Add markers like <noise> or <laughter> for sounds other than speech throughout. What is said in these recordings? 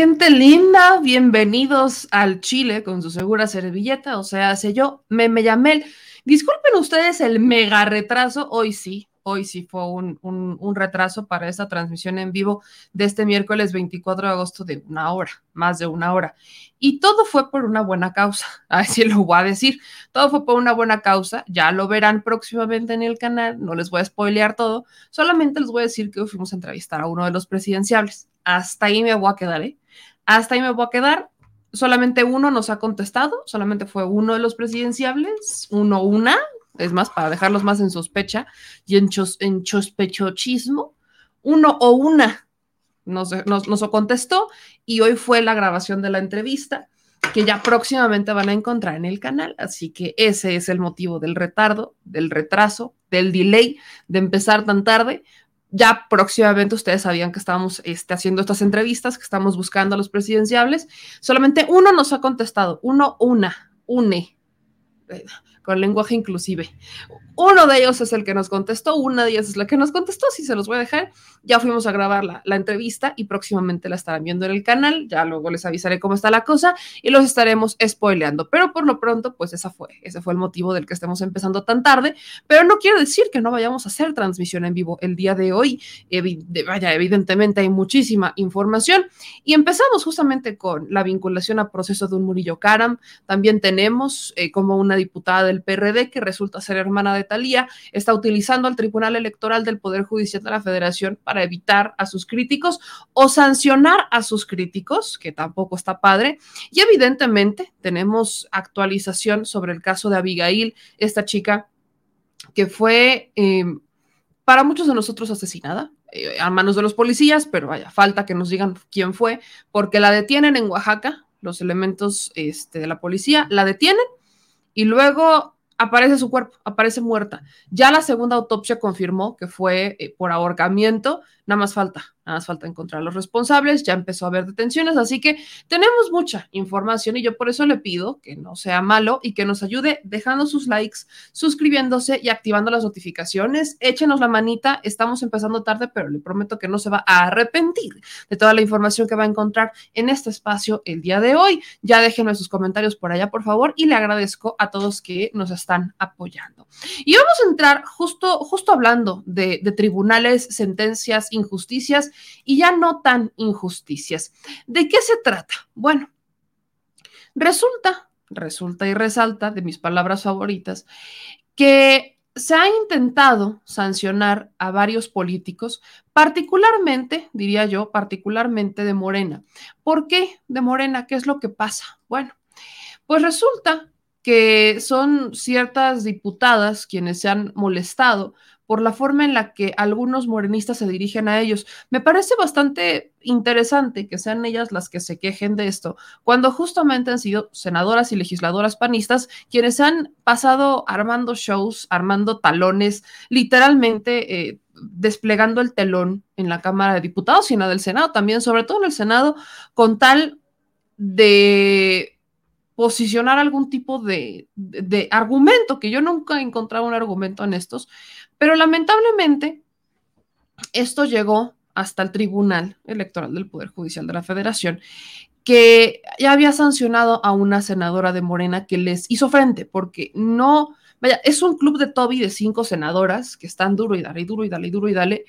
gente linda. Bienvenidos al Chile con su segura servilleta. O sea, sé yo, me, me llamé. Disculpen ustedes el mega retraso. Hoy sí, hoy sí fue un, un, retraso para esta transmisión en vivo de este miércoles 24 de agosto de una hora, más de una hora. Y todo fue por una buena causa, <laughs> así lo voy a decir. Todo fue por una buena causa, ya lo verán próximamente en el canal, no les voy a spoilear todo, solamente les voy a decir que fuimos a entrevistar a uno de los presidenciables. Hasta ahí me voy a quedar, ¿eh? Hasta ahí me voy a quedar. Solamente uno nos ha contestado, solamente fue uno de los presidenciables, uno, una, es más, para dejarlos más en sospecha y en, chos, en chospechochismo, uno o una nos, nos, nos contestó y hoy fue la grabación de la entrevista que ya próximamente van a encontrar en el canal. Así que ese es el motivo del retardo, del retraso, del delay de empezar tan tarde. Ya próximamente ustedes sabían que estábamos este, haciendo estas entrevistas, que estamos buscando a los presidenciables. Solamente uno nos ha contestado, uno, una, une con lenguaje inclusive. Uno de ellos es el que nos contestó, una de ellas es la que nos contestó, si se los voy a dejar. Ya fuimos a grabar la, entrevista y próximamente la estarán viendo en el canal, ya luego les avisaré cómo está la cosa y los estaremos spoileando. Pero por lo pronto, pues esa fue, ese fue el motivo del que estemos empezando tan tarde, pero no quiere decir que no vayamos a hacer transmisión en vivo el día de hoy. vaya, evidentemente hay muchísima información y empezamos justamente con la vinculación a proceso de un Murillo Karam. También tenemos eh, como una diputada del PRD, que resulta ser hermana de Talía, está utilizando al Tribunal Electoral del Poder Judicial de la Federación para evitar a sus críticos o sancionar a sus críticos, que tampoco está padre. Y evidentemente tenemos actualización sobre el caso de Abigail, esta chica que fue eh, para muchos de nosotros asesinada, eh, a manos de los policías, pero vaya, falta que nos digan quién fue, porque la detienen en Oaxaca, los elementos este, de la policía la detienen y luego aparece su cuerpo, aparece muerta. Ya la segunda autopsia confirmó que fue eh, por ahorcamiento, nada más falta Nada más falta encontrar a los responsables, ya empezó a haber detenciones, así que tenemos mucha información y yo por eso le pido que no sea malo y que nos ayude dejando sus likes, suscribiéndose y activando las notificaciones. Échenos la manita, estamos empezando tarde, pero le prometo que no se va a arrepentir de toda la información que va a encontrar en este espacio el día de hoy. Ya déjenme sus comentarios por allá, por favor, y le agradezco a todos que nos están apoyando. Y vamos a entrar justo, justo hablando de, de tribunales, sentencias, injusticias y ya no tan injusticias. ¿De qué se trata? Bueno, resulta, resulta y resalta de mis palabras favoritas, que se ha intentado sancionar a varios políticos, particularmente, diría yo, particularmente de Morena. ¿Por qué de Morena? ¿Qué es lo que pasa? Bueno, pues resulta que son ciertas diputadas quienes se han molestado por la forma en la que algunos morenistas se dirigen a ellos. Me parece bastante interesante que sean ellas las que se quejen de esto, cuando justamente han sido senadoras y legisladoras panistas quienes han pasado armando shows, armando talones, literalmente eh, desplegando el telón en la Cámara de Diputados y en la del Senado también, sobre todo en el Senado, con tal de posicionar algún tipo de, de, argumento, que yo nunca he encontrado un argumento en estos, pero lamentablemente esto llegó hasta el Tribunal Electoral del Poder Judicial de la Federación, que ya había sancionado a una senadora de Morena que les hizo frente, porque no, vaya, es un club de Toby de cinco senadoras que están duro y dale, y duro y dale, y duro y dale,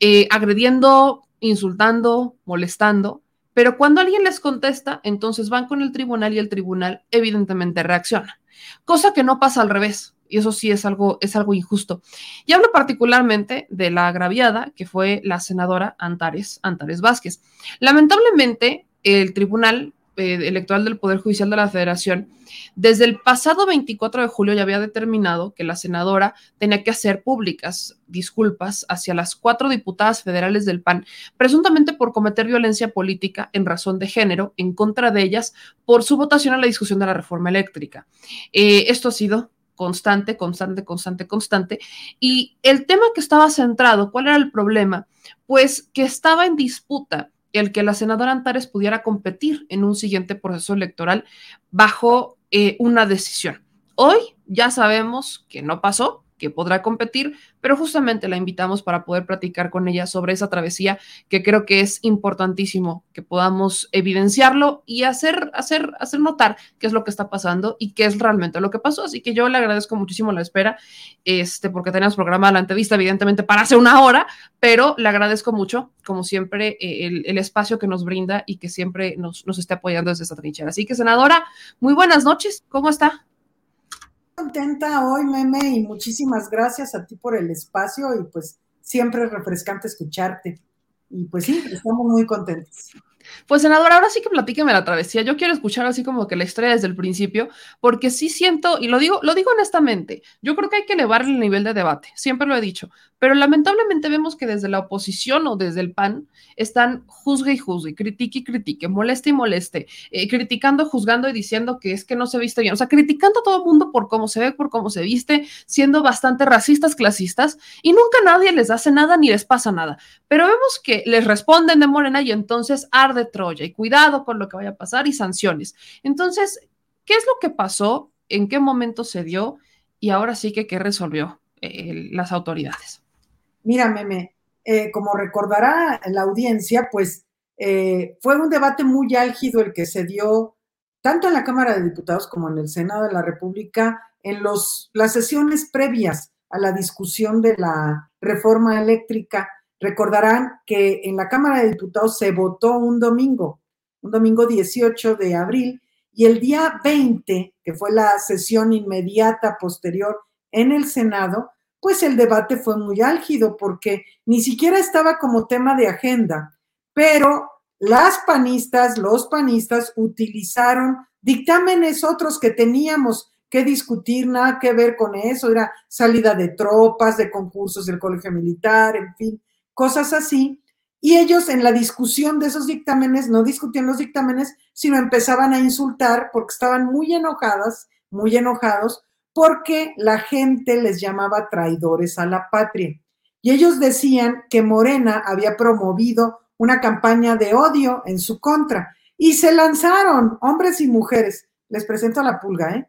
eh, agrediendo, insultando, molestando pero cuando alguien les contesta, entonces van con el tribunal y el tribunal evidentemente reacciona, cosa que no pasa al revés. Y eso sí es algo, es algo injusto. Y hablo particularmente de la agraviada, que fue la senadora Antares, Antares Vázquez. Lamentablemente, el tribunal eh, electoral del Poder Judicial de la Federación, desde el pasado 24 de julio ya había determinado que la senadora tenía que hacer públicas disculpas hacia las cuatro diputadas federales del PAN, presuntamente por cometer violencia política en razón de género en contra de ellas por su votación a la discusión de la reforma eléctrica. Eh, esto ha sido constante, constante, constante, constante. Y el tema que estaba centrado, ¿cuál era el problema? Pues que estaba en disputa el que la senadora Antares pudiera competir en un siguiente proceso electoral bajo eh, una decisión. Hoy ya sabemos que no pasó, que podrá competir, pero justamente la invitamos para poder platicar con ella sobre esa travesía que creo que es importantísimo que podamos evidenciarlo y hacer, hacer, hacer notar qué es lo que está pasando y qué es realmente lo que pasó. Así que yo le agradezco muchísimo la espera, este, porque tenemos programada la entrevista, evidentemente, para hace una hora, pero le agradezco mucho, como siempre, eh, el, espacio que nos brinda y que siempre nos, nos esté apoyando desde esta trinchera. Así que, senadora, muy buenas noches, ¿cómo está? Contenta hoy, Meme, y muchísimas gracias a ti por el espacio y pues siempre es refrescante escucharte. Y pues sí, estamos muy contentos. Pues senador, ahora sí que platíqueme la travesía. Yo quiero escuchar así como que la historia desde el principio, porque sí siento, y lo digo, lo digo honestamente, yo creo que hay que elevar el nivel de debate, siempre lo he dicho, pero lamentablemente vemos que desde la oposición o desde el PAN están juzgue y juzgue, critique y critique, moleste y moleste, eh, criticando, juzgando y diciendo que es que no se viste bien, o sea, criticando a todo el mundo por cómo se ve, por cómo se viste, siendo bastante racistas, clasistas, y nunca nadie les hace nada ni les pasa nada. Pero vemos que les responden de Morena y entonces arde Troya y cuidado con lo que vaya a pasar y sanciones. Entonces, ¿qué es lo que pasó? ¿En qué momento se dio? Y ahora sí que, ¿qué resolvió eh, las autoridades? Mira, Meme, eh, como recordará la audiencia, pues eh, fue un debate muy álgido el que se dio tanto en la Cámara de Diputados como en el Senado de la República en los, las sesiones previas a la discusión de la reforma eléctrica. Recordarán que en la Cámara de Diputados se votó un domingo, un domingo 18 de abril, y el día 20, que fue la sesión inmediata posterior en el Senado, pues el debate fue muy álgido porque ni siquiera estaba como tema de agenda, pero las panistas, los panistas utilizaron dictámenes otros que teníamos que discutir, nada que ver con eso, era salida de tropas, de concursos del colegio militar, en fin, cosas así. Y ellos en la discusión de esos dictámenes no discutían los dictámenes, sino empezaban a insultar porque estaban muy enojadas, muy enojados porque la gente les llamaba traidores a la patria. Y ellos decían que Morena había promovido una campaña de odio en su contra. Y se lanzaron, hombres y mujeres. Les presento a la pulga, ¿eh?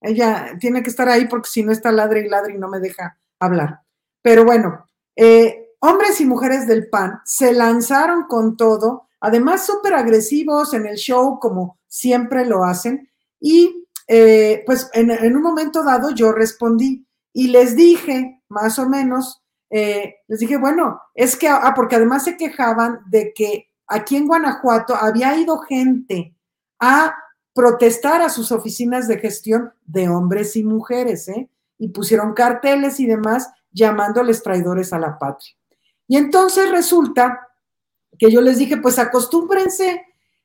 Ella tiene que estar ahí porque si no está ladre y ladre y no me deja hablar. Pero bueno, eh, hombres y mujeres del PAN se lanzaron con todo, además súper agresivos en el show, como siempre lo hacen, y eh, pues en, un momento dado yo respondí y les dije, más o menos, eh, les dije, bueno, es que, ah, porque además se quejaban de que aquí en Guanajuato había ido gente a protestar a sus oficinas de gestión de hombres y mujeres, ¿eh? Y pusieron carteles y demás llamándoles traidores a la patria. Y entonces resulta que yo les dije, pues acostúmbrense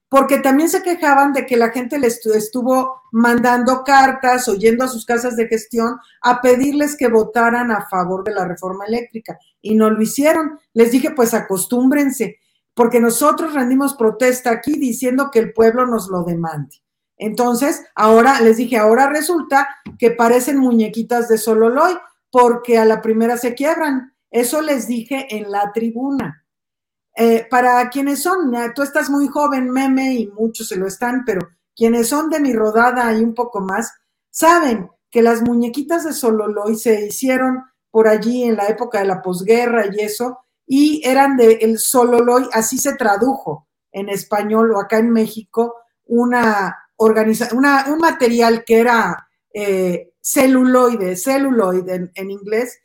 porque también se quejaban de que la gente les estuvo mandando cartas o yendo a sus casas de gestión a pedirles que votaran a favor de la reforma eléctrica y no lo hicieron. Les dije, pues acostúmbrense, porque nosotros rendimos protesta aquí diciendo que el pueblo nos lo demande. Entonces, ahora les dije, ahora resulta que parecen muñequitas de Sololoy porque a la primera se quiebran. Eso les dije en la tribuna. Eh, para quienes son, tú estás muy joven, meme, y muchos se lo están, pero quienes son de mi rodada y un poco más, saben que las muñequitas de Sololoy se hicieron por allí en la época de la posguerra y eso, y eran de el Sololoy, así se tradujo en español o acá en México, una organización, un material que era eh, celuloide, celuloide en inglés,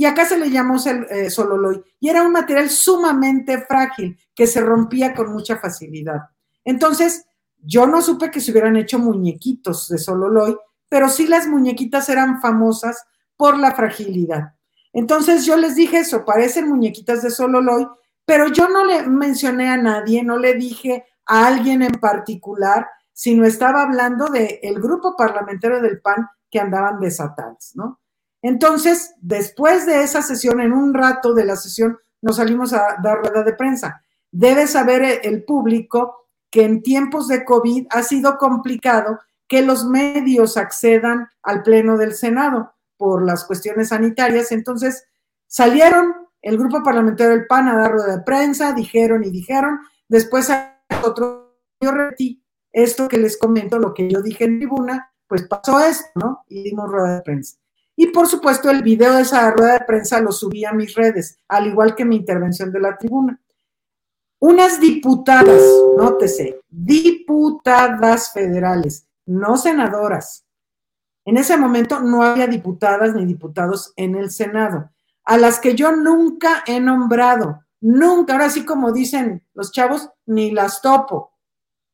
y acá se le llamó eh, sololoy, y era un material sumamente frágil que se rompía con mucha facilidad. Entonces, yo no supe que se hubieran hecho muñequitos de sololoy, pero sí las muñequitas eran famosas por la fragilidad. Entonces yo les dije eso, parecen muñequitas de sololoy, pero yo no le mencioné a nadie, no le dije a alguien en particular, sino estaba hablando del grupo parlamentario del PAN que andaban desatados, ¿no? Entonces, después de esa sesión, en un rato de la sesión, nos salimos a dar rueda de prensa. Debe saber el público que en tiempos de COVID ha sido complicado que los medios accedan al Pleno del Senado por las cuestiones sanitarias. Entonces, salieron el grupo parlamentario del PAN a dar rueda de prensa, dijeron y dijeron. Después, otro, yo repetí esto que les comento, lo que yo dije en tribuna, pues pasó esto, ¿no? Y dimos rueda de prensa. Y por supuesto, el video de esa rueda de prensa lo subí a mis redes, al igual que mi intervención de la tribuna. Unas diputadas, nótese, diputadas federales, no senadoras. En ese momento no había diputadas ni diputados en el Senado, a las que yo nunca he nombrado, nunca, ahora sí como dicen los chavos, ni las topo,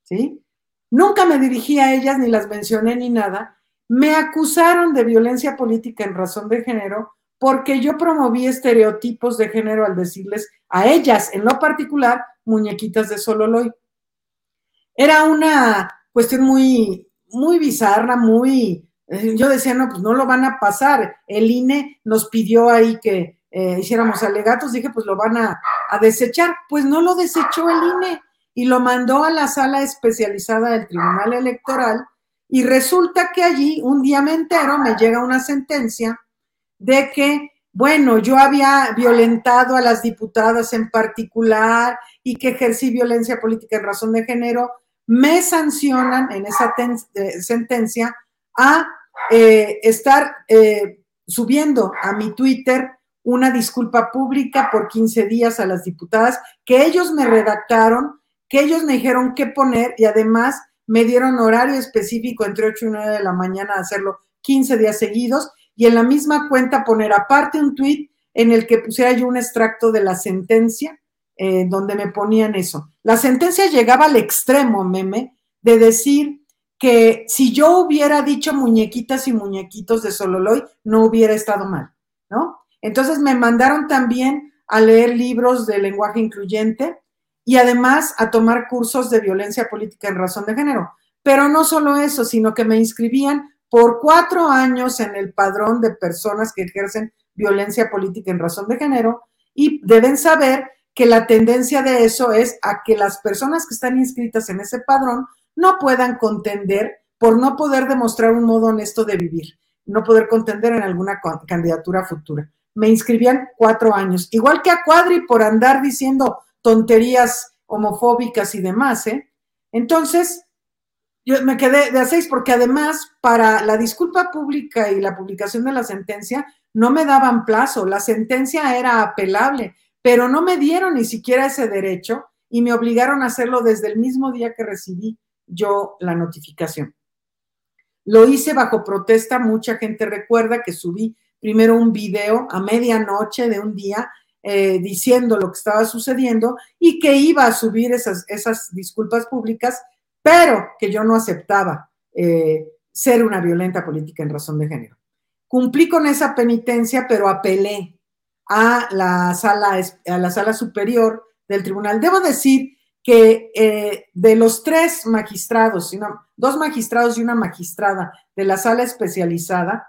¿sí? Nunca me dirigí a ellas, ni las mencioné ni nada. Me acusaron de violencia política en razón de género porque yo promoví estereotipos de género al decirles a ellas, en lo particular, muñequitas de Sololoy. Era una cuestión muy, muy bizarra, muy... Eh, yo decía, no, pues no lo van a pasar. El INE nos pidió ahí que eh, hiciéramos alegatos, dije, pues lo van a, a desechar. Pues no lo desechó el INE y lo mandó a la sala especializada del Tribunal Electoral y resulta que allí un día me entero, me llega una sentencia de que, bueno, yo había violentado a las diputadas en particular y que ejercí violencia política en razón de género, me sancionan en esa eh, sentencia a eh, estar eh, subiendo a mi Twitter una disculpa pública por 15 días a las diputadas que ellos me redactaron que ellos me dijeron qué poner y además me dieron horario específico entre 8 y 9 de la mañana a hacerlo 15 días seguidos y en la misma cuenta poner aparte un tweet en el que pusiera yo un extracto de la sentencia eh, donde me ponían eso. La sentencia llegaba al extremo, meme, de decir que si yo hubiera dicho muñequitas y muñequitos de Sololoy, no hubiera estado mal, ¿no? Entonces me mandaron también a leer libros de lenguaje incluyente, y además a tomar cursos de violencia política en razón de género. Pero no solo eso, sino que me inscribían por cuatro años en el padrón de personas que ejercen violencia política en razón de género y deben saber que la tendencia de eso es a que las personas que están inscritas en ese padrón no puedan contender por no poder demostrar un modo honesto de vivir, no poder contender en alguna candidatura futura. Me inscribían cuatro años, igual que a Cuadri por andar diciendo tonterías homofóbicas y demás, ¿eh? Entonces, yo me quedé de a seis porque además para la disculpa pública y la publicación de la sentencia no me daban plazo, la sentencia era apelable, pero no me dieron ni siquiera ese derecho y me obligaron a hacerlo desde el mismo día que recibí yo la notificación. Lo hice bajo protesta, mucha gente recuerda que subí primero un video a medianoche de un día eh, diciendo lo que estaba sucediendo y que iba a subir esas, esas disculpas públicas, pero que yo no aceptaba eh, ser una violenta política en razón de género. Cumplí con esa penitencia, pero apelé a la sala, a la sala superior del tribunal. Debo decir que eh, de los tres magistrados, dos magistrados y una magistrada de la sala especializada,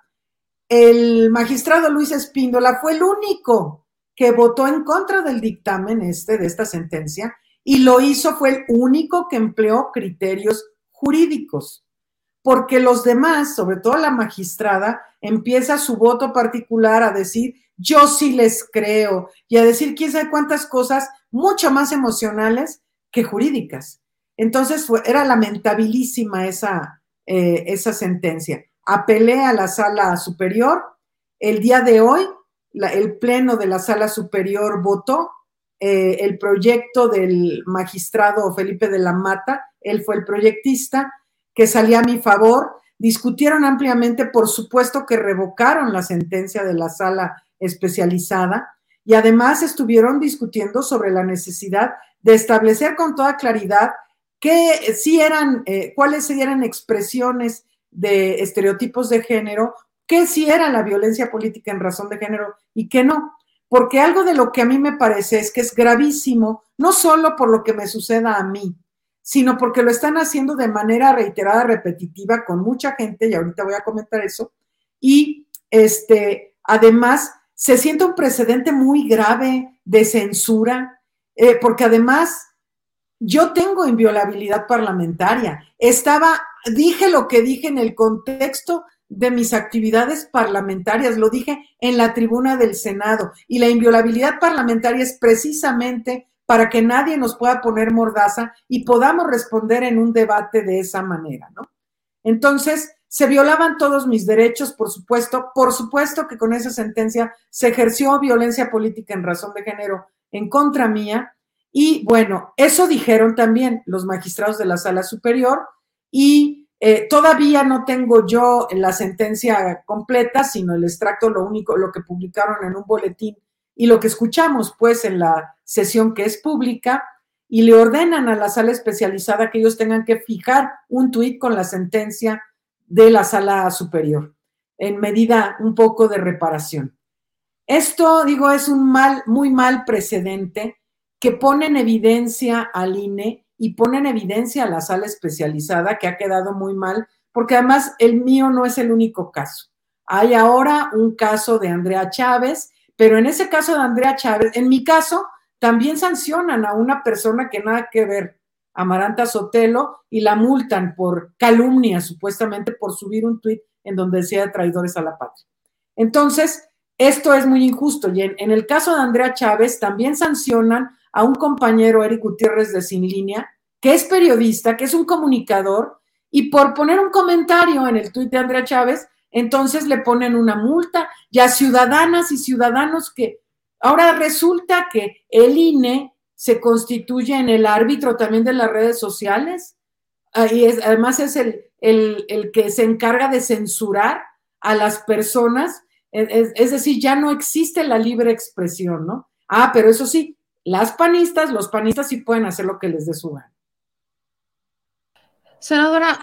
el magistrado Luis Espíndola fue el único que votó en contra del dictamen este, de esta sentencia, y lo hizo, fue el único que empleó criterios jurídicos, porque los demás, sobre todo la magistrada, empieza su voto particular a decir, yo sí les creo, y a decir quién sabe cuántas cosas mucho más emocionales que jurídicas. Entonces fue, era lamentabilísima esa, eh, esa sentencia. Apelé a la sala superior. El día de hoy el Pleno de la Sala Superior votó eh, el proyecto del magistrado Felipe de la Mata, él fue el proyectista, que salía a mi favor. Discutieron ampliamente, por supuesto que revocaron la sentencia de la sala especializada y además estuvieron discutiendo sobre la necesidad de establecer con toda claridad que si eran, eh, cuáles eran expresiones de estereotipos de género qué sí era la violencia política en razón de género y qué no. Porque algo de lo que a mí me parece es que es gravísimo, no solo por lo que me suceda a mí, sino porque lo están haciendo de manera reiterada, repetitiva, con mucha gente, y ahorita voy a comentar eso, y este, además se siente un precedente muy grave de censura, eh, porque además yo tengo inviolabilidad parlamentaria. Estaba, dije lo que dije en el contexto de mis actividades parlamentarias, lo dije en la tribuna del Senado, y la inviolabilidad parlamentaria es precisamente para que nadie nos pueda poner mordaza y podamos responder en un debate de esa manera, ¿no? Entonces, se violaban todos mis derechos, por supuesto, por supuesto que con esa sentencia se ejerció violencia política en razón de género en contra mía. Y bueno, eso dijeron también los magistrados de la sala superior y eh, todavía no tengo yo la sentencia completa, sino el extracto, lo único, lo que publicaron en un boletín y lo que escuchamos pues en la sesión que es pública y le ordenan a la sala especializada que ellos tengan que fijar un tuit con la sentencia de la sala superior, en medida un poco de reparación. Esto, digo, es un mal, muy mal precedente que pone en evidencia al INE y pone en evidencia a la sala especializada, que ha quedado muy mal, porque además el mío no es el único caso. Hay ahora un caso de Andrea Chávez, pero en ese caso de Andrea Chávez, en mi caso, también sancionan a una persona que nada que ver Amaranta Sotelo y la multan por calumnia, supuestamente por subir un tuit en donde decía traidores a la patria. Entonces, esto es muy injusto. Y en, el caso de Andrea Chávez, también sancionan a un compañero, Eric Gutiérrez de Sin Línea, que es periodista, que es un comunicador, y por poner un comentario en el tuit de Andrea Chávez, entonces le ponen una multa y a ciudadanas y ciudadanos que ahora resulta que el INE se constituye en el árbitro también de las redes sociales. Y es, además es el, el, que se encarga de censurar a las personas. Es, es, decir, ya no existe la libre expresión, ¿no? Ah, pero eso sí, las panistas, los panistas sí pueden hacer lo que les dé su gana. Senadora,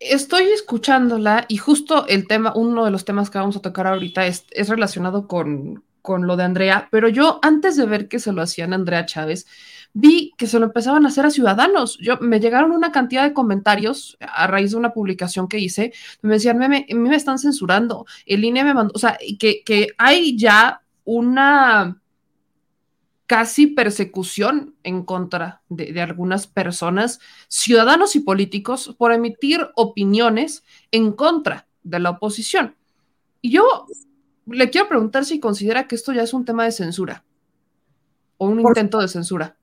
estoy escuchándola y justo el tema, uno de los temas que vamos a tocar ahorita es, es relacionado con, con lo de Andrea, pero yo antes de ver que se lo hacían a Andrea Chávez, vi que se lo empezaban a hacer a ciudadanos. Yo me llegaron una cantidad de comentarios a raíz de una publicación que hice, me decían, me, me, me están censurando, el INE me mandó, o sea, que, que hay ya una casi persecución en contra de, de, algunas personas, ciudadanos y políticos, por emitir opiniones en contra de la oposición. Y yo le quiero preguntar si considera que esto ya es un tema de censura o un intento de censura.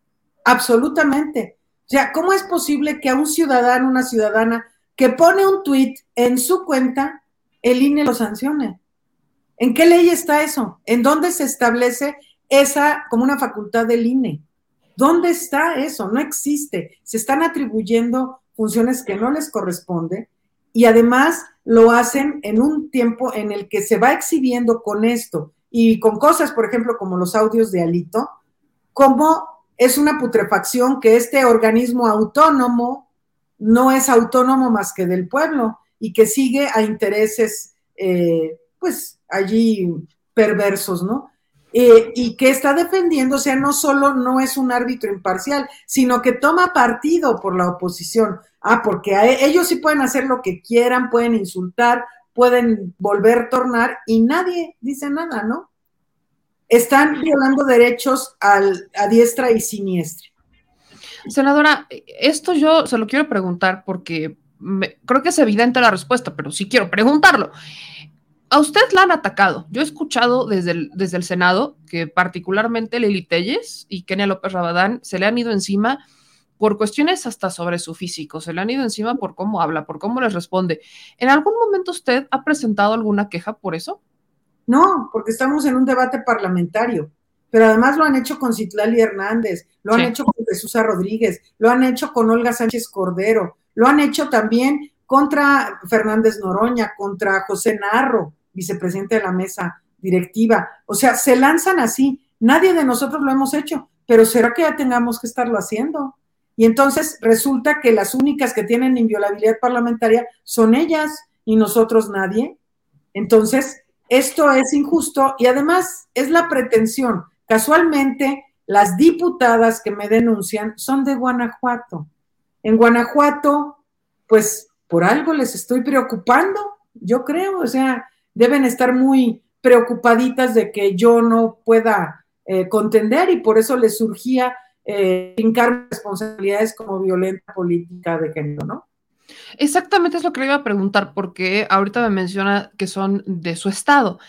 Absolutamente. O sea, ¿cómo es posible que a un ciudadano, una ciudadana que pone un tuit en su cuenta, el INE lo sancione? ¿En qué ley está eso? ¿En dónde se establece esa como una facultad del INE? ¿Dónde está eso? No existe. Se están atribuyendo funciones que no les corresponden y además lo hacen en un tiempo en el que se va exhibiendo con esto y con cosas, por ejemplo, como los audios de Alito, como es una putrefacción que este organismo autónomo no es autónomo más que del pueblo y que sigue a intereses, eh, pues allí perversos, ¿no? Eh, y que está defendiendo, o sea, no solo no es un árbitro imparcial, sino que toma partido por la oposición. Ah, porque e, ellos sí pueden hacer lo que quieran, pueden insultar, pueden volver a tornar y nadie dice nada, ¿no? Están violando derechos al, a diestra y siniestra. Senadora, esto yo se lo quiero preguntar porque creo que es evidente la respuesta, pero sí quiero preguntarlo a usted la han atacado. Yo he escuchado desde el, desde el Senado que particularmente Lili Telles y Kenia López Rabadán se le han ido encima por cuestiones hasta sobre su físico, se le han ido encima por cómo habla, por cómo les responde. ¿En algún momento usted ha presentado alguna queja por eso? No, porque estamos en un debate parlamentario, pero además lo han hecho con Citlali Hernández, lo han hecho con Jesús Rodríguez, lo han hecho con Olga Sánchez Cordero, lo han hecho también contra Fernández Noroña, contra José Narro vicepresidente de la mesa directiva. O sea, se lanzan así. Nadie de nosotros lo hemos hecho, pero ¿será que ya tengamos que estarlo haciendo? Y entonces resulta que las únicas que tienen inviolabilidad parlamentaria son ellas y nosotros nadie. Entonces, esto es injusto y además es la pretensión. Casualmente, las diputadas que me denuncian son de Guanajuato. En Guanajuato, pues por algo les estoy preocupando, yo creo, o sea, deben estar muy preocupaditas de que yo no pueda eh, contender y por eso les surgía eh, responsabilidades como violenta política de género, ¿no? Exactamente es lo que le iba a preguntar, porque ahorita me menciona que son de su estado.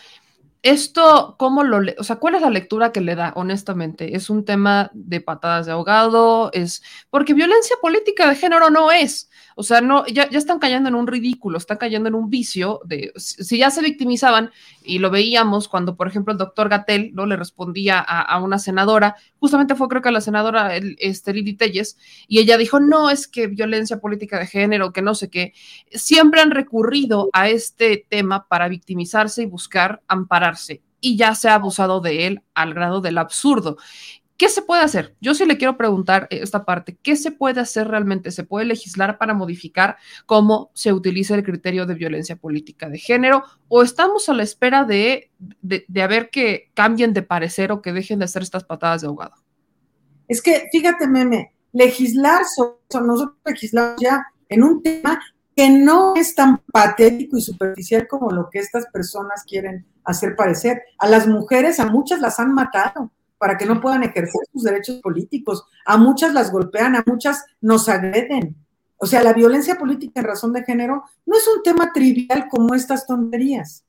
Esto, ¿cómo lo le, o sea, cuál es la lectura que le da, honestamente? ¿Es un tema de patadas de ahogado? ¿Es porque violencia política de género no es? O sea, no, ya, ya están cayendo en un ridículo, están cayendo en un vicio de si ya se victimizaban y lo veíamos cuando, por ejemplo, el doctor Gatel no le respondía a, una senadora, justamente fue creo que a la senadora el, este, Lili Telles, y ella dijo, no, es que violencia política de género, que no sé qué. Siempre han recurrido a este tema para victimizarse y buscar ampararse y ya se ha abusado de él al grado del absurdo. ¿Qué se puede hacer? Yo sí le quiero preguntar esta parte, ¿qué se puede hacer realmente? ¿Se puede legislar para modificar cómo se utiliza el criterio de violencia política de género? ¿O estamos a la espera de, de, de a ver que cambien de parecer o que dejen de hacer estas patadas de ahogado? Es que, fíjate, meme, legislar, nosotros legislamos ya en un tema que no es tan patético y superficial como lo que estas personas quieren hacer parecer. A las mujeres, a muchas las han matado para que no puedan ejercer sus derechos políticos, a muchas las golpean, a muchas nos agreden. O sea, la violencia política en razón de género no es un tema trivial como estas tonterías,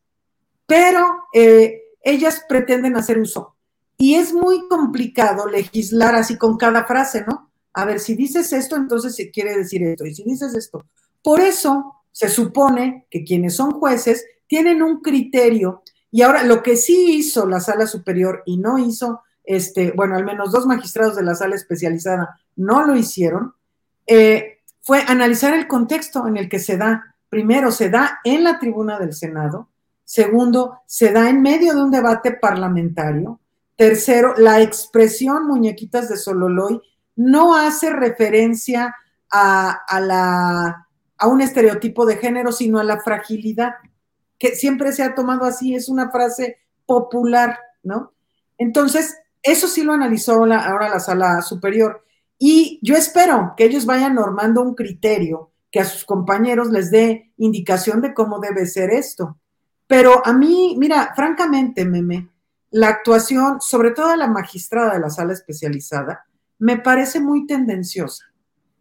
pero eh, ellas pretenden hacer uso. Y es muy complicado legislar así con cada frase, ¿no? A ver, si dices esto, entonces se quiere decir esto, y si dices esto. Por eso se supone que quienes son jueces tienen un criterio y ahora lo que sí hizo la sala superior y no hizo este, bueno, al menos dos magistrados de la sala especializada no lo hicieron, eh, fue analizar el contexto en el que se da. Primero, se da en la tribuna del Senado. Segundo, se da en medio de un debate parlamentario. Tercero, la expresión muñequitas de Sololoy no hace referencia a, a, un estereotipo de género, sino a la fragilidad, que siempre se ha tomado así, es una frase popular, ¿no? Entonces, eso sí lo analizó ahora la sala superior. Y yo espero que ellos vayan normando un criterio que a sus compañeros les dé indicación de cómo debe ser esto. Pero a mí, mira, francamente, meme, la actuación, sobre todo de la magistrada de la sala especializada, me parece muy tendenciosa.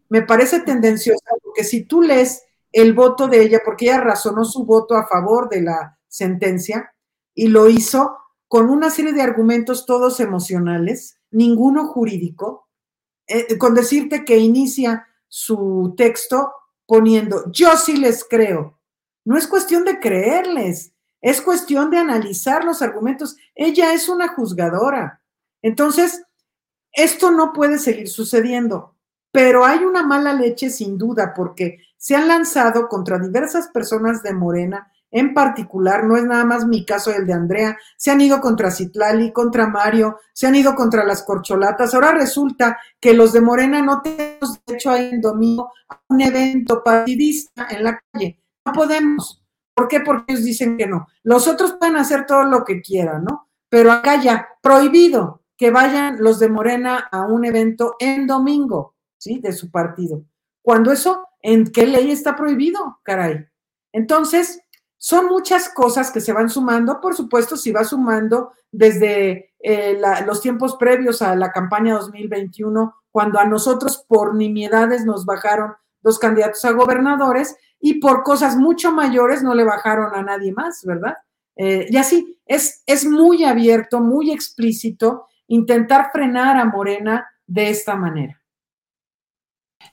Me parece tendenciosa porque si tú lees el voto de ella, porque ella razonó su voto a favor de la sentencia y lo hizo con una serie de argumentos todos emocionales, ninguno jurídico, eh, con decirte que inicia su texto poniendo, yo sí les creo. No es cuestión de creerles, es cuestión de analizar los argumentos. Ella es una juzgadora. Entonces, esto no puede seguir sucediendo, pero hay una mala leche sin duda porque se han lanzado contra diversas personas de Morena en particular, no es nada más mi caso el de Andrea, se han ido contra Citlali, contra Mario, se han ido contra las corcholatas. Ahora resulta que los de Morena no tenemos derecho a ir en domingo a un evento partidista en la calle. No podemos. ¿Por qué? Porque ellos dicen que no. Los otros pueden hacer todo lo que quieran, ¿no? Pero acá ya, prohibido que vayan los de Morena a un evento en domingo, ¿sí? De su partido. Cuando eso, ¿en qué ley está prohibido, caray? Entonces, son muchas cosas que se van sumando, por supuesto, si va sumando desde eh, los tiempos previos a la campaña 2021, cuando a nosotros por nimiedades nos bajaron dos candidatos a gobernadores y por cosas mucho mayores no le bajaron a nadie más, ¿verdad? Eh, y así, es, es muy abierto, muy explícito intentar frenar a Morena de esta manera.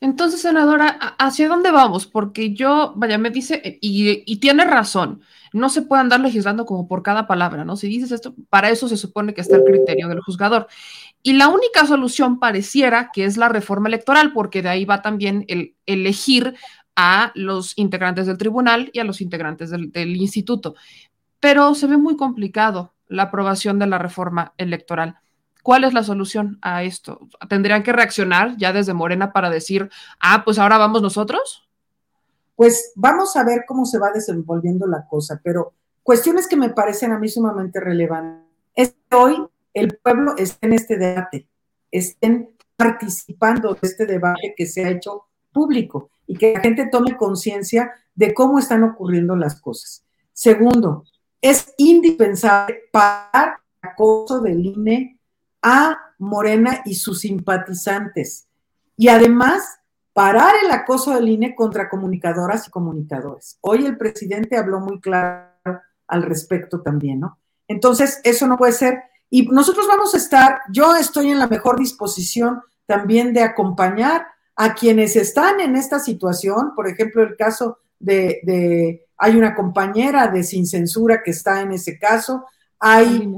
Entonces, senadora, ¿hacia dónde vamos? Porque yo, vaya, me dice, eh, y, tiene razón, no se puede andar legislando como por cada palabra, ¿no? Si dices esto, para eso se supone que está el criterio del juzgador. Y la única solución pareciera que es la reforma electoral, porque de ahí va también el elegir a los integrantes del tribunal y a los integrantes del, del instituto. Pero se ve muy complicado la aprobación de la reforma electoral. ¿Cuál es la solución a esto? ¿Tendrían que reaccionar ya desde Morena para decir, ah, pues ahora vamos nosotros? Pues vamos a ver cómo se va desenvolviendo la cosa, pero cuestiones que me parecen a mí sumamente relevantes. Hoy el pueblo esté en este debate, estén participando de este debate que se ha hecho público y que la gente tome conciencia de cómo están ocurriendo las cosas. Segundo, es indispensable parar el acoso del INE a Morena y sus simpatizantes. Y además, parar el acoso del INE contra comunicadoras y comunicadores. Hoy el presidente habló muy claro al respecto también, ¿no? Entonces, eso no puede ser. Y nosotros vamos a estar, yo estoy en la mejor disposición también de acompañar a quienes están en esta situación, por ejemplo, el caso de, de hay una compañera de Sin Censura que está en ese caso, hay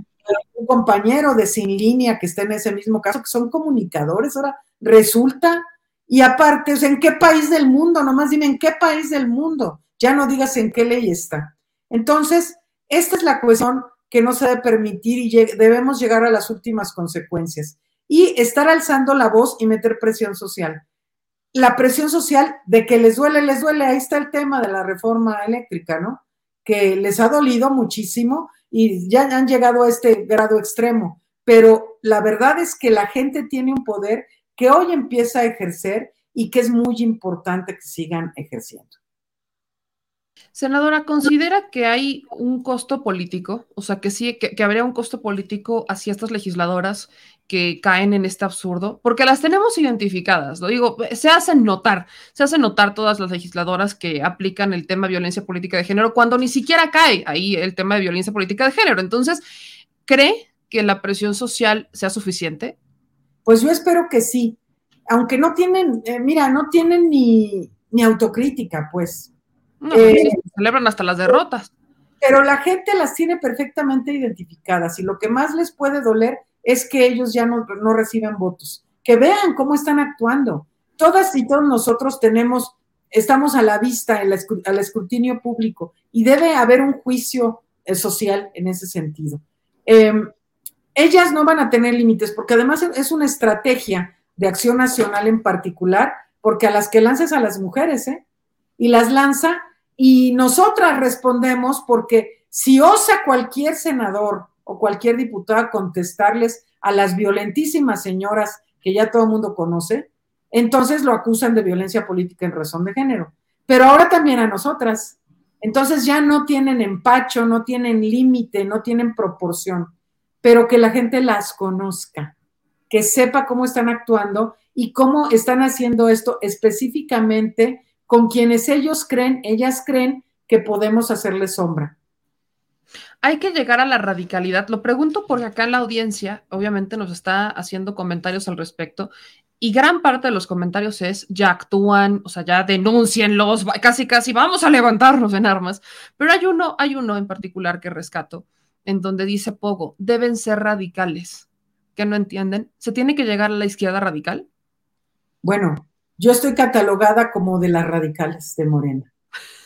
un compañero de Sin Línea que está en ese mismo caso, que son comunicadores, ahora resulta, y aparte, ¿en qué país del mundo? Nomás dime, ¿en qué país del mundo? Ya no digas en qué ley está. Entonces, esta es la cuestión que no se debe permitir y debemos llegar a las últimas consecuencias. Y estar alzando la voz y meter presión social. La presión social de que les duele, les duele. Ahí está el tema de la reforma eléctrica, ¿no? Que les ha dolido muchísimo y ya han llegado a este grado extremo. Pero la verdad es que la gente tiene un poder que hoy empieza a ejercer y que es muy importante que sigan ejerciendo. Senadora, ¿considera que hay un costo político? O sea, que sí, que, habría un costo político hacia estas legisladoras que caen en este absurdo, porque las tenemos identificadas, lo digo, se hacen notar, se hacen notar todas las legisladoras que aplican el tema de violencia política de género cuando ni siquiera cae ahí el tema de violencia política de género. Entonces, ¿cree que la presión social sea suficiente? Pues yo espero que sí, aunque no tienen, eh, mira, no tienen ni, ni autocrítica, pues no, eh, celebran hasta las derrotas. Pero la gente las tiene perfectamente identificadas y lo que más les puede doler es que ellos ya no, no reciben votos. Que vean cómo están actuando. Todas y todos nosotros tenemos, estamos a la vista, al escrutinio público y debe haber un juicio eh, social en ese sentido. Em, ellas no van a tener límites porque además es una estrategia de acción nacional en particular, porque a las que lanzas a las mujeres, ¿eh? Y las lanza y nosotras respondemos porque si osa cualquier senador o cualquier diputada contestarles a las violentísimas señoras que ya todo el mundo conoce, entonces lo acusan de violencia política en razón de género. Pero ahora también a nosotras. Entonces ya no tienen empacho, no tienen límite, no tienen proporción, pero que la gente las conozca, que sepa cómo están actuando y cómo están haciendo esto específicamente con quienes ellos creen, ellas creen que podemos hacerle sombra. Hay que llegar a la radicalidad. Lo pregunto porque acá la audiencia obviamente nos está haciendo comentarios al respecto y gran parte de los comentarios es ya actúan, o sea, ya denúncienlos, casi casi vamos a levantarnos en armas. Pero hay uno, hay uno en particular que rescato, en donde dice Pogo, deben ser radicales. ¿Que no entienden? ¿Se tiene que llegar a la izquierda radical? Bueno, yo estoy catalogada como de las radicales de Morena.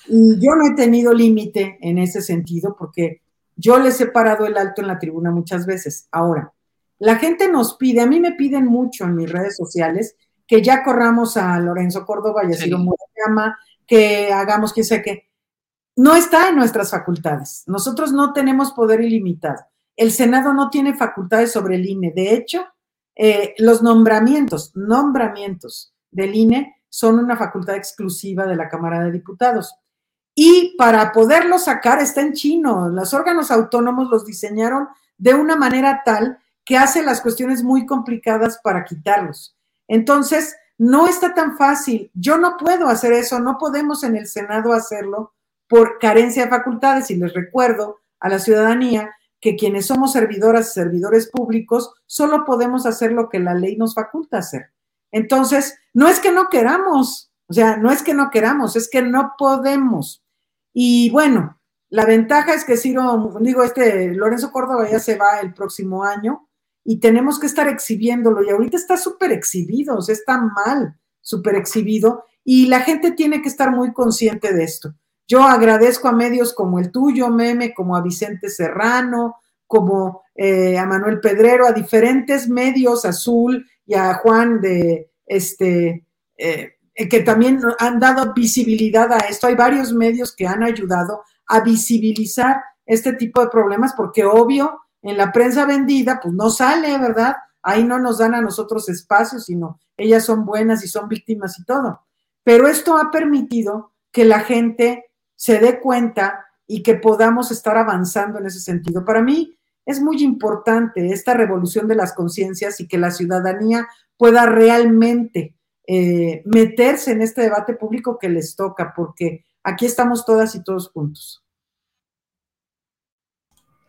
Y yo no he tenido límite en ese sentido porque yo les he parado el alto en la tribuna muchas veces. Ahora, la gente nos pide, a mí me piden mucho en mis redes sociales que ya corramos a Lorenzo Córdoba y a Ciro Murayama, que hagamos que sé qué. No está en nuestras facultades. Nosotros no tenemos poder ilimitado. El Senado no tiene facultades sobre el INE. De hecho, eh, los nombramientos, nombramientos del INE son una facultad exclusiva de la Cámara de Diputados. Y para poderlo sacar está en chino. Los órganos autónomos los diseñaron de una manera tal que hace las cuestiones muy complicadas para quitarlos. Entonces, no está tan fácil. Yo no puedo hacer eso, no podemos en el Senado hacerlo por carencia de facultades. Y les recuerdo a la ciudadanía que quienes somos servidoras y servidores públicos solo podemos hacer lo que la ley nos faculta hacer. Entonces, no es que no queramos, o sea, no es que no queramos, es que no podemos. Y bueno, la ventaja es que Ciro, digo, este Lorenzo Córdoba ya se va el próximo año y tenemos que estar exhibiéndolo y ahorita está súper exhibido, o sea, está mal, súper exhibido y la gente tiene que estar muy consciente de esto. Yo agradezco a medios como el tuyo, Meme, como a Vicente Serrano, como eh, a Manuel Pedrero, a diferentes medios, Azul y a Juan de este, eh, que también han dado visibilidad a esto. Hay varios medios que han ayudado a visibilizar este tipo de problemas, porque obvio, en la prensa vendida, pues no sale, ¿verdad? Ahí no nos dan a nosotros espacio, sino ellas son buenas y son víctimas y todo. Pero esto ha permitido que la gente se dé cuenta y que podamos estar avanzando en ese sentido. Para mí es muy importante esta revolución de las conciencias y que la ciudadanía pueda realmente eh, meterse en este debate público que les toca, porque aquí estamos todas y todos juntos.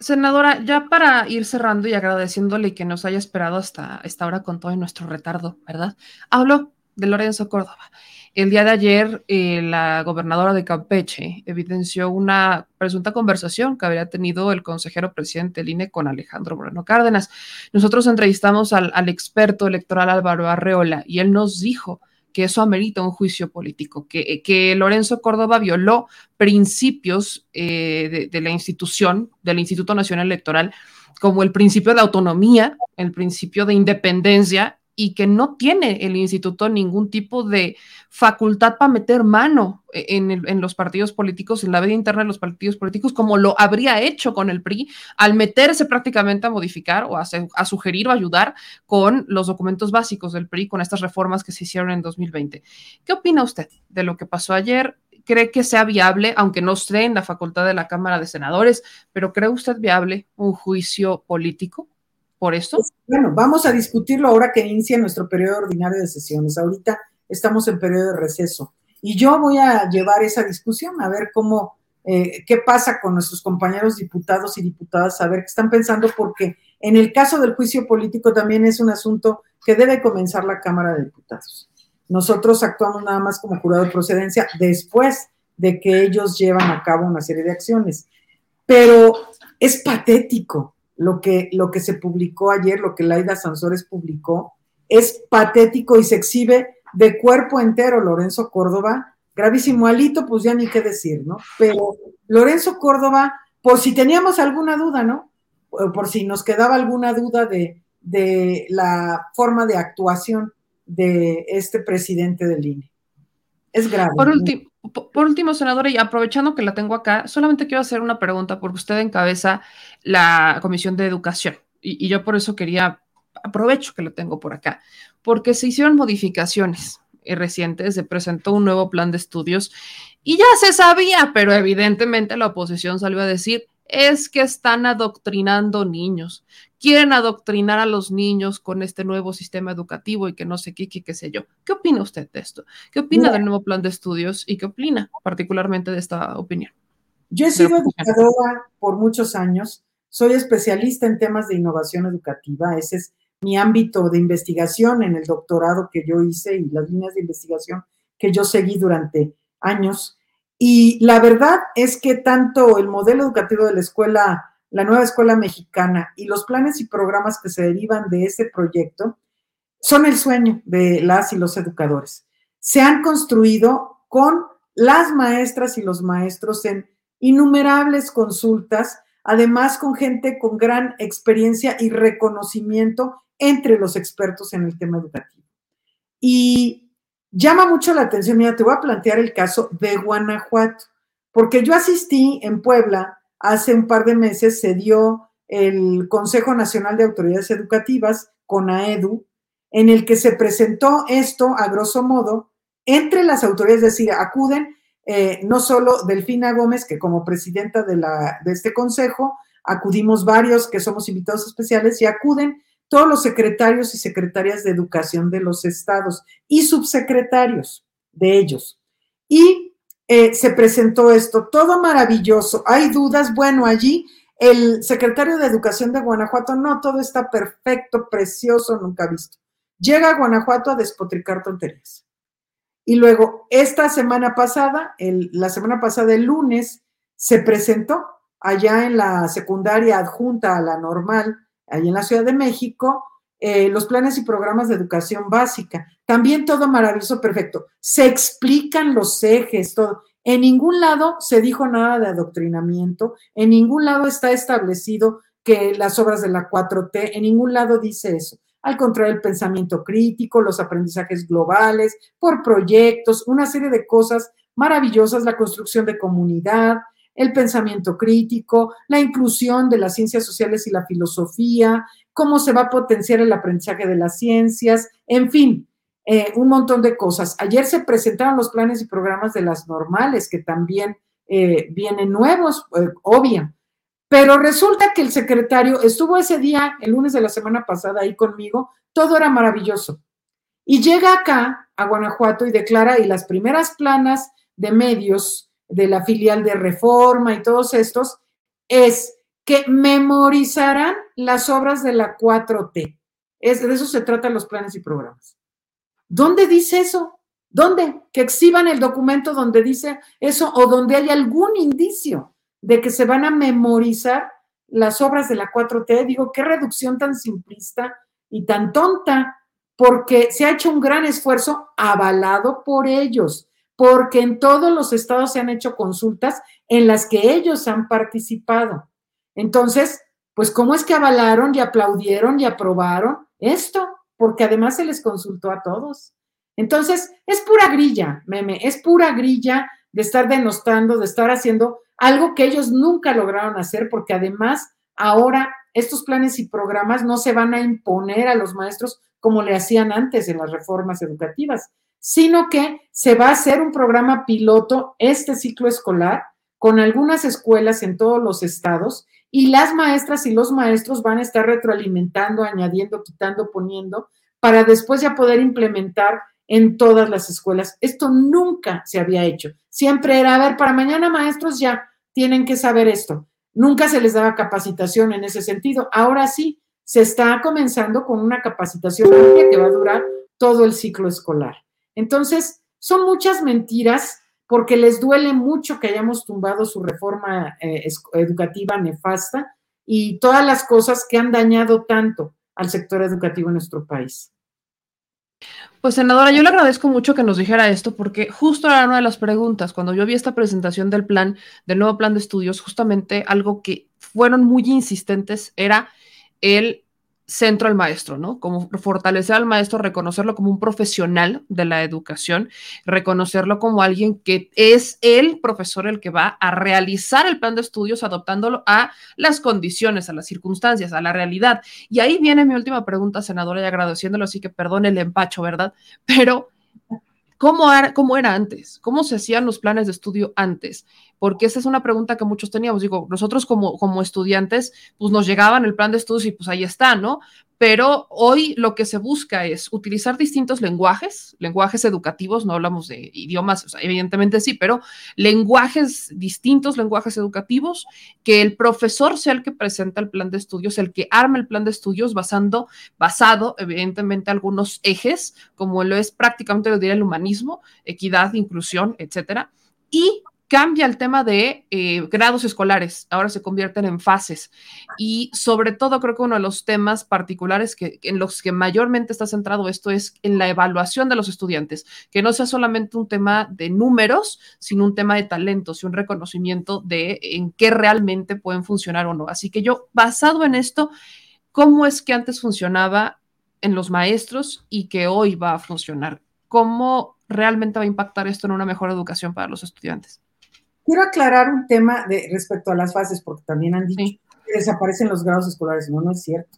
Senadora, ya para ir cerrando y agradeciéndole que nos haya esperado hasta esta hora con todo nuestro retardo, ¿verdad? Hablo de Lorenzo Córdoba. El día de ayer, eh, la gobernadora de Campeche evidenció una presunta conversación que habría tenido el consejero presidente del INE con Alejandro Moreno Cárdenas. Nosotros entrevistamos al, experto electoral Álvaro Arreola y él nos dijo que eso amerita un juicio político, que, Lorenzo Córdoba violó principios eh, de, la institución, del Instituto Nacional Electoral, como el principio de autonomía, el principio de independencia y que no tiene el instituto ningún tipo de facultad para meter mano en, el, en, los partidos políticos, en la vida interna de los partidos políticos, como lo habría hecho con el PRI, al meterse prácticamente a modificar o a, a sugerir o ayudar con los documentos básicos del PRI, con estas reformas que se hicieron en 2020. ¿Qué opina usted de lo que pasó ayer? ¿Cree que sea viable, aunque no esté en la facultad de la Cámara de Senadores, pero cree usted viable un juicio político? Por esto? Pues, bueno, vamos a discutirlo ahora que inicia nuestro periodo ordinario de sesiones. Ahorita estamos en periodo de receso. Y yo voy a llevar esa discusión, a ver cómo, eh, qué pasa con nuestros compañeros diputados y diputadas, a ver qué están pensando, porque en el caso del juicio político también es un asunto que debe comenzar la Cámara de Diputados. Nosotros actuamos nada más como jurado de procedencia después de que ellos llevan a cabo una serie de acciones. Pero es patético lo que, lo que se publicó ayer, lo que Laida Sansores publicó, es patético y se exhibe de cuerpo entero Lorenzo Córdoba, gravísimo alito, pues ya ni qué decir, ¿no? Pero Lorenzo Córdoba, por si teníamos alguna duda, ¿no? Por si nos quedaba alguna duda de, de la forma de actuación de este presidente del INE. Es grave. Por último, por último, senadora, y aprovechando que la tengo acá, solamente quiero hacer una pregunta porque usted encabeza la Comisión de Educación y, y, yo por eso quería, aprovecho que lo tengo por acá, porque se hicieron modificaciones recientes, se presentó un nuevo plan de estudios y ya se sabía, pero evidentemente la oposición salió a decir, es que están adoctrinando niños, quieren adoctrinar a los niños con este nuevo sistema educativo y que no sé qué, qué, qué sé yo. ¿Qué opina usted de esto? ¿Qué opina del nuevo plan de estudios y qué opina particularmente de esta opinión? Yo he sido educadora por muchos años, soy especialista en temas de innovación educativa, ese es mi ámbito de investigación en el doctorado que yo hice y las líneas de investigación que yo seguí durante años. Y la verdad es que tanto el modelo educativo de la escuela, la nueva escuela mexicana y los planes y programas que se derivan de ese proyecto son el sueño de las y los educadores. Se han construido con las maestras y los maestros en innumerables consultas, además con gente con gran experiencia y reconocimiento entre los expertos en el tema educativo. Y llama mucho la atención, mira, te voy a plantear el caso de Guanajuato, porque yo asistí en Puebla hace un par de meses, se dio el Consejo Nacional de Autoridades Educativas, CONAEDU, en el que se presentó esto, a grosso modo, entre las autoridades, es decir, acuden eh, no solo Delfina Gómez, que como presidenta de, la, de este consejo, acudimos varios que somos invitados especiales y acuden todos los secretarios y secretarias de educación de los estados y subsecretarios de ellos. Y eh, se presentó esto, todo maravilloso. Hay dudas, bueno, allí el secretario de Educación de Guanajuato, no, todo está perfecto, precioso, nunca visto. Llega a Guanajuato a despotricar tonterías. Y luego, esta semana pasada, la semana pasada, el lunes, se presentó allá en la secundaria adjunta a la normal, ahí en la Ciudad de México, eh, los planes y programas de educación básica. También todo maravilloso, perfecto. Se explican los ejes, todo. En ningún lado se dijo nada de adoctrinamiento, en ningún lado está establecido que las obras de la 4T, en ningún lado dice eso. Al contrario, el pensamiento crítico, los aprendizajes globales, por proyectos, una serie de cosas maravillosas, la construcción de comunidad, el pensamiento crítico, la inclusión de las ciencias sociales y la filosofía, cómo se va a potenciar el aprendizaje de las ciencias, en fin, eh, un montón de cosas. Ayer se presentaron los planes y programas de las normales, que también eh, vienen nuevos, eh, obvio. Pero resulta que el secretario estuvo ese día, el lunes de la semana pasada, ahí conmigo, todo era maravilloso. Y llega acá, a Guanajuato, y declara, y las primeras planas de medios de la filial de Reforma y todos estos, es que memorizarán las obras de la 4T. Es, de eso se tratan los planes y programas. ¿Dónde dice eso? ¿Dónde? Que exhiban el documento donde dice eso o donde hay algún indicio de que se van a memorizar las obras de la 4T. Digo, qué reducción tan simplista y tan tonta, porque se ha hecho un gran esfuerzo avalado por ellos, porque en todos los estados se han hecho consultas en las que ellos han participado. Entonces, pues, ¿cómo es que avalaron y aplaudieron y aprobaron esto? Porque además se les consultó a todos. Entonces, es pura grilla, meme, es pura grilla de estar denostando, de estar haciendo algo que ellos nunca lograron hacer, porque además ahora estos planes y programas no se van a imponer a los maestros como le hacían antes en las reformas educativas, sino que se va a hacer un programa piloto este ciclo escolar con algunas escuelas en todos los estados y las maestras y los maestros van a estar retroalimentando, añadiendo, quitando, poniendo, para después ya poder implementar en todas las escuelas. Esto nunca se había hecho. Siempre era, a ver, para mañana maestros ya tienen que saber esto. Nunca se les daba capacitación en ese sentido. Ahora sí, se está comenzando con una capacitación amplia que va a durar todo el ciclo escolar. Entonces, son muchas mentiras porque les duele mucho que hayamos tumbado su reforma eh, educativa nefasta y todas las cosas que han dañado tanto al sector educativo en nuestro país. Pues senadora, yo le agradezco mucho que nos dijera esto porque justo era una de las preguntas, cuando yo vi esta presentación del plan, del nuevo plan de estudios, justamente algo que fueron muy insistentes era el centro al maestro, ¿no? Como fortalecer al maestro, reconocerlo como un profesional de la educación, reconocerlo como alguien que es el profesor el que va a realizar el plan de estudios adoptándolo a las condiciones, a las circunstancias, a la realidad. Y ahí viene mi última pregunta, senadora, y agradeciéndolo, así que perdone el empacho, ¿verdad? Pero ¿Cómo era, ¿Cómo era, antes? ¿Cómo se hacían los planes de estudio antes? Porque esa es una pregunta que muchos teníamos. Digo, nosotros como, como estudiantes, pues nos llegaban el plan de estudios y pues ahí está, ¿no? pero hoy lo que se busca es utilizar distintos lenguajes, lenguajes educativos, no hablamos de idiomas, evidentemente sí, pero lenguajes distintos, lenguajes educativos, que el profesor sea el que presenta el plan de estudios, el que arma el plan de estudios basando, basado evidentemente algunos ejes, como lo es prácticamente, lo diría, el humanismo, equidad, inclusión, etcétera, y cambia el tema de eh, grados escolares, ahora se convierten en fases. Y sobre todo creo que uno de los temas particulares que, en los que mayormente está centrado esto es en la evaluación de los estudiantes, que no sea solamente un tema de números, sino un tema de talentos y un reconocimiento de en qué realmente pueden funcionar o no. Así que yo, basado en esto, ¿cómo es que antes funcionaba en los maestros y que hoy va a funcionar? ¿Cómo realmente va a impactar esto en una mejor educación para los estudiantes? Quiero aclarar un tema de, respecto a las fases, porque también han dicho que desaparecen los grados escolares. No, no es cierto.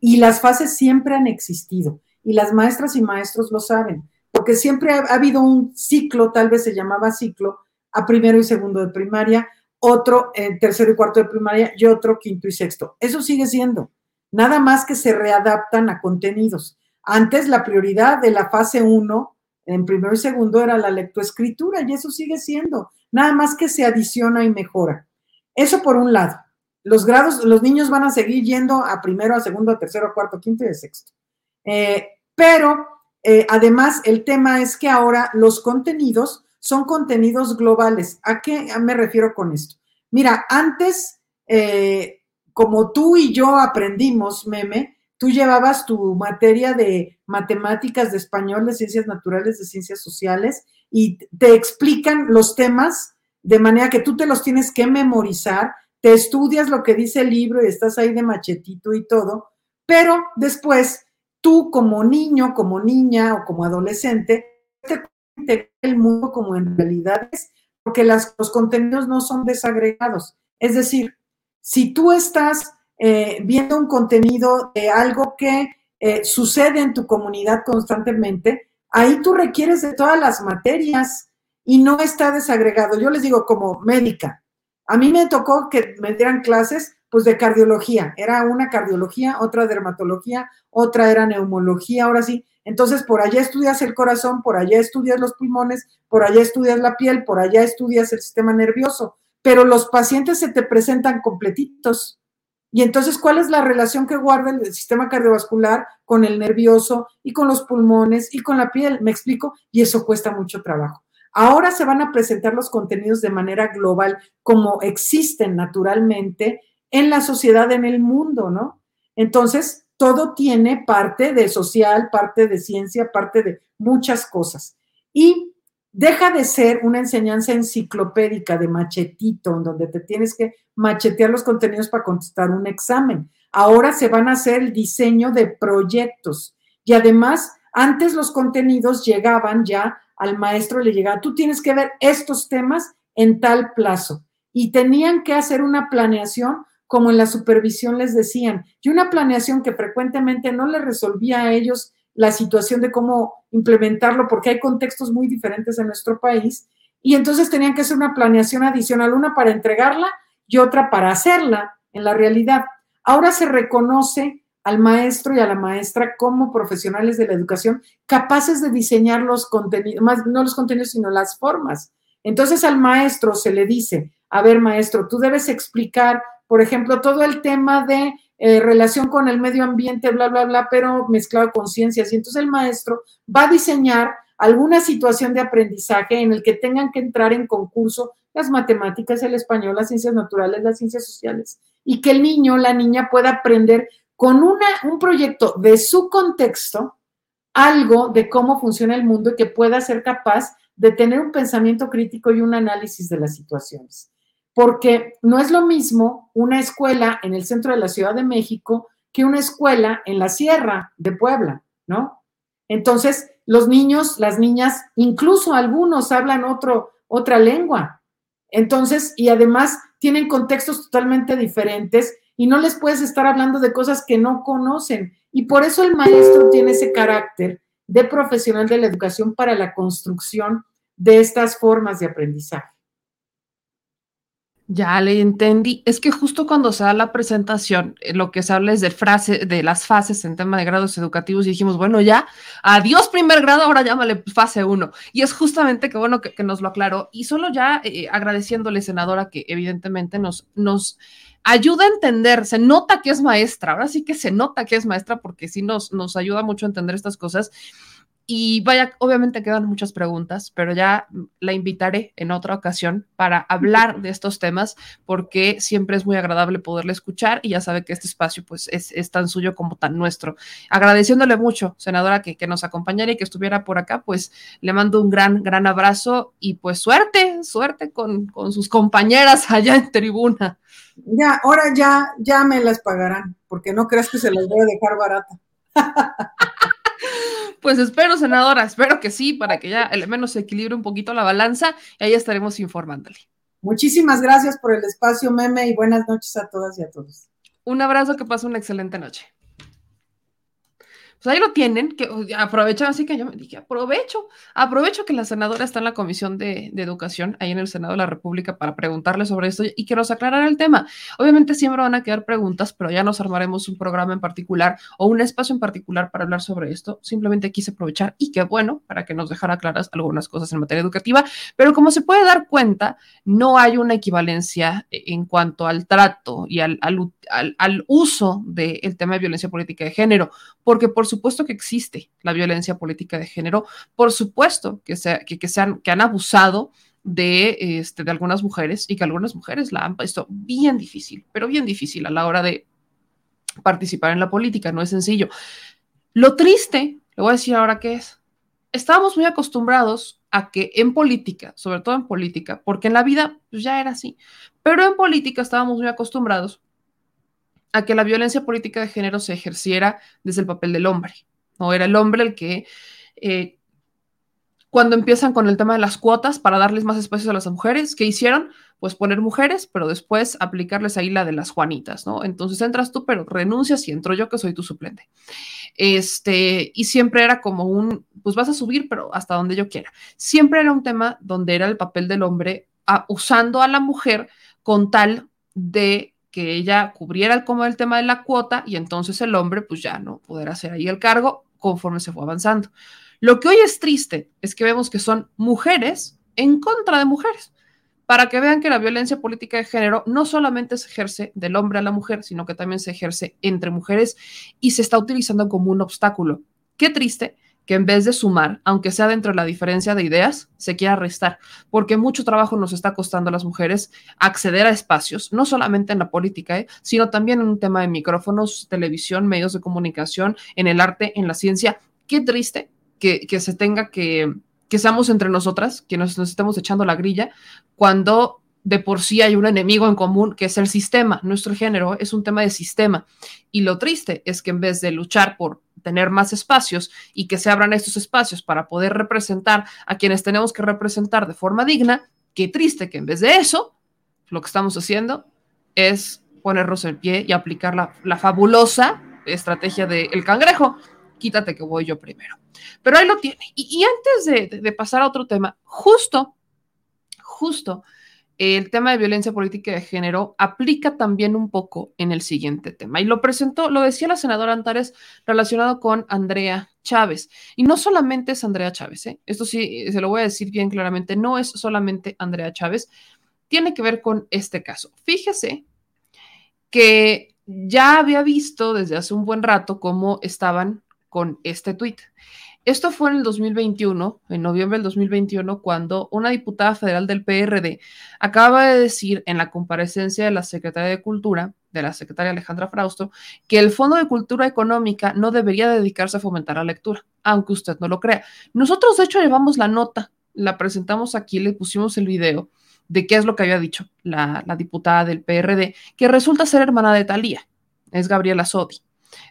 Y las fases siempre han existido, y las maestras y maestros lo saben, porque siempre ha, habido un ciclo, tal vez se llamaba ciclo, a primero y segundo de primaria, otro en tercero y cuarto de primaria y otro quinto y sexto. Eso sigue siendo. Nada más que se readaptan a contenidos. Antes la prioridad de la fase 1 en primero y segundo era la lectoescritura y eso sigue siendo nada más que se adiciona y mejora. Eso por un lado. Los grados, los niños van a seguir yendo a primero, a segundo, a tercero, a cuarto, quinto y a sexto. Eh, pero eh, además el tema es que ahora los contenidos son contenidos globales. ¿A qué me refiero con esto? Mira, antes, eh, como tú y yo aprendimos, meme, tú llevabas tu materia de matemáticas, de español, de ciencias naturales, de ciencias sociales, y te explican los temas de manera que tú te los tienes que memorizar, te estudias lo que dice el libro y estás ahí de machetito y todo, pero después tú como niño, como niña o como adolescente, te el mundo como en realidad es, porque los contenidos no son desagregados. Es decir, si tú estás eh, viendo un contenido de algo que eh, sucede en tu comunidad constantemente, ahí tú requieres de todas las materias y no está desagregado. Yo les digo como médica, a mí me tocó que me dieran clases pues de cardiología, era una cardiología, otra dermatología, otra era neumología, ahora sí. Entonces, por allá estudias el corazón, por allá estudias los pulmones, por allá estudias la piel, por allá estudias el sistema nervioso, pero los pacientes se te presentan completitos. Y entonces, ¿cuál es la relación que guarda el sistema cardiovascular con el nervioso y con los pulmones y con la piel? ¿Me explico? Y eso cuesta mucho trabajo. Ahora se van a presentar los contenidos de manera global como existen naturalmente en la sociedad, en el mundo, ¿no? Entonces, todo tiene parte de social, parte de ciencia, parte de muchas cosas. Y deja de ser una enseñanza enciclopédica de machetito, en donde te tienes que machetear los contenidos para contestar un examen. Ahora se van a hacer el diseño de proyectos. Y además, antes los contenidos llegaban ya al maestro, le llegaba, tú tienes que ver estos temas en tal plazo. Y tenían que hacer una planeación como en la supervisión les decían, y una planeación que frecuentemente no le resolvía a ellos la situación de cómo implementarlo, porque hay contextos muy diferentes en nuestro país, y entonces tenían que hacer una planeación adicional, una para entregarla y otra para hacerla en la realidad. Ahora se reconoce al maestro y a la maestra como profesionales de la educación capaces de diseñar los contenidos, más no los contenidos, sino las formas. Entonces al maestro se le dice, a ver maestro, tú debes explicar por ejemplo, todo el tema de eh, relación con el medio ambiente, bla, bla, bla, pero mezclado con ciencias. Y entonces el maestro va a diseñar alguna situación de aprendizaje en el que tengan que entrar en concurso las matemáticas, el español, las ciencias naturales, las ciencias sociales, y que el niño, la niña pueda aprender con una, un proyecto de su contexto algo de cómo funciona el mundo y que pueda ser capaz de tener un pensamiento crítico y un análisis de las situaciones porque no es lo mismo una escuela en el centro de la Ciudad de México que una escuela en la Sierra de Puebla, ¿no? Entonces, los niños, las niñas, incluso algunos hablan otro, otra lengua. Entonces, y además tienen contextos totalmente diferentes y no les puedes estar hablando de cosas que no conocen. Y por eso el maestro tiene ese carácter de profesional de la educación para la construcción de estas formas de aprendizaje. Ya le entendí. Es que justo cuando se da la presentación, eh, lo que se habla es de frase, de las fases en tema de grados educativos, y dijimos, bueno, ya, adiós primer grado, ahora llámale fase uno. Y es justamente que bueno que, nos lo aclaró. Y solo ya eh, agradeciéndole, senadora, que evidentemente nos, nos ayuda a entender, se nota que es maestra, ahora sí que se nota que es maestra, porque sí nos, nos ayuda mucho a entender estas cosas. Y vaya, obviamente quedan muchas preguntas, pero ya la invitaré en otra ocasión para hablar de estos temas, porque siempre es muy agradable poderle escuchar y ya sabe que este espacio pues es, tan suyo como tan nuestro. Agradeciéndole mucho, senadora, que, que nos acompañara y que estuviera por acá, pues le mando un gran, gran abrazo y pues suerte, suerte con, con sus compañeras allá en tribuna. Ya, ahora ya, ya me las pagarán, porque no creas que se las voy a dejar barata. <laughs> Pues espero, senadora, espero que sí, para que ya al menos se equilibre un poquito la balanza y ahí estaremos informándole. Muchísimas gracias por el espacio, Meme, y buenas noches a todas y a todos. Un abrazo, que pase una excelente noche pues ahí lo tienen, que aprovechan, así que yo me dije, aprovecho, aprovecho que la senadora está en la Comisión de, Educación, ahí en el Senado de la República, para preguntarle sobre esto y que nos aclarara el tema. Obviamente siempre van a quedar preguntas, pero ya nos armaremos un programa en particular o un espacio en particular para hablar sobre esto. Simplemente quise aprovechar y qué bueno, para que nos dejara claras algunas cosas en materia educativa, pero como se puede dar cuenta, no hay una equivalencia en cuanto al trato y al, al, uso del tema de violencia política de género, porque por supuesto que existe la violencia política de género, por supuesto que, se, que, han abusado de, este, de algunas mujeres y que algunas mujeres la han puesto bien difícil, pero bien difícil a la hora de participar en la política, no es sencillo. Lo triste, le voy a decir ahora qué es, estábamos muy acostumbrados a que en política, sobre todo en política, porque en la vida pues, ya era así, pero en política estábamos muy acostumbrados a que la violencia política de género se ejerciera desde el papel del hombre. ¿no? Era el hombre el que, eh, cuando empiezan con el tema de las cuotas para darles más espacios a las mujeres, ¿qué hicieron? Pues poner mujeres, pero después aplicarles ahí la de las Juanitas, ¿no? Entonces entras tú, pero renuncias y entro yo que soy tu suplente. Este, y siempre era como un, pues vas a subir, pero hasta donde yo quiera. Siempre era un tema donde era el papel del hombre usando a la mujer con tal de que ella cubriera como el tema de la cuota y entonces el hombre pues ya no poder hacer ahí el cargo conforme se fue avanzando. Lo que hoy es triste es que vemos que son mujeres en contra de mujeres. para que vean que la violencia política de género no solamente se ejerce del hombre a la mujer, sino que también se ejerce entre mujeres y se está utilizando como un obstáculo. Qué triste que en vez de sumar, aunque sea dentro de la diferencia de ideas, se quiera restar, porque mucho trabajo nos está costando a las mujeres acceder a espacios, no solamente en la política, ¿eh? sino también en un tema de micrófonos, televisión, medios de comunicación, en el arte, en la ciencia. Qué triste que, que se tenga que, que seamos entre nosotras, que nos, nos estemos echando la grilla, cuando de por sí hay un enemigo en común que es el sistema. Nuestro género es un tema de sistema. Y lo triste es que en vez de luchar por tener más espacios y que se abran estos espacios para poder representar a quienes tenemos que representar de forma digna, qué triste que en vez de eso, lo que estamos haciendo es ponernos en pie y aplicar la, fabulosa estrategia del cangrejo. Quítate que voy yo primero. Pero ahí lo tiene. Y, antes de, de pasar a otro tema, justo, justo, el tema de violencia política de género aplica también un poco en el siguiente tema. Y lo presentó, lo decía la senadora Antares relacionado con Andrea Chávez. Y no solamente es Andrea Chávez, ¿eh? esto sí, se lo voy a decir bien claramente, no es solamente Andrea Chávez, tiene que ver con este caso. Fíjese que ya había visto desde hace un buen rato cómo estaban con este tuit. Esto fue en el 2021, en noviembre del 2021, cuando una diputada federal del PRD acaba de decir en la comparecencia de la Secretaría de Cultura, de la secretaria Alejandra Frausto, que el Fondo de Cultura Económica no debería dedicarse a fomentar la lectura, aunque usted no lo crea. Nosotros, de hecho, llevamos la nota, la presentamos aquí, le pusimos el video de qué es lo que había dicho la, la diputada del PRD, que resulta ser hermana de Talía, es Gabriela Sodi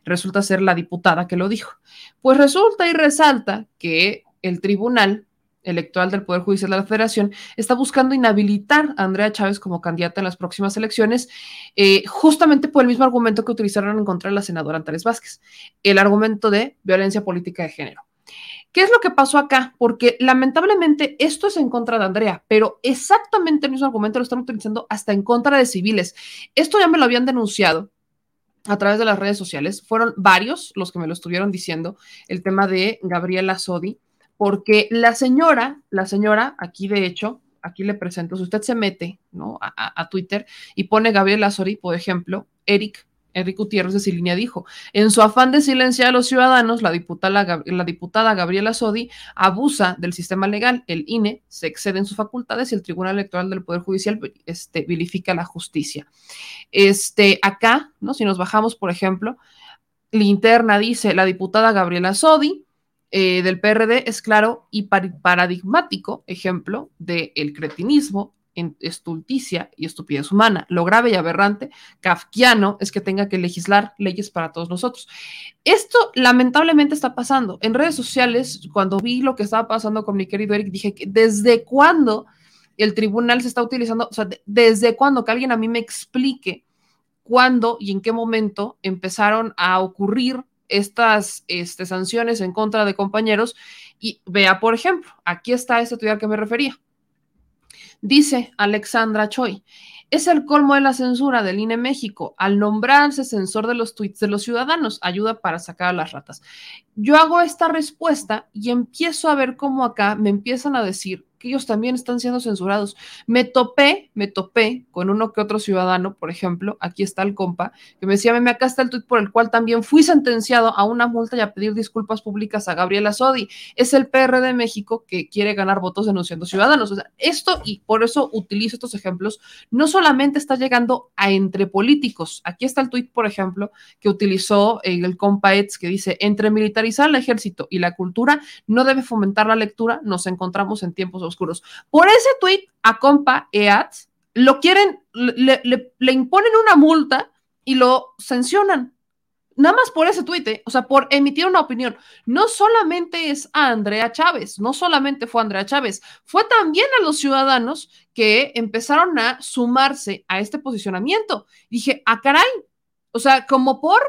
resulta ser la diputada que lo dijo. Pues resulta y resalta que el Tribunal Electoral del Poder Judicial de la Federación está buscando inhabilitar a Andrea Chávez como candidata en las próximas elecciones, eh, justamente por el mismo argumento que utilizaron en contra de la senadora Antares Vázquez, el argumento de violencia política de género. ¿Qué es lo que pasó acá? Porque lamentablemente esto es en contra de Andrea, pero exactamente el mismo argumento lo están utilizando hasta en contra de civiles. Esto ya me lo habían denunciado a través de las redes sociales. Fueron varios los que me lo estuvieron diciendo, el tema de Gabriela Sodi, porque la señora, la señora, aquí de hecho, aquí le presento, si usted se mete ¿no? a, a Twitter y pone Gabriela Sodi, por ejemplo, Eric Enrique Gutiérrez de Silinia dijo, en su afán de silenciar a los ciudadanos, la diputada, la diputada Gabriela Sodi abusa del sistema legal, el INE se excede en sus facultades y el Tribunal Electoral del Poder Judicial este, vilifica la justicia. Este, acá, ¿no? si nos bajamos, por ejemplo, Linterna dice, la diputada Gabriela Sodi eh, del PRD es claro y paradigmático ejemplo del el cretinismo estulticia y estupidez humana. Lo grave y aberrante, kafkiano, es que tenga que legislar leyes para todos nosotros. Esto lamentablemente está pasando. En redes sociales, cuando vi lo que estaba pasando con mi querido Eric, dije que desde cuándo el tribunal se está utilizando, o sea, desde cuándo que alguien a mí me explique cuándo y en qué momento empezaron a ocurrir estas este, sanciones en contra de compañeros. Y vea, por ejemplo, aquí está este tuyo al que me refería Dice Alexandra Choi, es el colmo de la censura del INE México. Al nombrarse censor de los tweets de los ciudadanos, ayuda para sacar a las ratas. Yo hago esta respuesta y empiezo a ver cómo acá me empiezan a decir que ellos también están siendo censurados. Me topé, me topé con uno que otro ciudadano, por ejemplo, aquí está el compa, que me decía, me acá está el tuit por el cual también fui sentenciado a una multa y a pedir disculpas públicas a Gabriela Sodi. Es el PR de México que quiere ganar votos denunciando ciudadanos. O sea, esto, y por eso utilizo estos ejemplos, no solamente está llegando a entre políticos. Aquí está el tuit, por ejemplo, que utilizó el compa Eds, que dice, entre militarizar el ejército y la cultura, no debe fomentar la lectura, nos encontramos en tiempos oscuros. Por ese tweet a compa EATS, lo quieren, le, le, imponen una multa y lo sancionan. Nada más por ese tuit, ¿eh? o sea, por emitir una opinión. No solamente es a Andrea Chávez, no solamente fue Andrea Chávez, fue también a los ciudadanos que empezaron a sumarse a este posicionamiento. Dije, ah, caray, o sea, como por,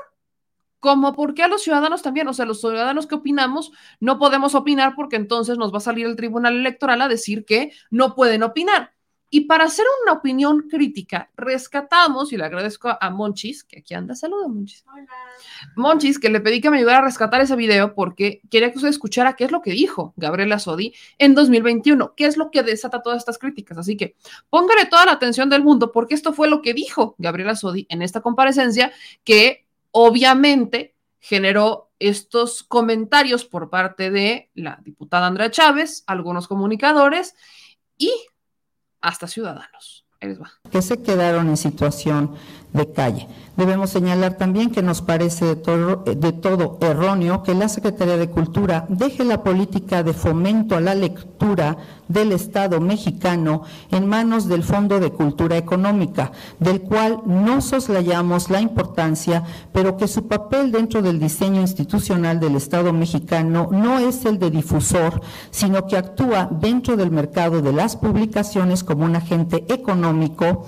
como porque a los ciudadanos también, o sea, los ciudadanos que opinamos no podemos opinar porque entonces nos va a salir el Tribunal Electoral a decir que no pueden opinar. Y para hacer una opinión crítica, rescatamos, y le agradezco a Monchis, que aquí anda, saluda Monchis. Hola. Monchis, que le pedí que me ayudara a rescatar ese video porque quería que usted escuchara qué es lo que dijo Gabriela Sodi en 2021, qué es lo que desata todas estas críticas. Así que póngale toda la atención del mundo porque esto fue lo que dijo Gabriela Sodi en esta comparecencia que obviamente generó estos comentarios por parte de la diputada Andrea Chávez, algunos comunicadores y hasta ciudadanos. Que se quedaron en situación de calle. Debemos señalar también que nos parece de todo, erróneo que la Secretaría de Cultura deje la política de fomento a la lectura del Estado mexicano en manos del Fondo de Cultura Económica, del cual no soslayamos la importancia, pero que su papel dentro del diseño institucional del Estado mexicano no es el de difusor, sino que actúa dentro del mercado de las publicaciones como un agente económico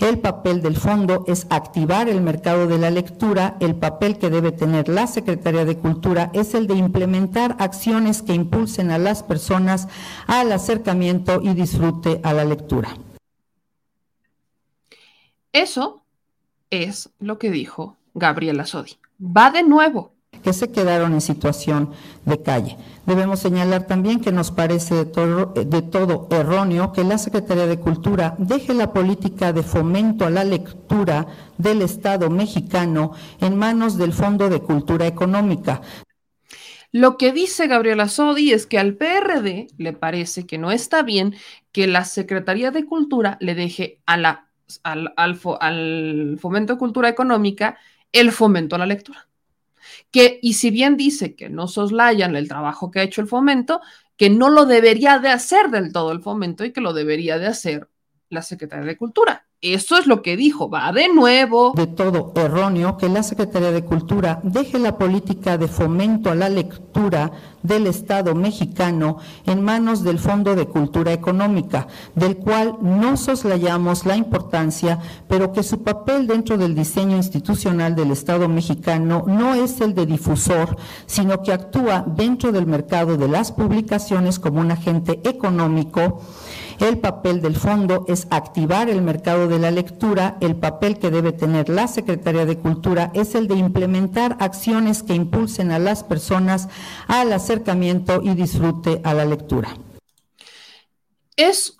el papel del fondo es activar el mercado de la lectura. El papel que debe tener la Secretaría de Cultura es el de implementar acciones que impulsen a las personas al acercamiento y disfrute a la lectura. Eso es lo que dijo Gabriela Sodi. Va de nuevo que se quedaron en situación de calle. Debemos señalar también que nos parece de todo, erróneo que la Secretaría de Cultura deje la política de fomento a la lectura del Estado mexicano en manos del Fondo de Cultura Económica. Lo que dice Gabriela Sodi es que al PRD le parece que no está bien que la Secretaría de Cultura le deje a la, al, al, al Fomento de Cultura Económica el fomento a la lectura que, y si bien dice que no soslayan el trabajo que ha hecho el fomento, que no lo debería de hacer del todo el fomento y que lo debería de hacer la Secretaría de Cultura. Eso es lo que dijo, va de nuevo. De todo erróneo que la Secretaría de Cultura deje la política de fomento a la lectura del Estado mexicano en manos del Fondo de Cultura Económica, del cual no soslayamos la importancia, pero que su papel dentro del diseño institucional del Estado mexicano no es el de difusor, sino que actúa dentro del mercado de las publicaciones como un agente económico el papel del fondo es activar el mercado de la lectura. El papel que debe tener la Secretaría de Cultura es el de implementar acciones que impulsen a las personas al acercamiento y disfrute a la lectura. Es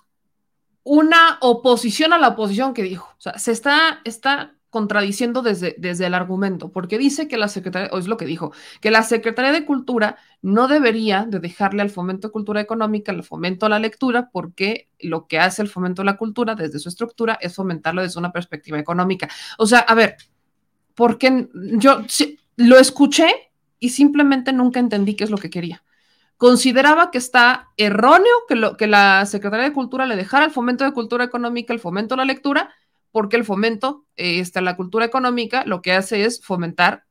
una oposición a la oposición que dijo. O sea, se está, está contradiciendo desde, desde el argumento, porque dice que la Secretaría, o es lo que dijo, que la Secretaría de Cultura no debería de dejarle al fomento de cultura económica el fomento a la lectura, porque lo que hace el fomento a la cultura desde su estructura es fomentarlo desde una perspectiva económica. O sea, a ver, porque yo lo escuché y simplemente nunca entendí qué es lo que quería. Consideraba que está erróneo que, lo, que la Secretaría de Cultura le dejara el fomento de cultura económica, el fomento a la lectura, porque el fomento, eh, está la cultura económica, lo que hace es fomentar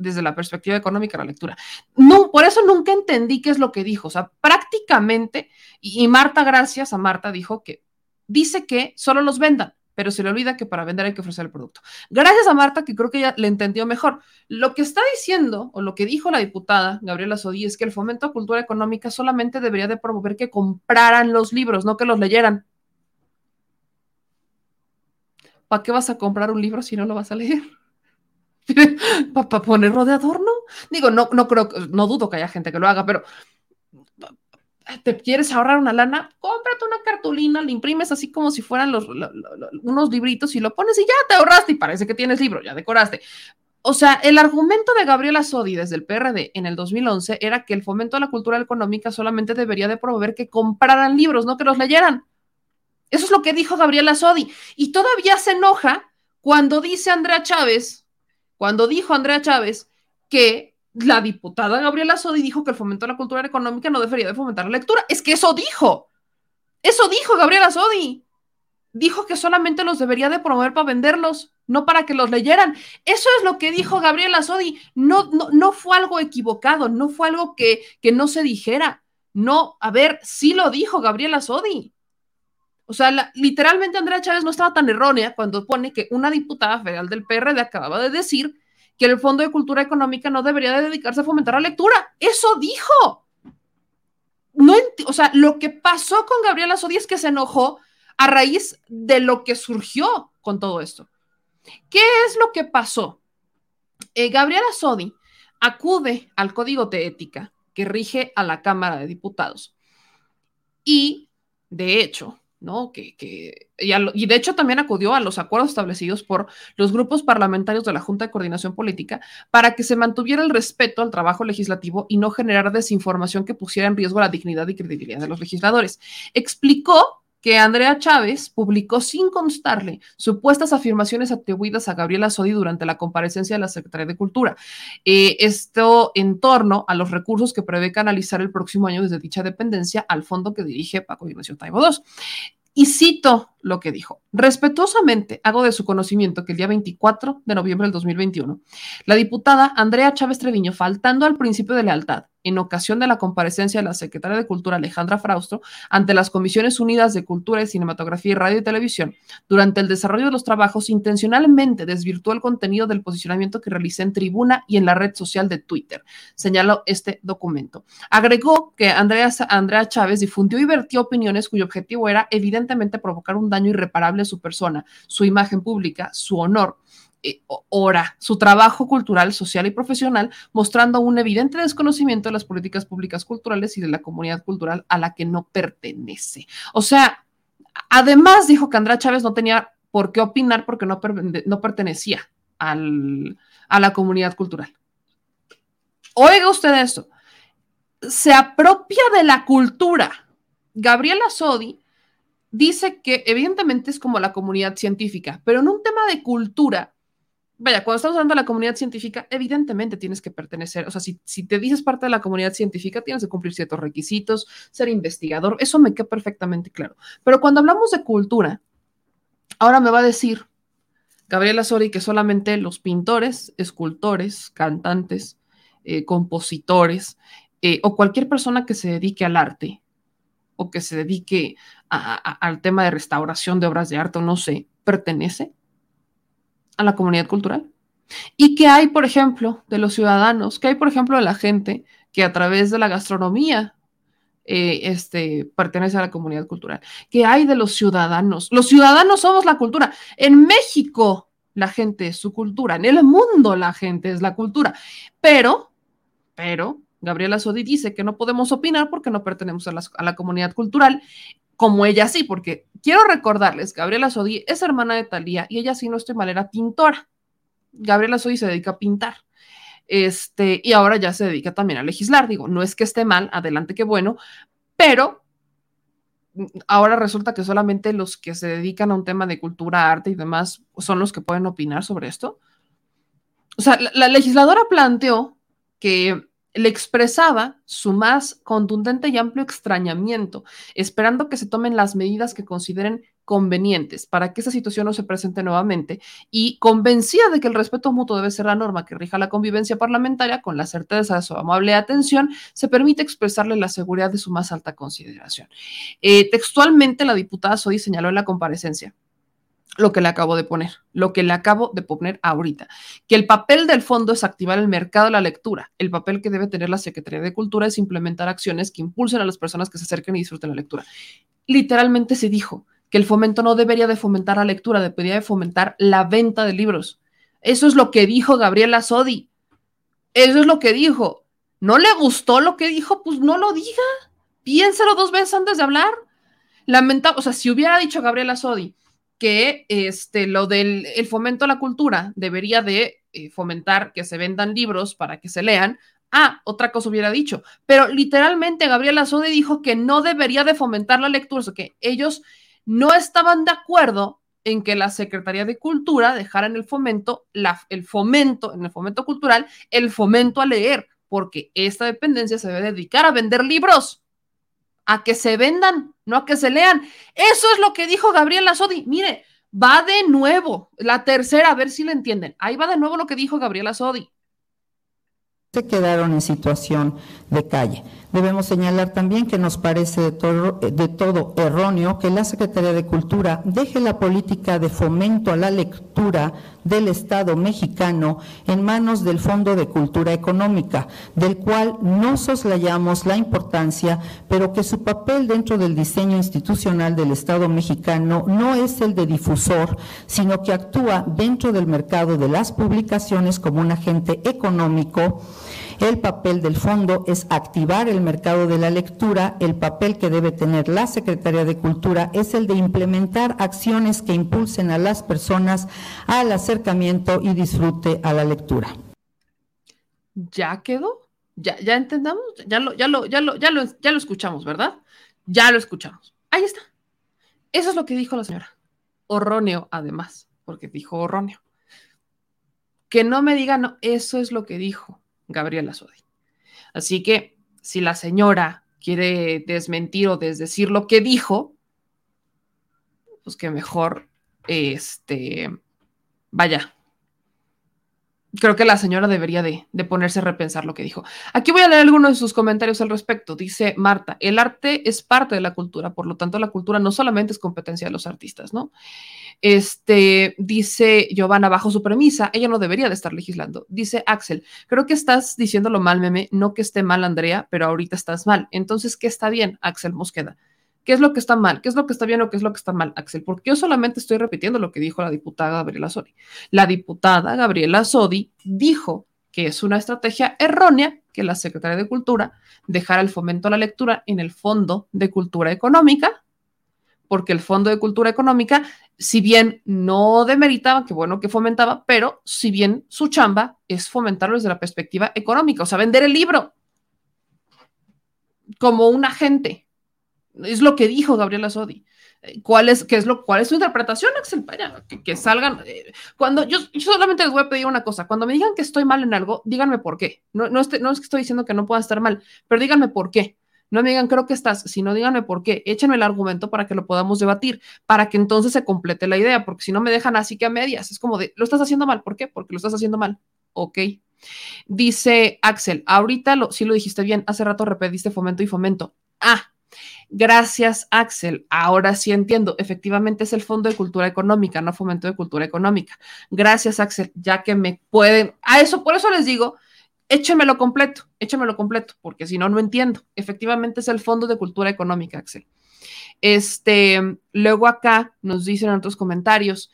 desde la perspectiva económica la lectura. No, por eso nunca entendí qué es lo que dijo. O sea, prácticamente, y, Marta, gracias a Marta, dijo que dice que solo los vendan, pero se le olvida que para vender hay que ofrecer el producto. Gracias a Marta, que creo que ella le entendió mejor. Lo que está diciendo, o lo que dijo la diputada Gabriela Sodí, es que el fomento a cultura económica solamente debería de promover que compraran los libros, no que los leyeran. ¿Para qué vas a comprar un libro si no lo vas a leer? <laughs> ¿Para ponerlo de adorno? Digo, no, no creo, no dudo que haya gente que lo haga, pero te quieres ahorrar una lana, cómprate una cartulina, la imprimes así como si fueran los, unos libritos y lo pones y ya te ahorraste y parece que tienes libro, ya decoraste. O sea, el argumento de Gabriela Sodi desde el PRD en el 2011 era que el fomento de la cultura económica solamente debería de promover que compraran libros, no que los leyeran. Eso es lo que dijo Gabriela Sodi. Y todavía se enoja cuando dice Andrea Chávez, cuando dijo Andrea Chávez que la diputada Gabriela Sodi dijo que el fomento de la cultura económica no debería de fomentar la lectura. Es que eso dijo. Eso dijo Gabriela Sodi. Dijo que solamente los debería de promover para venderlos, no para que los leyeran. Eso es lo que dijo Gabriela Sodi. No, no, no fue algo equivocado, no fue algo que, que no se dijera. No, a ver, sí lo dijo Gabriela Sodi. O sea, literalmente Andrea Chávez no estaba tan errónea cuando pone que una diputada federal del PRD acababa de decir que el Fondo de Cultura Económica no debería de dedicarse a fomentar la lectura. Eso dijo. No o sea, lo que pasó con Gabriela Sodi es que se enojó a raíz de lo que surgió con todo esto. ¿Qué es lo que pasó? Eh, Gabriela Sodi acude al código de ética que rige a la Cámara de Diputados y, de hecho, ¿no? Que, y, de hecho también acudió a los acuerdos establecidos por los grupos parlamentarios de la Junta de Coordinación Política para que se mantuviera el respeto al trabajo legislativo y no generar desinformación que pusiera en riesgo la dignidad y credibilidad de los legisladores. Explicó que Andrea Chávez publicó sin constarle supuestas afirmaciones atribuidas a Gabriela Sodi durante la comparecencia de la Secretaría de Cultura. Eh, esto en torno a los recursos que prevé canalizar el próximo año desde dicha dependencia al fondo que dirige Paco Ignacio Taibo II. Y cito lo que dijo. Respetuosamente hago de su conocimiento que el día 24 de noviembre del 2021, la diputada Andrea Chávez Treviño, faltando al principio de lealtad, en ocasión de la comparecencia de la secretaria de Cultura Alejandra Fraustro ante las Comisiones Unidas de Cultura y Cinematografía y Radio y Televisión, durante el desarrollo de los trabajos, intencionalmente desvirtuó el contenido del posicionamiento que realicé en tribuna y en la red social de Twitter, señaló este documento. Agregó que Andrea, Andrea Chávez difundió y vertió opiniones cuyo objetivo era evidentemente provocar un daño irreparable a su persona, su imagen pública, su honor, eh, hora su trabajo cultural, social y profesional, mostrando un evidente desconocimiento de las políticas públicas culturales y de la comunidad cultural a la que no pertenece. O sea, además dijo que Andrea Chávez no tenía por qué opinar porque no, no pertenecía al, a la comunidad cultural. Oiga usted esto, se apropia de la cultura. Gabriela Sodi dice que evidentemente es como la comunidad científica, pero en un tema de cultura, vaya, cuando estamos hablando de la comunidad científica, evidentemente tienes que pertenecer, o sea, si, si, te dices parte de la comunidad científica, tienes que cumplir ciertos requisitos, ser investigador, eso me queda perfectamente claro. Pero cuando hablamos de cultura, ahora me va a decir Gabriela Sori que solamente los pintores, escultores, cantantes, eh, compositores eh, o cualquier persona que se dedique al arte o que se dedique al tema de restauración de obras de arte o no sé, pertenece a la comunidad cultural. ¿Y qué hay, por ejemplo, de los ciudadanos? ¿Qué hay, por ejemplo, de la gente que a través de la gastronomía eh, este, pertenece a la comunidad cultural? ¿Qué hay de los ciudadanos? Los ciudadanos somos la cultura. En México, la gente es su cultura. En el mundo, la gente es la cultura. Pero, pero, Gabriela Sodi dice que no podemos opinar porque no pertenecemos a la, comunidad cultural, como ella sí, porque quiero recordarles, Gabriela Sodi es hermana de Talía y ella sí, no estoy mal, era pintora. Gabriela Sodi se dedica a pintar. Este, y ahora ya se dedica también a legislar. Digo, no es que esté mal, adelante que bueno, pero ahora resulta que solamente los que se dedican a un tema de cultura, arte y demás son los que pueden opinar sobre esto. O sea, la legisladora planteó que le expresaba su más contundente y amplio extrañamiento, esperando que se tomen las medidas que consideren convenientes para que esa situación no se presente nuevamente y convencida de que el respeto mutuo debe ser la norma que rija la convivencia parlamentaria, con la certeza de su amable atención, se permite expresarle la seguridad de su más alta consideración. Eh, textualmente, la diputada Sodi señaló en la comparecencia lo que le acabo de poner, lo que le acabo de poner ahorita, que el papel del fondo es activar el mercado de la lectura, el papel que debe tener la Secretaría de Cultura es implementar acciones que impulsen a las personas que se acerquen y disfruten la lectura. Literalmente se dijo que el fomento no debería de fomentar la lectura, debería de fomentar la venta de libros. Eso es lo que dijo Gabriela Sodi. Eso es lo que dijo. ¿No le gustó lo que dijo? Pues no lo diga. Piénsalo dos veces antes de hablar. Lamentable, o sea, si hubiera dicho Gabriela Sodi, que este, lo del el fomento a la cultura debería de eh, fomentar que se vendan libros para que se lean. Ah, otra cosa hubiera dicho, pero literalmente Gabriela Sode dijo que no debería de fomentar la lectura, o que ellos no estaban de acuerdo en que la Secretaría de Cultura dejara en el fomento, la, el fomento, en el fomento cultural, el fomento a leer, porque esta dependencia se debe dedicar a vender libros a que se vendan, no que se lean. Eso es lo que dijo Gabriela Sodi. Mire, va de nuevo, la tercera, a ver si lo entienden. Ahí va de nuevo lo que dijo Gabriela Sodi. Se quedaron en situación de calle. Debemos señalar también que nos parece de todo, erróneo que la Secretaría de Cultura deje la política de fomento a la lectura del Estado mexicano en manos del Fondo de Cultura Económica, del cual no soslayamos la importancia, pero que su papel dentro del diseño institucional del Estado mexicano no es el de difusor, sino que actúa dentro del mercado de las publicaciones como un agente económico el papel del fondo es activar el mercado de la lectura. El papel que debe tener la Secretaría de Cultura es el de implementar acciones que impulsen a las personas al acercamiento y disfrute a la lectura. ¿Ya quedó? ¿Ya, ya entendamos? Ya lo, ya, lo, ya, lo, ya, lo, ya lo escuchamos, ¿verdad? Ya lo escuchamos. Ahí está. Eso es lo que dijo la señora. Horróneo, además, porque dijo horróneo. Que no me digan, no, eso es lo que dijo. Gabriela Sodi. Así que si la señora quiere desmentir o desdecir lo que dijo, pues que mejor, este, vaya, creo que la señora debería de, ponerse a repensar lo que dijo. Aquí voy a leer algunos de sus comentarios al respecto. Dice Marta, el arte es parte de la cultura, por lo tanto la cultura no solamente es competencia de los artistas, ¿no? Este, dice Giovanna, bajo su premisa, ella no debería de estar legislando. Dice Axel, creo que estás diciéndolo mal, meme, no que esté mal, Andrea, pero ahorita estás mal. Entonces, ¿qué está bien, Axel Mosqueda? ¿Qué es lo que está mal? ¿Qué es lo que está bien o qué es lo que está mal, Axel? Porque yo solamente estoy repitiendo lo que dijo la diputada Gabriela Sodi. La diputada Gabriela Sodi dijo que es una estrategia errónea que la Secretaría de Cultura dejara el fomento a la lectura en el Fondo de Cultura Económica, porque el Fondo de Cultura Económica, si bien no demeritaba, que bueno que fomentaba, pero si bien su chamba es fomentarlo desde la perspectiva económica, o sea, vender el libro como un agente es lo que dijo Gabriela Sodi. Eh, ¿Cuál es, qué es, lo, ¿Cuál es su interpretación, Axel? que, salgan. Eh, cuando yo, solamente les voy a pedir una cosa. Cuando me digan que estoy mal en algo, díganme por qué. No, no, es que estoy diciendo que no pueda estar mal, pero díganme por qué. No me digan, creo que estás, sino díganme por qué. Échenme el argumento para que lo podamos debatir, para que entonces se complete la idea, porque si no me dejan así que a medias. Es como de, lo estás haciendo mal. ¿Por qué? Porque lo estás haciendo mal. Ok. Dice Axel, ahorita lo, sí lo dijiste bien, hace rato repetiste fomento y fomento. Ah, Gracias, Axel. Ahora sí entiendo. Efectivamente es el Fondo de Cultura Económica, no Fomento de Cultura Económica. Gracias, Axel, ya que me pueden. A eso, por eso les digo, échenmelo completo, échenmelo completo, porque si no, no entiendo. Efectivamente es el Fondo de Cultura Económica, Axel. Este, luego acá nos dicen en otros comentarios.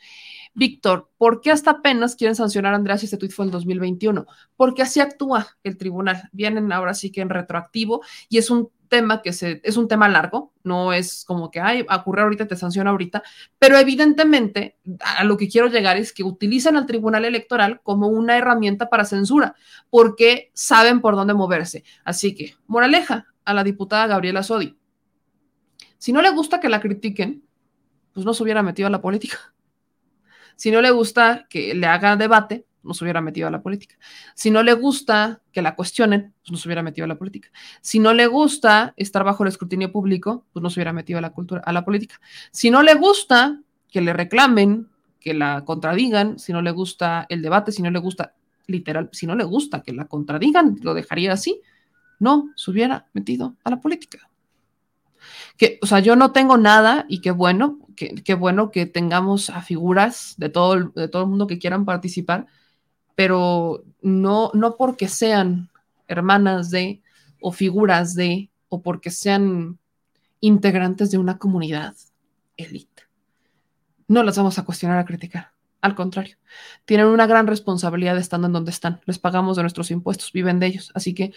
Víctor, ¿por qué hasta apenas quieren sancionar a Andrea si este tuit fue en 2021? Porque así actúa el tribunal. Vienen ahora sí que en retroactivo y es un tema que se, es un tema largo, no es como que, ay, ocurre ahorita, te sanciona ahorita, pero evidentemente a lo que quiero llegar es que utilizan al Tribunal Electoral como una herramienta para censura, porque saben por dónde moverse. Así que, moraleja a la diputada Gabriela Sodi. Si no le gusta que la critiquen, pues no se hubiera metido a la política. Si no le gusta que le haga debate, no se hubiera metido a la política. Si no le gusta que la cuestionen, pues no se hubiera metido a la política. Si no le gusta estar bajo el escrutinio público, pues no se hubiera metido a la cultura, a la política. Si no le gusta que le reclamen, que la contradigan, si no le gusta el debate, si no le gusta literal, si no le gusta que la contradigan, lo dejaría así, no se hubiera metido a la política. Que, o sea, yo no tengo nada y qué bueno, qué bueno que tengamos a figuras de todo, de todo el mundo que quieran participar, pero no, no porque sean hermanas de o figuras de o porque sean integrantes de una comunidad élite. No las vamos a cuestionar, a criticar. Al contrario, tienen una gran responsabilidad estando en donde están. Les pagamos de nuestros impuestos, viven de ellos. Así que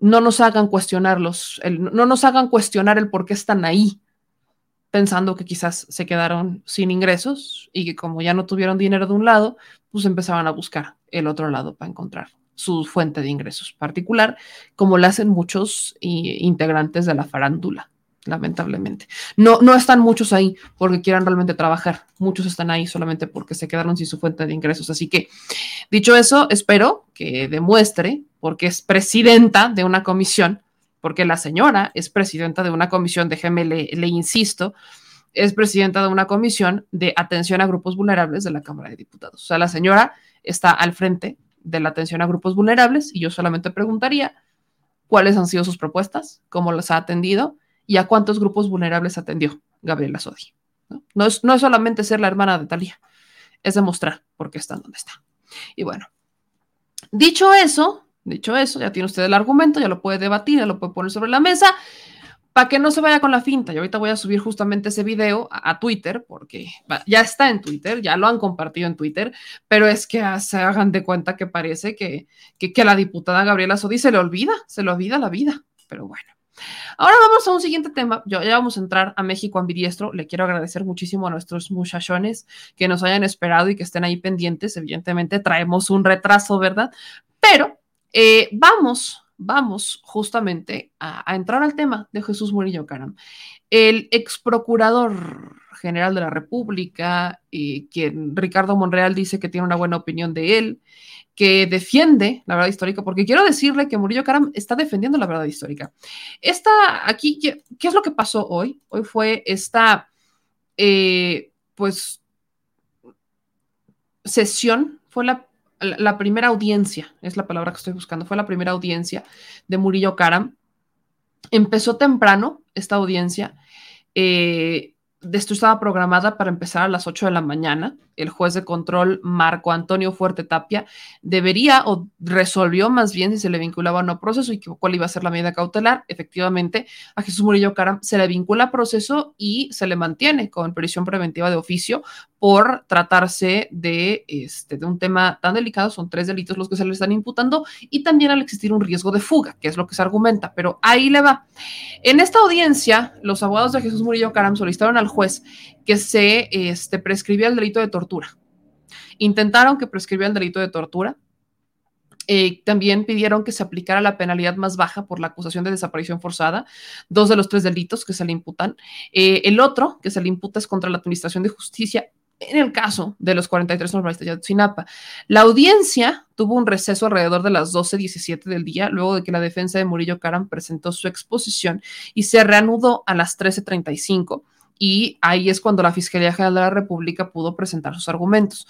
no nos hagan cuestionarlos, no nos hagan cuestionar el por qué están ahí, pensando que quizás se quedaron sin ingresos y que como ya no tuvieron dinero de un lado, pues empezaban a buscar el otro lado para encontrar su fuente de ingresos particular, como lo hacen muchos integrantes de la farándula, lamentablemente. No, no están muchos ahí porque quieran realmente trabajar, muchos están ahí solamente porque se quedaron sin su fuente de ingresos. Así que, dicho eso, espero que demuestre, porque es presidenta de una comisión, porque la señora es presidenta de una comisión, déjeme, le, insisto, es presidenta de una comisión de atención a grupos vulnerables de la Cámara de Diputados. O sea, la señora está al frente de la atención a grupos vulnerables y yo solamente preguntaría, cuáles han sido sus propuestas, cómo las ha atendido y a cuántos grupos vulnerables atendió Gabriela Sodi. ¿no? es, no es solamente ser la hermana de Talía, es demostrar por qué está donde está. Y bueno, dicho eso, dicho eso, ya tiene usted el argumento, ya lo puede debatir, ya lo puede poner sobre la mesa para que no se vaya con la finta. Y ahorita voy a subir justamente ese video a, Twitter, porque ya está en Twitter, ya lo han compartido en Twitter, pero es que se hagan de cuenta que parece que, que, la diputada Gabriela Sodi se le olvida, se le olvida la vida. Pero bueno. Ahora vamos a un siguiente tema. Yo, ya vamos a entrar a México ambidiestro. Le quiero agradecer muchísimo a nuestros muchachones que nos hayan esperado y que estén ahí pendientes. Evidentemente traemos un retraso, ¿verdad? Pero eh, vamos, vamos justamente a, entrar al tema de Jesús Murillo Caram. El ex procurador general de la República, y quien Ricardo Monreal dice que tiene una buena opinión de él, que defiende la verdad histórica, porque quiero decirle que Murillo Karam está defendiendo la verdad histórica. Esta, aquí, ¿qué, es lo que pasó hoy? Hoy fue esta, eh, pues, sesión, fue la, la, primera audiencia, es la palabra que estoy buscando, fue la primera audiencia de Murillo Karam. Empezó temprano esta audiencia. Eh, esto estaba programada para empezar a las 8 de la mañana. El juez de control, Marco Antonio Fuerte Tapia, debería o resolvió más bien si se le vinculaba o no proceso y cuál iba a ser la medida cautelar. Efectivamente, a Jesús Murillo Caram se le vincula proceso y se le mantiene con prisión preventiva de oficio por tratarse de, este, de un tema tan delicado. Son tres delitos los que se le están imputando y también al existir un riesgo de fuga, que es lo que se argumenta. Pero ahí le va. En esta audiencia, los abogados de Jesús Murillo Caram solicitaron al juez que se este, prescribía el delito de tortura. Intentaron que prescribiera el delito de tortura. Eh, también pidieron que se aplicara la penalidad más baja por la acusación de desaparición forzada, dos de los tres delitos que se le imputan. Eh, el otro que se le imputa es contra la Administración de Justicia en el caso de los 43 normalistas de Ayotzinapa. La audiencia tuvo un receso alrededor de las 12.17 del día, luego de que la defensa de Murillo Caram presentó su exposición y se reanudó a las 13.35 y ahí es cuando la Fiscalía General de la República pudo presentar sus argumentos.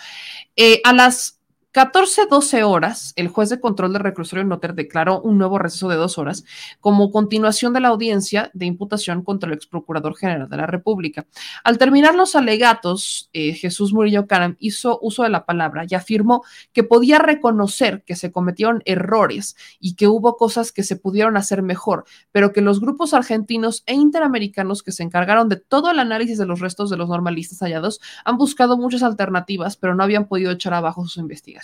Eh, a las 14, 12 horas, el juez de control del reclusorio Noter declaró un nuevo receso de dos horas como continuación de la audiencia de imputación contra el ex procurador general de la República. Al terminar los alegatos, eh, Jesús Murillo Caram hizo uso de la palabra y afirmó que podía reconocer que se cometieron errores y que hubo cosas que se pudieron hacer mejor, pero que los grupos argentinos e interamericanos que se encargaron de todo el análisis de los restos de los normalistas hallados han buscado muchas alternativas, pero no habían podido echar abajo sus investigaciones.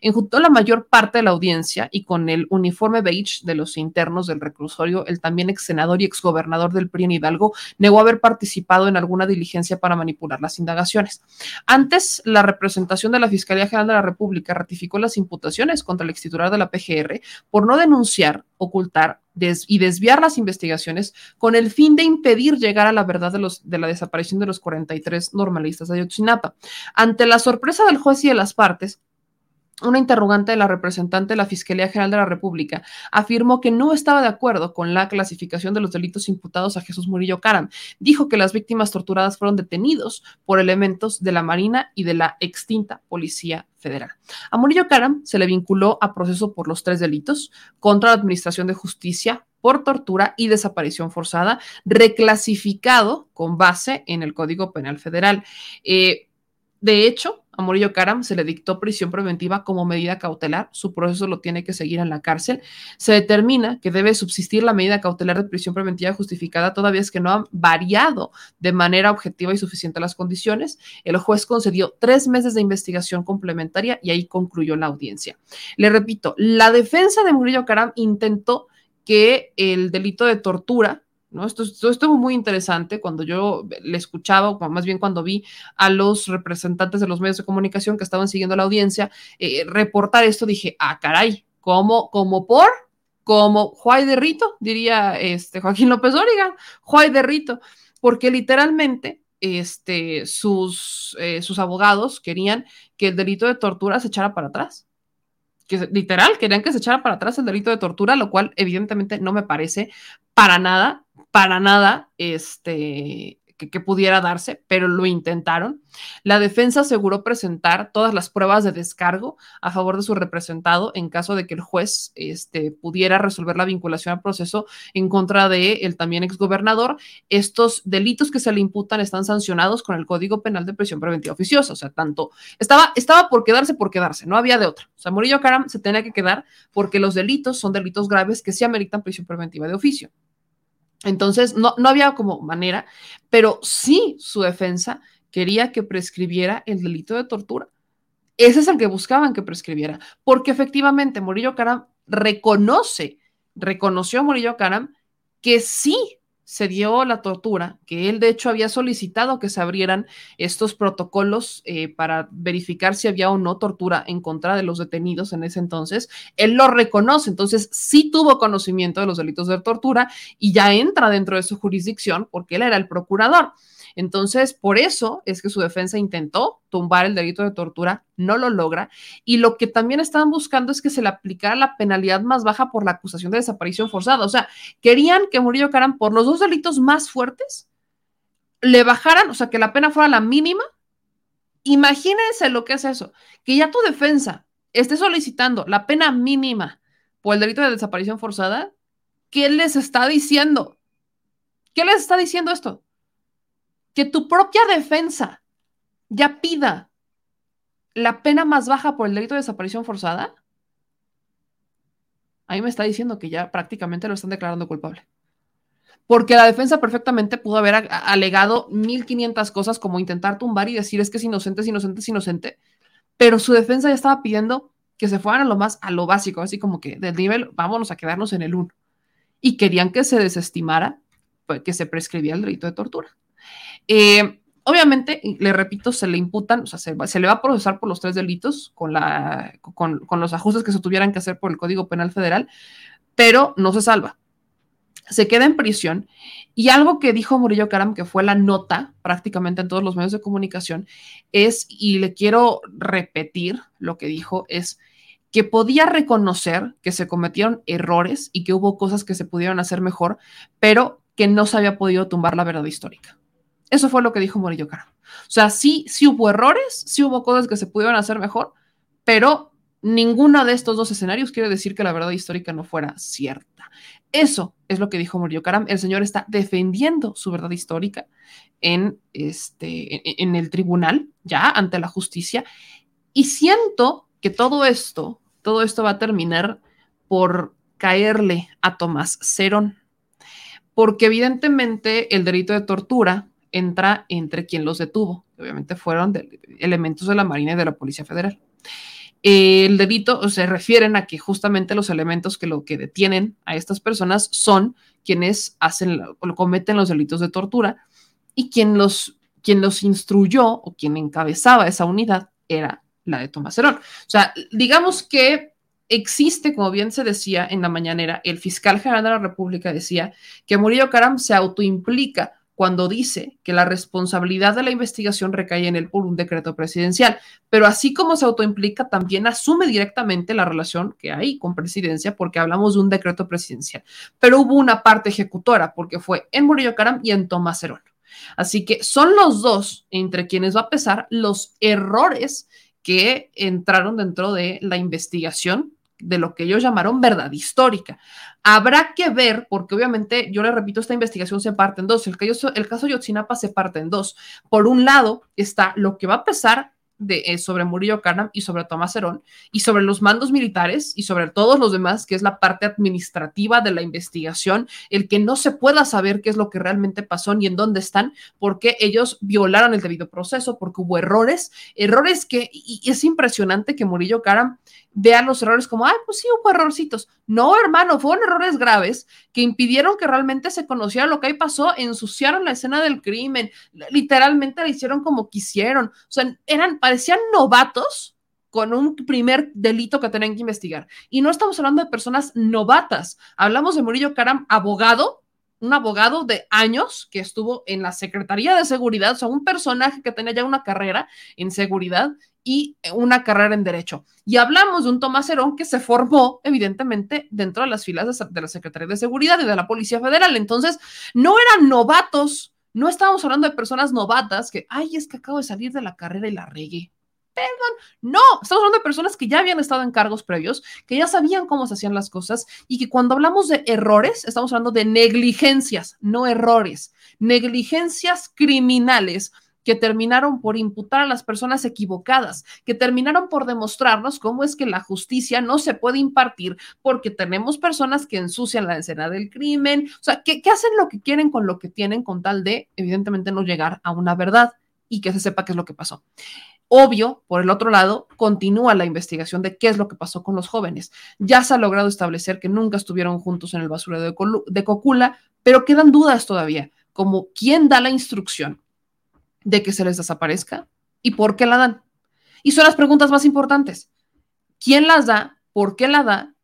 Enjuntó la mayor parte de la audiencia y con el uniforme beige de los internos del reclusorio, el también ex senador y ex gobernador del PRI en Hidalgo negó haber participado en alguna diligencia para manipular las indagaciones. Antes, la representación de la Fiscalía General de la República ratificó las imputaciones contra el ex titular de la PGR por no denunciar, ocultar y desviar las investigaciones con el fin de impedir llegar a la verdad de, los, de la desaparición de los 43 normalistas de Ayotzinapa. Ante la sorpresa del juez y de las partes, una interrogante de la representante de la Fiscalía General de la República afirmó que no estaba de acuerdo con la clasificación de los delitos imputados a Jesús Murillo Caram. Dijo que las víctimas torturadas fueron detenidos por elementos de la Marina y de la extinta Policía Federal. A Murillo Caram se le vinculó a proceso por los tres delitos contra la Administración de Justicia por tortura y desaparición forzada, reclasificado con base en el Código Penal Federal. Eh, de hecho, a Murillo Karam se le dictó prisión preventiva como medida cautelar. Su proceso lo tiene que seguir en la cárcel. Se determina que debe subsistir la medida cautelar de prisión preventiva justificada todavía es que no han variado de manera objetiva y suficiente las condiciones. El juez concedió tres meses de investigación complementaria y ahí concluyó la audiencia. Le repito, la defensa de Murillo Karam intentó que el delito de tortura ¿no? Esto, estuvo muy interesante cuando yo le escuchaba, o más bien cuando vi a los representantes de los medios de comunicación que estaban siguiendo la audiencia eh, reportar esto, dije, ah, caray, ¿cómo, como por? Como Juay de Rito, diría este Joaquín López Origa, Juay de Rito, porque literalmente este, sus, eh, sus abogados querían que el delito de tortura se echara para atrás que literal querían que se echara para atrás el delito de tortura, lo cual evidentemente no me parece para nada para nada este, que, pudiera darse, pero lo intentaron. La defensa aseguró presentar todas las pruebas de descargo a favor de su representado en caso de que el juez este, pudiera resolver la vinculación al proceso en contra de el también exgobernador. Estos delitos que se le imputan están sancionados con el Código Penal de Prisión Preventiva Oficiosa, o sea, tanto estaba, estaba por quedarse por quedarse, no había de otra. O sea, Murillo Caram se tenía que quedar porque los delitos son delitos graves que sí ameritan prisión preventiva de oficio. Entonces, no, no había como manera, pero sí su defensa quería que prescribiera el delito de tortura. Ese es el que buscaban que prescribiera, porque efectivamente Murillo Caram reconoce, reconoció a Murillo Caram que sí se dio la tortura, que él de hecho había solicitado que se abrieran estos protocolos eh, para verificar si había o no tortura en contra de los detenidos en ese entonces. Él lo reconoce, entonces sí tuvo conocimiento de los delitos de tortura y ya entra dentro de su jurisdicción porque él era el procurador. Entonces, por eso es que su defensa intentó tumbar el delito de tortura, no lo logra, y lo que también estaban buscando es que se le aplicara la penalidad más baja por la acusación de desaparición forzada. O sea, querían que Murillo Caram, por los dos delitos más fuertes, le bajaran, o sea, que la pena fuera la mínima. Imagínense lo que es eso, que ya tu defensa esté solicitando la pena mínima por el delito de desaparición forzada, ¿qué les está diciendo? ¿Qué les está diciendo esto? Que tu propia defensa ya pida la pena más baja por el delito de desaparición forzada, ahí me está diciendo que ya prácticamente lo están declarando culpable. Porque la defensa perfectamente pudo haber alegado 1500 cosas como intentar tumbar y decir es que es inocente, es inocente, es inocente, pero su defensa ya estaba pidiendo que se fueran a lo más, a lo básico, así como que del nivel, vámonos a quedarnos en el 1. Y querían que se desestimara, pues, que se prescribía el delito de tortura. Eh, obviamente, le repito, se le imputan, o sea, se, le va a procesar por los tres delitos con, con, los ajustes que se tuvieran que hacer por el Código Penal Federal, pero no se salva. Se queda en prisión y algo que dijo Murillo Caram, que fue la nota prácticamente en todos los medios de comunicación, es, y le quiero repetir lo que dijo, es que podía reconocer que se cometieron errores y que hubo cosas que se pudieron hacer mejor, pero que no se había podido tumbar la verdad histórica. Eso fue lo que dijo Murillo Caram. O sea, sí, sí hubo errores, sí hubo cosas que se pudieron hacer mejor, pero ninguno de estos dos escenarios quiere decir que la verdad histórica no fuera cierta. Eso es lo que dijo Murillo Caram. El señor está defendiendo su verdad histórica en, este, en el tribunal, ya ante la justicia, y siento que todo esto, todo esto va a terminar por caerle a Tomás Cerón, porque evidentemente el delito de tortura entra entre quien los detuvo. Obviamente fueron elementos de la Marina y de la Policía Federal. El delito se refieren a que justamente los elementos que lo que detienen a estas personas son quienes hacen o cometen los delitos de tortura y quien los, quien los instruyó o quien encabezaba esa unidad era la de Tomás Herón. O sea, digamos que existe, como bien se decía en la mañanera, el fiscal general de la República decía que Murillo Caram se autoimplica cuando dice que la responsabilidad de la investigación recae en él por un decreto presidencial, pero así como se autoimplica, también asume directamente la relación que hay con presidencia, porque hablamos de un decreto presidencial. Pero hubo una parte ejecutora, porque fue en Murillo Caram y en Tomás Herón. Así que son los dos entre quienes va a pesar los errores que entraron dentro de la investigación de lo que ellos llamaron verdad histórica. Habrá que ver, porque obviamente, yo le repito, esta investigación se parte en dos. El caso, el caso Yotzinapa se parte en dos. Por un lado está lo que va a pesar de, eh, sobre Murillo Karam y sobre Tomás Herón y sobre los mandos militares y sobre todos los demás, que es la parte administrativa de la investigación, el que no se pueda saber qué es lo que realmente pasó ni en dónde están, porque ellos violaron el debido proceso, porque hubo errores, errores que, y, es impresionante que Murillo Karam vea los errores como, ay, pues sí, hubo errorcitos. No, hermano, fueron errores graves que impidieron que realmente se conociera lo que ahí pasó, ensuciaron la escena del crimen, literalmente la hicieron como quisieron, o sea, eran, parecían novatos con un primer delito que tenían que investigar. Y no estamos hablando de personas novatas, hablamos de Murillo Caram, abogado, un abogado de años que estuvo en la Secretaría de Seguridad, o sea, un personaje que tenía ya una carrera en seguridad y una carrera en Derecho. Y hablamos de un Tomás Herón que se formó, evidentemente, dentro de las filas de, la Secretaría de Seguridad y de la Policía Federal. Entonces, no eran novatos No estábamos hablando de personas novatas que, ay, es que acabo de salir de la carrera y la regué. Perdón, no, estamos hablando de personas que ya habían estado en cargos previos, que ya sabían cómo se hacían las cosas y que cuando hablamos de errores, estamos hablando de negligencias, no errores, negligencias criminales que terminaron por imputar a las personas equivocadas, que terminaron por demostrarnos cómo es que la justicia no se puede impartir porque tenemos personas que ensucian la escena del crimen, o sea, que, que hacen lo que quieren con lo que tienen con tal de, evidentemente, no llegar a una verdad y que se sepa qué es lo que pasó. Obvio, por el otro lado, continúa la investigación de qué es lo que pasó con los jóvenes. Ya se ha logrado establecer que nunca estuvieron juntos en el basurero de, de Cocula, pero quedan dudas todavía, como quién da la instrucción, de que se les desaparezca y por qué la dan. Y son las preguntas más importantes. ¿Quién las da? ¿Por qué la da?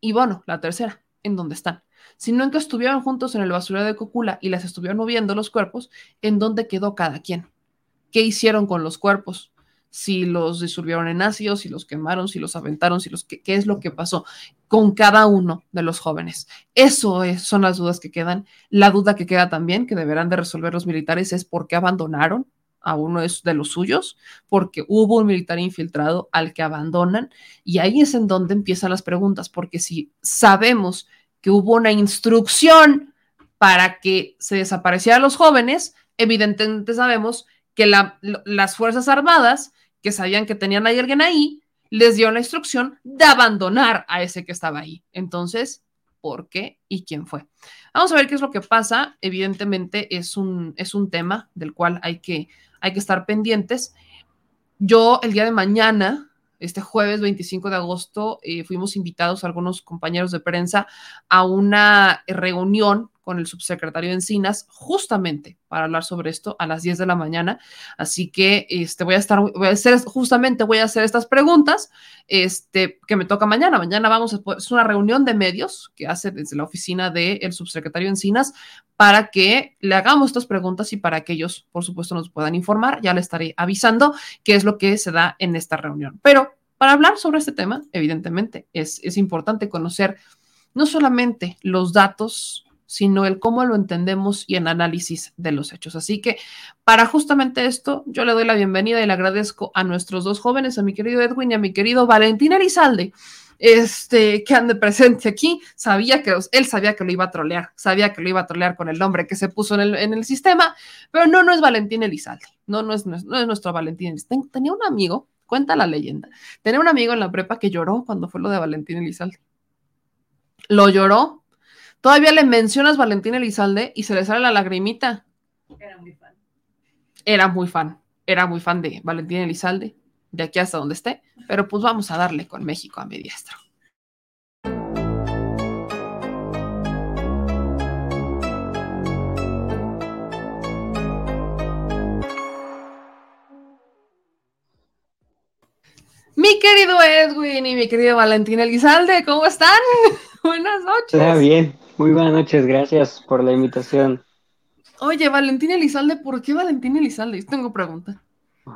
Y bueno, la tercera, ¿en dónde están? Si no en que estuvieron juntos en el basurero de Cocula y les estuvieron moviendo los cuerpos, ¿en dónde quedó cada quien? ¿Qué hicieron con los cuerpos? Si los disolvieron en ácidos, si los quemaron, si los aventaron, si los qué, qué es lo que pasó con cada uno de los jóvenes. Eso es, son las dudas que quedan. La duda que queda también, que deberán de resolver los militares, es por qué abandonaron a uno de los suyos, porque hubo un militar infiltrado al que abandonan, y ahí es en donde empiezan las preguntas, porque si sabemos que hubo una instrucción para que se desaparecieran los jóvenes, evidentemente sabemos que la, las Fuerzas Armadas, que sabían que tenían a alguien ahí, les dio la instrucción de abandonar a ese que estaba ahí. Entonces, ¿por qué y quién fue? Vamos a ver qué es lo que pasa. Evidentemente es un, es un tema del cual hay que, hay que estar pendientes. Yo el día de mañana, este jueves 25 de agosto, eh, fuimos invitados algunos compañeros de prensa a una reunión con el subsecretario Encinas justamente para hablar sobre esto a las 10 de la mañana. Así que este, voy a estar, voy a hacer, justamente voy a hacer estas preguntas este, que me toca mañana. Mañana vamos a, es una reunión de medios que hace desde la oficina del subsecretario Encinas para que le hagamos estas preguntas y para que ellos, por supuesto, nos puedan informar. Ya le estaré avisando qué es lo que se da en esta reunión. Pero para hablar sobre este tema, evidentemente, es, es importante conocer no solamente los datos sino el cómo lo entendemos y el análisis de los hechos. Así que para justamente esto, yo le doy la bienvenida y le agradezco a nuestros dos jóvenes, a mi querido Edwin y a mi querido Valentín Elizalde, este, que ande presente aquí. Sabía que él sabía que lo iba a trolear, sabía que lo iba a trolear con el nombre que se puso en el, sistema, pero no, no es Valentín Elizalde, no, no es, no es, nuestro Valentín Elizalde. Tenía un amigo, cuenta la leyenda, tenía un amigo en la prepa que lloró cuando fue lo de Valentín Elizalde. Lo lloró Todavía le mencionas Valentín Elizalde y se le sale la lagrimita. Era muy fan. Era muy fan. Era muy fan de Valentín Elizalde, de aquí hasta donde esté. Pero pues vamos a darle con México a mi diestro. Mi querido Edwin y mi querido Valentín Elizalde, ¿cómo están? <laughs> Buenas noches. Está bien. Muy buenas noches, gracias por la invitación. Oye, Valentín Elizalde, ¿por qué Valentín Elizalde? Tengo pregunta.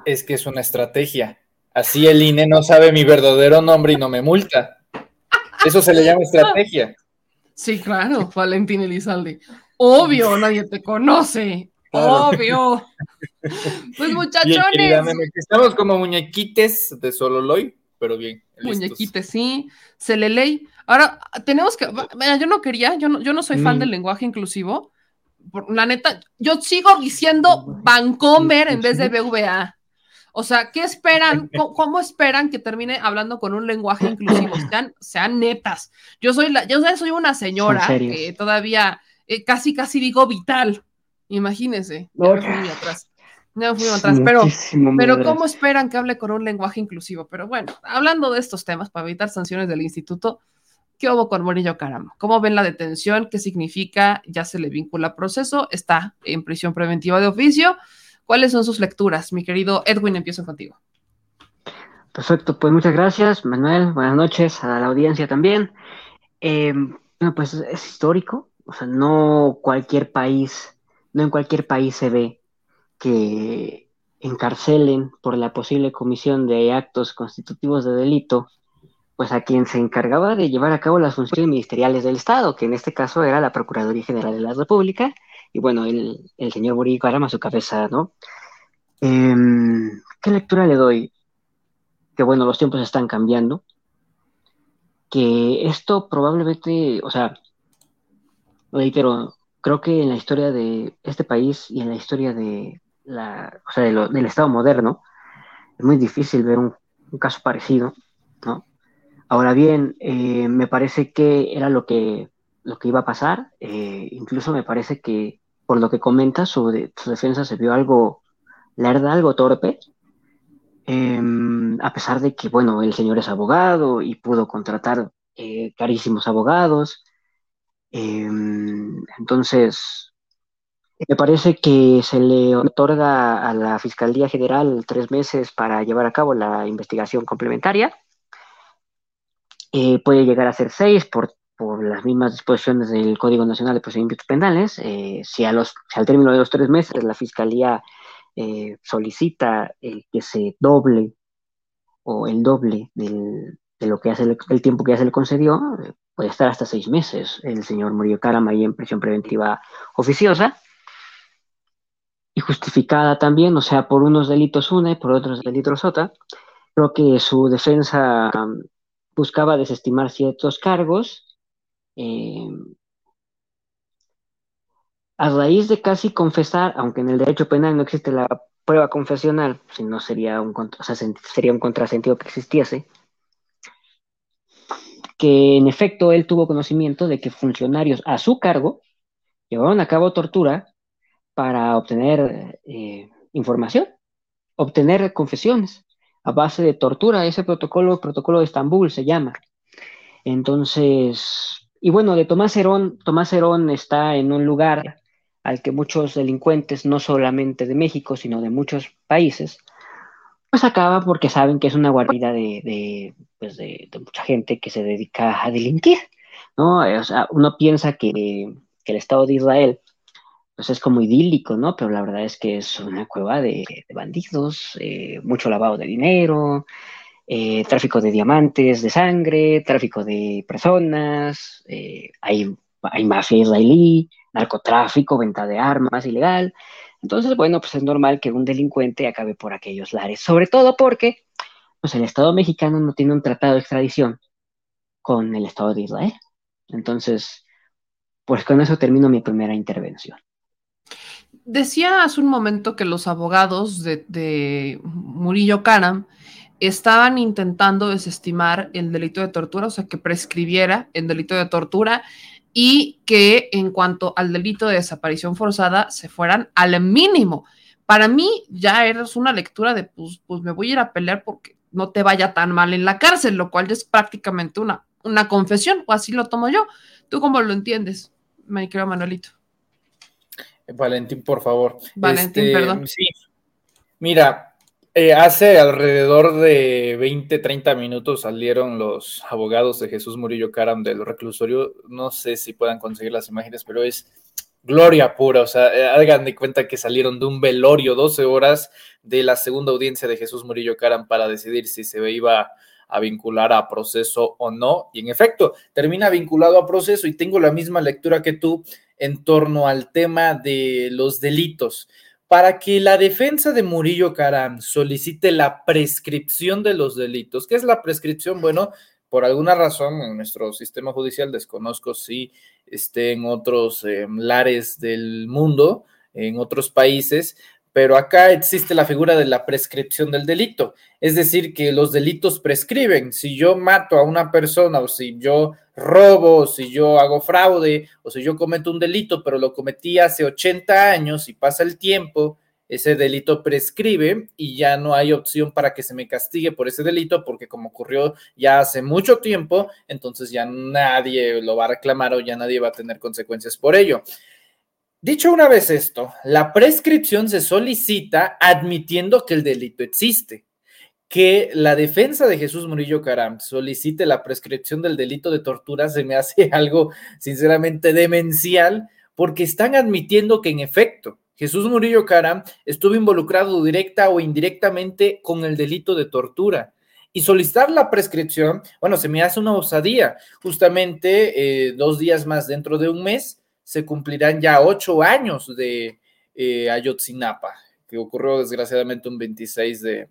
Es que es una estrategia. Así el INE no sabe mi verdadero nombre y no me multa. Eso se le llama estrategia. Sí, claro, Valentín Elizalde. Obvio, nadie te conoce. Obvio. Pues muchachones. estamos como muñequites de Sololoy, pero bien. Muñequites, sí. Se le ley. Ahora, tenemos que. yo no quería, yo no, yo no soy fan mm. del lenguaje inclusivo. la neta, yo sigo diciendo Vancomer en vez de BVA. O sea, ¿qué esperan? <laughs> ¿Cómo, esperan que termine hablando con un lenguaje inclusivo? Sean, sean netas. Yo soy la, yo soy una señora que todavía eh, casi casi digo vital. Imagínense. atrás. No fui atrás, pero, pero ¿cómo esperan que hable con un lenguaje inclusivo? Pero bueno, hablando de estos temas, para evitar sanciones del instituto, ¿Qué hubo con Morillo Caramba? ¿Cómo ven la detención? ¿Qué significa? ¿Ya se le vincula proceso? ¿Está en prisión preventiva de oficio? ¿Cuáles son sus lecturas? Mi querido Edwin, empiezo contigo. Perfecto, pues muchas gracias, Manuel. Buenas noches a la audiencia también. Eh, bueno, pues es histórico, o sea, no cualquier país, no en cualquier país se ve que encarcelen por la posible comisión de actos constitutivos de delito pues a quien se encargaba de llevar a cabo las funciones ministeriales del Estado, que en este caso era la Procuraduría General de la República, y bueno, el, el señor Murillo Karam a su cabeza, ¿no? Em, ¿Qué lectura le doy? Que bueno, los tiempos están cambiando, que esto probablemente, o sea, pero creo que en la historia de este país y en la historia de o sea, del Estado moderno, es muy difícil ver un, caso parecido, ¿no? Ahora bien, eh, me parece que era lo que, lo que iba a pasar, eh, incluso me parece que por lo que comenta, su, su defensa se vio algo la verdad algo torpe, em, a pesar de que, bueno, el señor es abogado y pudo contratar eh, carísimos abogados. Em, entonces, me parece que se le otorga a la Fiscalía General tres meses para llevar a cabo la investigación complementaria. Eh, puede llegar a ser seis por, las mismas disposiciones del Código Nacional de Procedimientos Penales. Eh, si, a los, si al término de los tres meses la Fiscalía eh, solicita el que se doble o el doble de lo que hace el, tiempo que ya se le concedió, puede estar hasta seis meses el señor Murillo Carama ahí en prisión preventiva oficiosa y justificada también, o sea, por unos delitos una y por otros delitos otra. Creo que su defensa um, buscaba desestimar ciertos cargos, eh, a raíz de casi confesar, aunque en el derecho penal no existe la prueba confesional, si no sería un, sería un contrasentido que existiese, que en efecto él tuvo conocimiento de que funcionarios a su cargo llevaron a cabo tortura para obtener eh, información, obtener confesiones a base de tortura. Ese protocolo, protocolo de Estambul se llama. Entonces, y bueno, de Tomás Herón, Tomás Herón está en un lugar al que muchos delincuentes, no solamente de México, sino de muchos países, pues acaba porque saben que es una guarida de, pues de, mucha gente que se dedica a delinquir, ¿no? O sea, uno piensa que, el Estado de Israel pues es como idílico, ¿no? Pero la verdad es que es una cueva de, bandidos, eh, mucho lavado de dinero, eh, tráfico de diamantes, de sangre, tráfico de personas, eh, hay, hay mafia israelí, narcotráfico, venta de armas ilegal. Entonces, bueno, pues es normal que un delincuente acabe por aquellos lares, sobre todo porque pues el Estado mexicano no tiene un tratado de extradición con el Estado de Israel. Entonces, pues con eso termino mi primera intervención. Decía hace un momento que los abogados de, Murillo Karam estaban intentando desestimar el delito de tortura, o sea, que prescribiera el delito de tortura y que en cuanto al delito de desaparición forzada se fueran al mínimo. Para mí ya eres una lectura de, pues, pues me voy a ir a pelear porque no te vaya tan mal en la cárcel, lo cual es prácticamente una, una confesión, o así lo tomo yo. ¿Tú cómo lo entiendes, me querido Manuelito? Valentín, por favor. Valentín, este, perdón. Sí. Mira, eh, hace alrededor de 20, 30 minutos salieron los abogados de Jesús Murillo Caram del reclusorio. No sé si puedan conseguir las imágenes, pero es gloria pura. O sea, eh, hagan de cuenta que salieron de un velorio 12 horas de la segunda audiencia de Jesús Murillo Caram para decidir si se iba a vincular a proceso o no. Y en efecto, termina vinculado a proceso y tengo la misma lectura que tú en torno al tema de los delitos para que la defensa de Murillo Caram solicite la prescripción de los delitos. ¿Qué es la prescripción? Bueno, por alguna razón en nuestro sistema judicial, desconozco si esté en otros em, lares del mundo, en otros países, pero acá existe la figura de la prescripción del delito, es decir, que los delitos prescriben. Si yo mato a una persona o si yo robo, si yo hago fraude o si yo cometo un delito, pero lo cometí hace 80 años y pasa el tiempo, ese delito prescribe y ya no hay opción para que se me castigue por ese delito porque como ocurrió ya hace mucho tiempo, entonces ya nadie lo va a reclamar o ya nadie va a tener consecuencias por ello. Dicho una vez esto, la prescripción se solicita admitiendo que el delito existe. Que la defensa de Jesús Murillo Caram solicite la prescripción del delito de tortura se me hace <laughs> algo sinceramente demencial porque están admitiendo que en efecto Jesús Murillo Caram estuvo involucrado directa o indirectamente con el delito de tortura. Y solicitar la prescripción, bueno, se me hace una osadía. Justamente eh, dos días más dentro de un mes se cumplirán ya ocho años de eh, Ayotzinapa, que ocurrió desgraciadamente un 26 de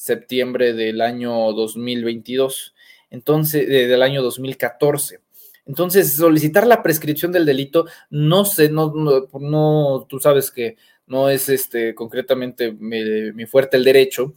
septiembre del año 2022, entonces, del año 2014. Entonces, solicitar la prescripción del delito, no sé, no, no, tú sabes que no es este concretamente mi fuerte el derecho,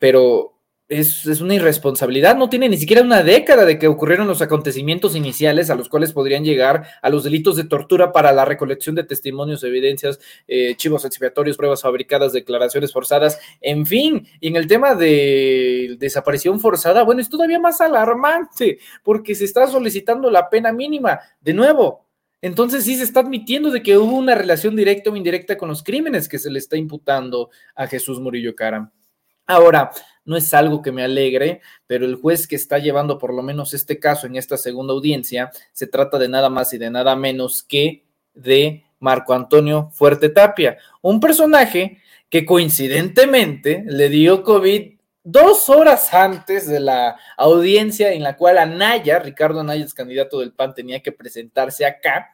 pero es, una irresponsabilidad, no tiene ni siquiera una década de que ocurrieron los acontecimientos iniciales a los cuales podrían llegar a los delitos de tortura para la recolección de testimonios, evidencias, eh, chivos expiatorios, pruebas fabricadas, declaraciones forzadas, en fin, y en el tema de desaparición forzada, bueno, es todavía más alarmante porque se está solicitando la pena mínima, de nuevo. Entonces sí se está admitiendo de que hubo una relación directa o indirecta con los crímenes que se le está imputando a Jesús Murillo Caram. Ahora, no es algo que me alegre, pero el juez que está llevando por lo menos este caso en esta segunda audiencia, se trata de nada más y de nada menos que de Marco Antonio Fuerte Tapia, un personaje que coincidentemente le dio COVID dos horas antes de la audiencia en la cual Anaya, Ricardo Anaya, es candidato del PAN, tenía que presentarse acá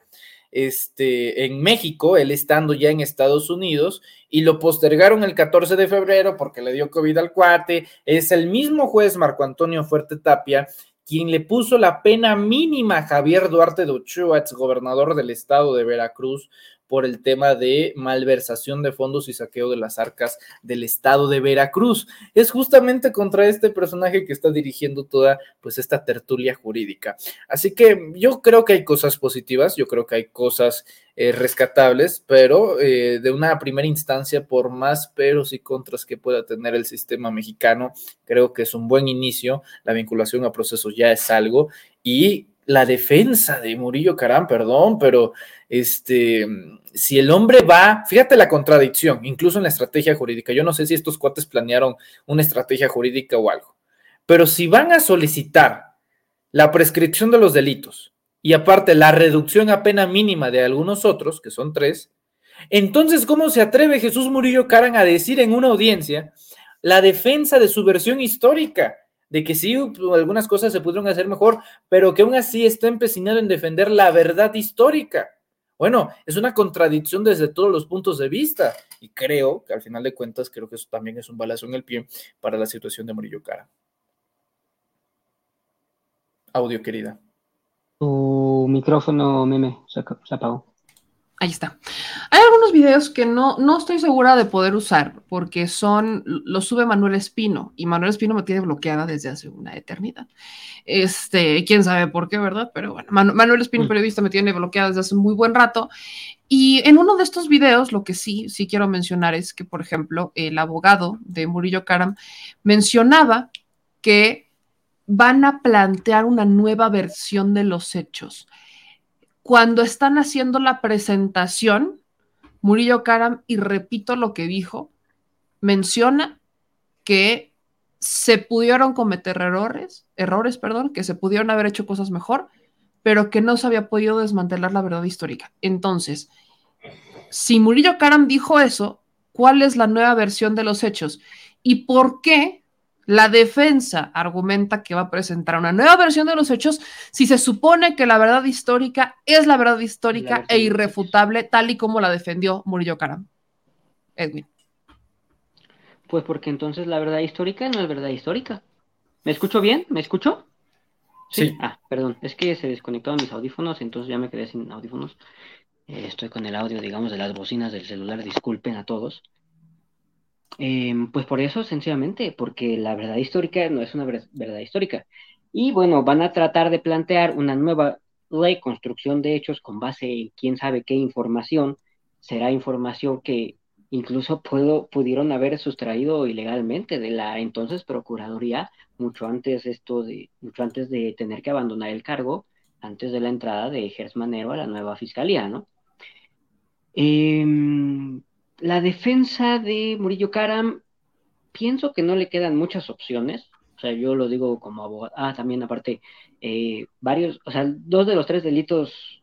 este, en México, él estando ya en Estados Unidos, y lo postergaron el 14 de febrero porque le dio COVID al cuate. Es el mismo juez Marco Antonio Fuerte Tapia quien le puso la pena mínima a Javier Duarte de Ochoa, ex gobernador del estado de Veracruz, por el tema de malversación de fondos y saqueo de las arcas del estado de Veracruz. Es justamente contra este personaje que está dirigiendo toda pues esta tertulia jurídica. Así que yo creo que hay cosas positivas, yo creo que hay cosas eh, rescatables, pero eh, de una primera instancia, por más peros y contras que pueda tener el sistema mexicano, creo que es un buen inicio. La vinculación a procesos ya es algo y la defensa de Murillo Carán, perdón, pero este, si el hombre va, fíjate la contradicción, incluso en la estrategia jurídica, yo no sé si estos cuates planearon una estrategia jurídica o algo, pero si van a solicitar la prescripción de los delitos y aparte la reducción a pena mínima de algunos otros, que son tres, entonces, ¿cómo se atreve Jesús Murillo Carán a decir en una audiencia la defensa de su versión histórica? De que sí, algunas cosas se pudieron hacer mejor, pero que aún así está empecinado en defender la verdad histórica. Bueno, es una contradicción desde todos los puntos de vista y creo que al final de cuentas, creo que eso también es un balazo en el pie para la situación de Murillo Cara. Audio, querida. Tu micrófono, meme, se, apagó. Ahí está. Hay algunos videos que no, no estoy segura de poder usar porque son, los sube Manuel Espino y Manuel Espino me tiene bloqueada desde hace una eternidad. Este, quién sabe por qué, ¿verdad? Pero bueno, Manuel Espino, mm. periodista, me tiene bloqueada desde hace un muy buen rato. Y en uno de estos videos, lo que sí, sí quiero mencionar es que, por ejemplo, el abogado de Murillo Karam mencionaba que van a plantear una nueva versión de los hechos cuando están haciendo la presentación, Murillo Karam, y repito lo que dijo, menciona que se pudieron cometer errores, errores, perdón, que se pudieron haber hecho cosas mejor, pero que no se había podido desmantelar la verdad histórica. Entonces, si Murillo Karam dijo eso, ¿cuál es la nueva versión de los hechos? ¿Y por qué la defensa argumenta que va a presentar una nueva versión de los hechos si se supone que la verdad histórica es la verdad histórica e irrefutable, tal y como la defendió Murillo Karam. Edwin. Pues porque entonces la verdad histórica no es verdad histórica. ¿Me escucho bien? ¿Me escucho? Sí. Ah, perdón, es que se desconectaron mis audífonos, entonces ya me quedé sin audífonos. Eh, estoy con el audio, digamos, de las bocinas del celular, disculpen a todos. Em, pues por eso, sencillamente, porque la verdad histórica no es una verdad histórica. Y bueno, van a tratar de plantear una nueva ley, construcción de hechos con base en quién sabe qué información. Será información que incluso pudieron haber sustraído ilegalmente de la entonces Procuraduría mucho antes esto de, mucho antes de tener que abandonar el cargo, antes de la entrada de Gers Manero a la nueva fiscalía, ¿no? Eh, la defensa de Murillo Karam, pienso que no le quedan muchas opciones. O sea, yo lo digo como abogado. Ah, también aparte, eh, varios, o sea, dos de los tres delitos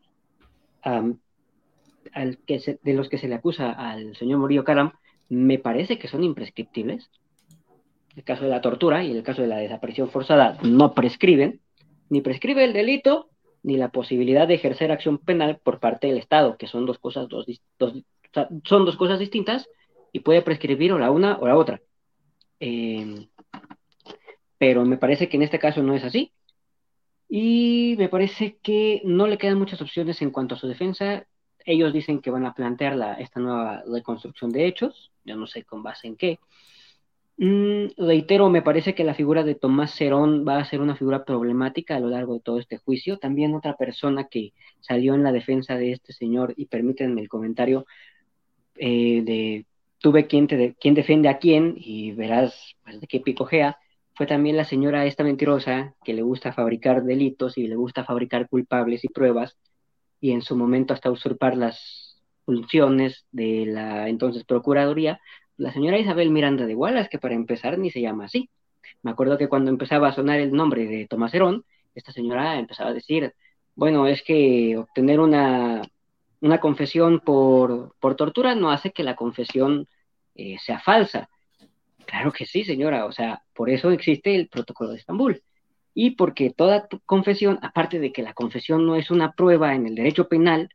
de los que se le acusa al señor Murillo Karam, me parece que son imprescriptibles. El caso de la tortura y el caso de la desaparición forzada no prescriben, ni prescribe el delito, ni la posibilidad de ejercer acción penal por parte del Estado, que son dos cosas, dos, son dos cosas distintas y puede prescribir o la una o la otra. Eh, pero me parece que en este caso no es así. Y me parece que no le quedan muchas opciones en cuanto a su defensa. Ellos dicen que van a plantear la, esta nueva reconstrucción de hechos, yo no sé con base en qué. Mm, reitero, me parece que la figura de Tomás Cerón va a ser una figura problemática a lo largo de todo este juicio. También otra persona que salió en la defensa de este señor, y permítanme el comentario eh, de tuve quien, te quién defiende a quién, y verás pues, de qué picojea, fue también la señora esta mentirosa que le gusta fabricar delitos y le gusta fabricar culpables y pruebas, y en su momento hasta usurpar las funciones de la entonces Procuraduría, la señora Isabel Miranda de Wallace, que para empezar ni se llama así. Me acuerdo que cuando empezaba a sonar el nombre de Tomás Herón, esta señora empezaba a decir, bueno, es que obtener una, una confesión por, por, tortura no hace que la confesión eh, sea falsa. Claro que sí, señora, o sea, por eso existe el protocolo de Estambul. Y porque toda confesión, aparte de que la confesión no es una prueba en el derecho penal,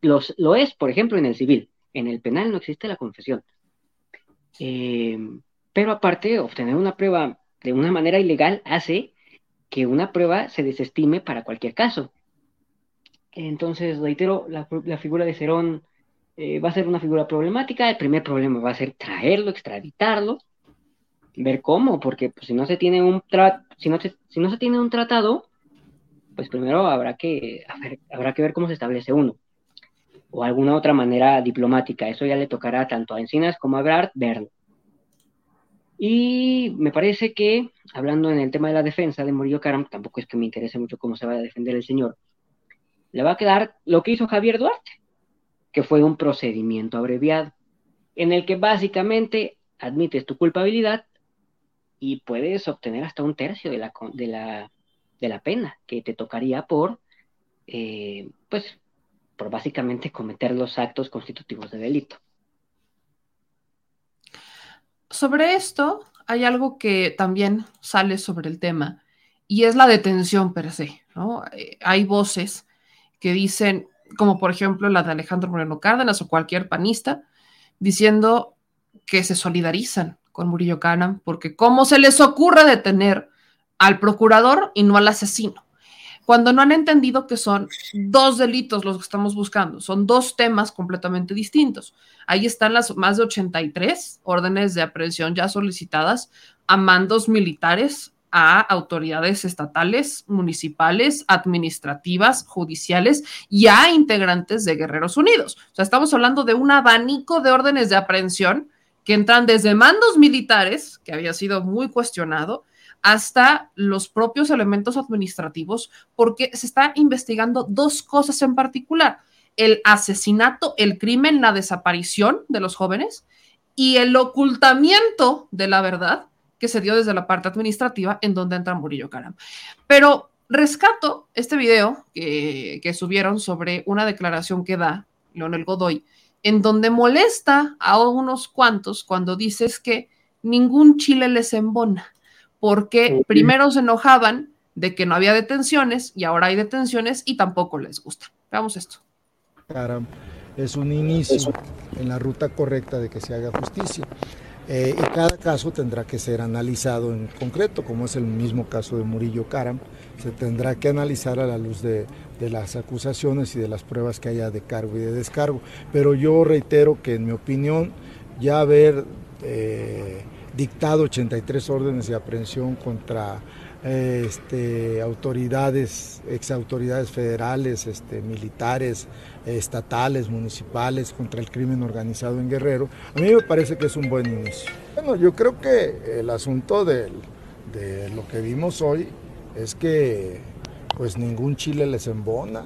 los, lo es, por ejemplo, en el civil. En el penal no existe la confesión. Eh, pero aparte, obtener una prueba de una manera ilegal hace que una prueba se desestime para cualquier caso. Entonces, reitero, la, figura de Cerón eh, va a ser una figura problemática. El primer problema va a ser traerlo, extraditarlo, ver cómo, porque pues, si no se tiene un si no si no se tiene un tratado, pues primero habrá que, habrá que ver cómo se establece uno o alguna otra manera diplomática. Eso ya le tocará tanto a Encinas como a Brad verlo. Y me parece que, hablando en el tema de la defensa de Murillo Karam, tampoco es que me interese mucho cómo se va a defender el señor, le va a quedar lo que hizo Javier Duarte, que fue un procedimiento abreviado, en el que básicamente admites tu culpabilidad y puedes obtener hasta un tercio de la, de la, de la pena que te tocaría por, eh, pues, por básicamente cometer los actos constitutivos de delito. Sobre esto, hay algo que también sale sobre el tema y es la detención per se. ¿no? Eh, hay voces que dicen, como por ejemplo la de Alejandro Moreno Cárdenas o cualquier panista, diciendo que se solidarizan con Murillo Karam porque cómo se les ocurre detener al procurador y no al asesino cuando no han entendido que son dos delitos los que estamos buscando, son dos temas completamente distintos. Ahí están las más de 83 órdenes de aprehensión ya solicitadas a mandos militares, a autoridades estatales, municipales, administrativas, judiciales y a integrantes de Guerreros Unidos. O sea, estamos hablando de un abanico de órdenes de aprehensión que entran desde mandos militares, que había sido muy cuestionado, hasta los propios elementos administrativos, porque se está investigando dos cosas en particular, el asesinato, el crimen, la desaparición de los jóvenes y el ocultamiento de la verdad que se dio desde la parte administrativa en donde entra Murillo Caram. Pero rescato este video que, que subieron sobre una declaración que da Leonel Godoy, en donde molesta a unos cuantos cuando dices que ningún chile les embona porque primero se enojaban de que no había detenciones y ahora hay detenciones y tampoco les gusta. Veamos esto. Es un inicio en la ruta correcta de que se haga justicia. Eh, y cada caso tendrá que ser analizado en concreto, como es el mismo caso de Murillo Karam. Se tendrá que analizar a la luz de, las acusaciones y de las pruebas que haya de cargo y de descargo. Pero yo reitero que, en mi opinión, ya haber eh, dictado 83 órdenes de aprehensión contra este, autoridades, exautoridades federales, este, militares, estatales, municipales, contra el crimen organizado en Guerrero, a mí me parece que es un buen inicio. Bueno, yo creo que el asunto de, lo que vimos hoy es que pues ningún Chile les embona.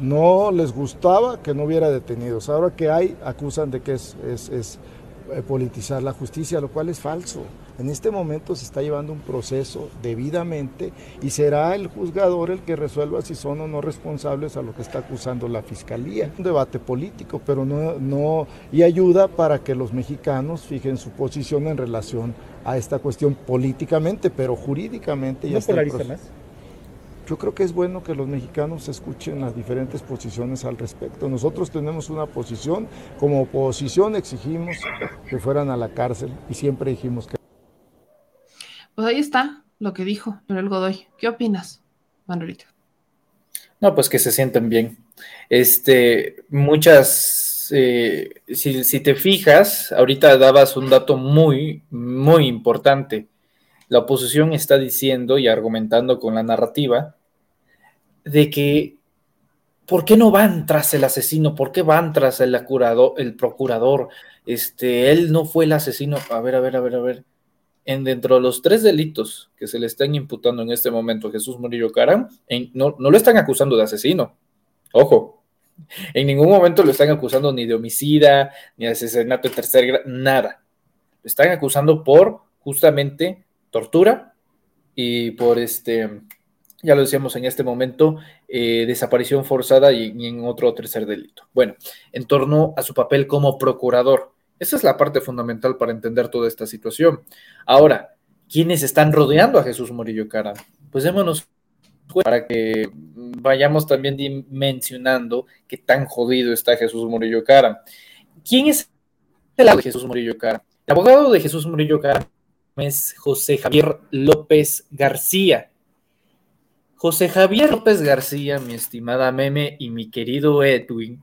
No les gustaba que no hubiera detenidos. Ahora que hay, acusan de que es, es eh, politizar la justicia, lo cual es falso. En este momento se está llevando un proceso debidamente y será el juzgador el que resuelva si son o no responsables a lo que está acusando la fiscalía. Un debate político, pero no, no y ayuda para que los mexicanos fijen su posición en relación a esta cuestión políticamente, pero jurídicamente ya ¿No polariza más? yo creo que es bueno que los mexicanos escuchen las diferentes posiciones al respecto. Nosotros tenemos una posición, como oposición exigimos que fueran a la cárcel y siempre dijimos que... Pues ahí está lo que dijo el Godoy. ¿Qué opinas, Manolito? No, pues que se sienten bien. Este, muchas, eh, si, si te fijas, ahorita dabas un dato muy, muy importante. La oposición está diciendo y argumentando con la narrativa de que ¿por qué no van tras el asesino? ¿Por qué van tras el, el procurador? Este, él no fue el asesino. A ver, a ver, a ver, a ver. En dentro de los tres delitos que se le están imputando en este momento a Jesús Murillo Caram, no, no lo están acusando de asesino. Ojo, en ningún momento lo están acusando ni de homicida, ni de asesinato de tercer grado, nada. Lo están acusando por justamente tortura y por este ya lo decíamos en este momento, eh, desaparición forzada y, en otro tercer delito. Bueno, en torno a su papel como procurador. Esa es la parte fundamental para entender toda esta situación. Ahora, ¿quiénes están rodeando a Jesús Murillo Cara? Pues démonos para que vayamos también mencionando qué tan jodido está Jesús Murillo Cara. ¿Quién es el abogado de Jesús Murillo Cara? El abogado de Jesús Murillo Cara es José Javier López García. José Javier López García, mi estimada Meme y mi querido Edwin,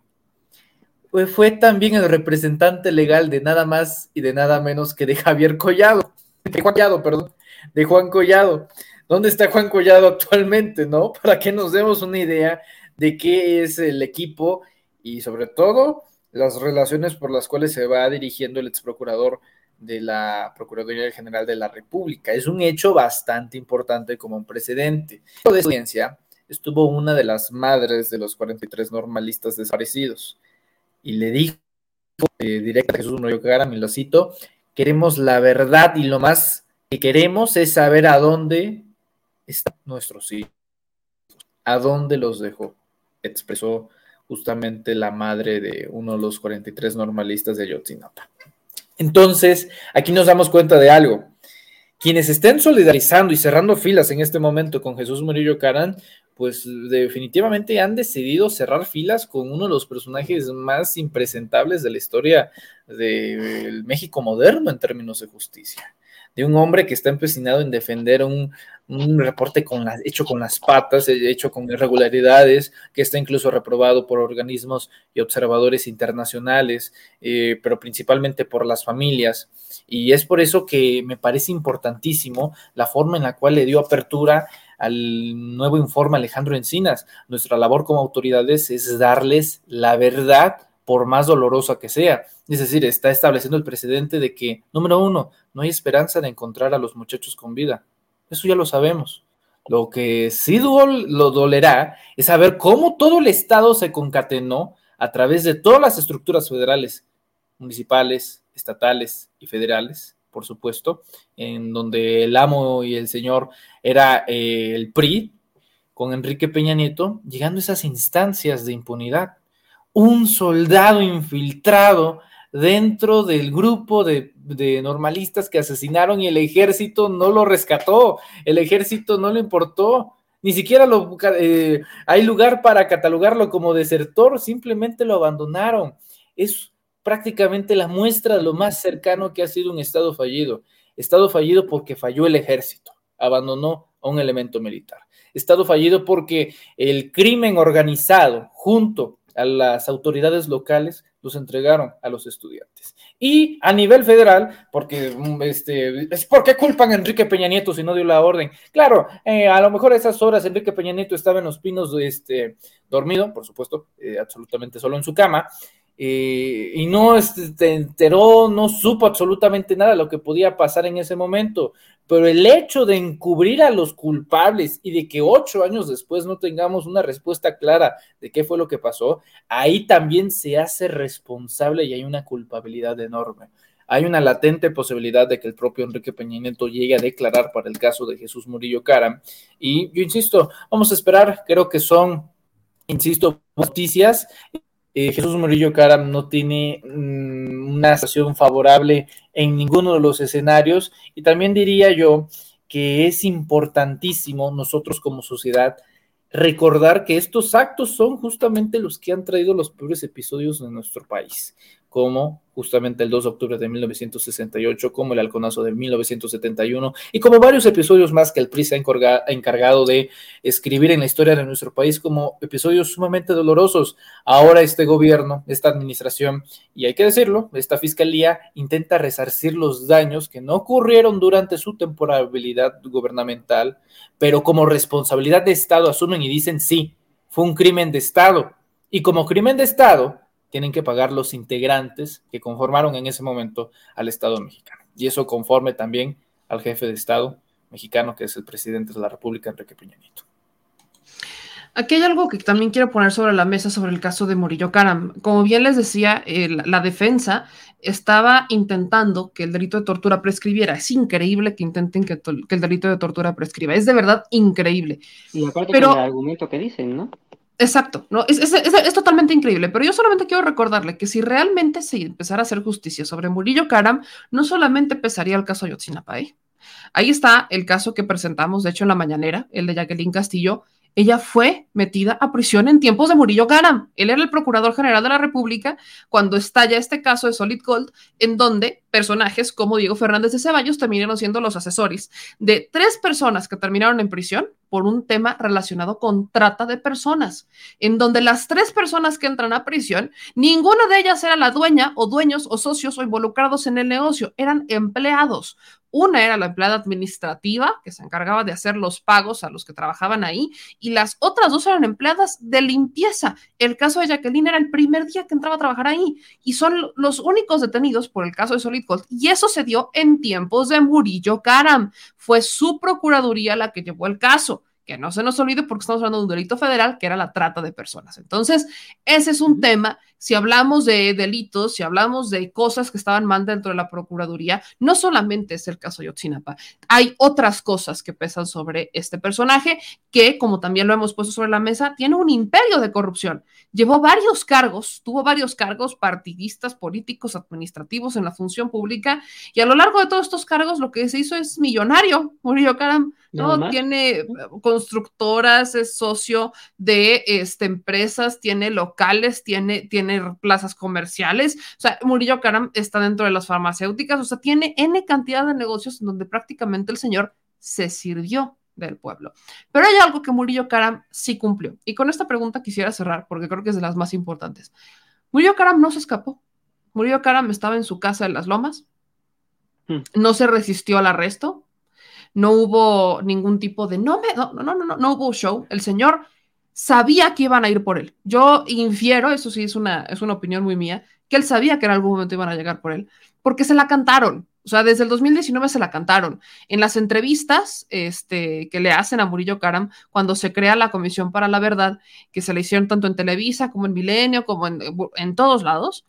fue también el representante legal de nada más y de nada menos que de Javier Collado, de Juan Collado, perdón, de Juan Collado. ¿Dónde está Juan Collado actualmente, no? <laughs> Para que nos demos una idea de qué es el equipo y sobre todo las relaciones por las cuales se va dirigiendo el ex procurador de la Procuraduría General de la República. Es un hecho bastante importante como un precedente. De audiencia estuvo una de las madres de los 43 normalistas desaparecidos y le dijo eh, directa a Jesús Murillo Cara, me lo cito, queremos la verdad y lo más que queremos es saber a dónde están nuestros hijos, a dónde los dejó, expresó justamente la madre de uno de los 43 normalistas de Ayotzinapa. Entonces, aquí nos damos cuenta de algo. Quienes estén solidarizando y cerrando filas en este momento con Jesús Murillo Carán, pues definitivamente han decidido cerrar filas con uno de los personajes más impresentables de la historia del México moderno en términos de justicia de un hombre que está empecinado en defender un, reporte con hecho con las patas, eh, hecho con irregularidades, que está incluso reprobado por organismos y observadores internacionales, eh, pero principalmente por las familias. Y es por eso que me parece importantísimo la forma en la cual le dio apertura al nuevo informe Alejandro Encinas. Nuestra labor como autoridades es darles la verdad por más dolorosa que sea. Es decir, está estableciendo el precedente de que, número uno, no hay esperanza de encontrar a los muchachos con vida. Eso ya lo sabemos. Lo que sí lo dolerá es saber cómo todo el Estado se concatenó a través de todas las estructuras federales, municipales, estatales y federales, por supuesto, en donde el amo y el señor era eh, el PRI, con Enrique Peña Nieto, llegando a esas instancias de impunidad un soldado infiltrado dentro del grupo de, normalistas que asesinaron y el ejército no lo rescató, el ejército no le importó, ni siquiera lo, eh, hay lugar para catalogarlo como desertor, simplemente lo abandonaron. Es prácticamente la muestra lo más cercano que ha sido un Estado fallido. Estado fallido porque falló el ejército, abandonó a un elemento militar. Estado fallido porque el crimen organizado junto a las autoridades locales los entregaron a los estudiantes. Y a nivel federal, porque mm, este, es porque culpan a Enrique Peña Nieto si no dio la orden. Claro, eh, a lo mejor a esas horas Enrique Peña Nieto estaba en los pinos este, dormido, por supuesto, eh, absolutamente solo en su cama, eh, y no se este, enteró, no supo absolutamente nada de lo que podía pasar en ese momento. Pero el hecho de encubrir a los culpables y de que ocho años después no tengamos una respuesta clara de qué fue lo que pasó, ahí también se hace responsable y hay una culpabilidad enorme. Hay una latente posibilidad de que el propio Enrique Peña Nieto llegue a declarar para el caso de Jesús Murillo Cara. Y yo insisto, vamos a esperar, creo que son, insisto, noticias Jesús Murillo Caram no tiene mm, una situación favorable en ninguno de los escenarios. Y también diría yo que es importantísimo nosotros como sociedad recordar que estos actos son justamente los que han traído los peores episodios de nuestro país como justamente el 2 de octubre de 1968, como el halconazo de 1971 y como varios episodios más que el PRI se ha encargado de escribir en la historia de nuestro país como episodios sumamente dolorosos. Ahora este gobierno, esta administración, y hay que decirlo, esta fiscalía intenta resarcir los daños que no ocurrieron durante su temporalidad gubernamental, pero como responsabilidad de Estado asumen y dicen sí, fue un crimen de Estado. Y como crimen de Estado, tienen que pagar los integrantes que conformaron en ese momento al Estado mexicano. Y eso conforme también al jefe de Estado mexicano, que es el presidente de la República, Enrique Peña Nieto. Aquí hay algo que también quiero poner sobre la mesa sobre el caso de Murillo Karam. Como bien les decía, la defensa estaba intentando que el delito de tortura prescribiera. Es increíble que intenten que, el delito de tortura prescriba. Es de verdad increíble. Y aparte Pero, con el argumento que dicen, ¿no? Exacto, ¿no? Es, es, totalmente increíble, pero yo solamente quiero recordarle que si realmente se empezara a hacer justicia sobre Murillo Karam, no solamente pesaría el caso Ayotzinapa, ¿eh? Ahí está el caso que presentamos, de hecho, en la mañanera, el de Jacqueline Castillo, ella fue metida a prisión en tiempos de Murillo Karam. Él era el procurador general de la República cuando estalla este caso de Solid Gold, en donde personajes como Diego Fernández de Ceballos terminaron siendo los asesores de tres personas que terminaron en prisión por un tema relacionado con trata de personas, en donde las tres personas que entran a prisión, ninguna de ellas era la dueña o dueños o socios o involucrados en el negocio, eran empleados. Una era la empleada administrativa, que se encargaba de hacer los pagos a los que trabajaban ahí, y las otras dos eran empleadas de limpieza. El caso de Jacqueline era el primer día que entraba a trabajar ahí, y son los únicos detenidos por el caso de Solid Gold. Y eso se dio en tiempos de Murillo Karam. Fue su procuraduría la que llevó el caso que no se nos olvide porque estamos hablando de un delito federal que era la trata de personas. Entonces, ese es un tema. Si hablamos de delitos, si hablamos de cosas que estaban mal dentro de la Procuraduría, no solamente es el caso Yotzinapa, hay otras cosas que pesan sobre este personaje que, como también lo hemos puesto sobre la mesa, tiene un imperio de corrupción. Llevó varios cargos, tuvo varios cargos partidistas, políticos, administrativos en la función pública y a lo largo de todos estos cargos lo que se hizo es millonario, Murillo Karam, ¿no? Tiene constructoras, es socio de este, empresas, tiene locales, tiene, tiene plazas comerciales. O sea, Murillo Karam está dentro de las farmacéuticas, o sea, tiene N cantidad de negocios en donde prácticamente el señor se sirvió del pueblo. Pero hay algo que Murillo Karam sí cumplió. Y con esta pregunta quisiera cerrar, porque creo que es de las más importantes. Murillo Karam no se escapó. Murillo Karam estaba en su casa en Las Lomas, hmm. no se resistió al arresto, no hubo ningún tipo de, no, me, no, no, no, no, no hubo show. El señor sabía que iban a ir por él. Yo infiero, eso sí es una, es una opinión muy mía, que él sabía que en algún momento iban a llegar por él, porque se la cantaron. O sea, desde el 2019 se la cantaron. En las entrevistas este, que le hacen a Murillo Karam, cuando se crea la Comisión para la Verdad, que se le hicieron tanto en Televisa como en Milenio, como en, en todos lados,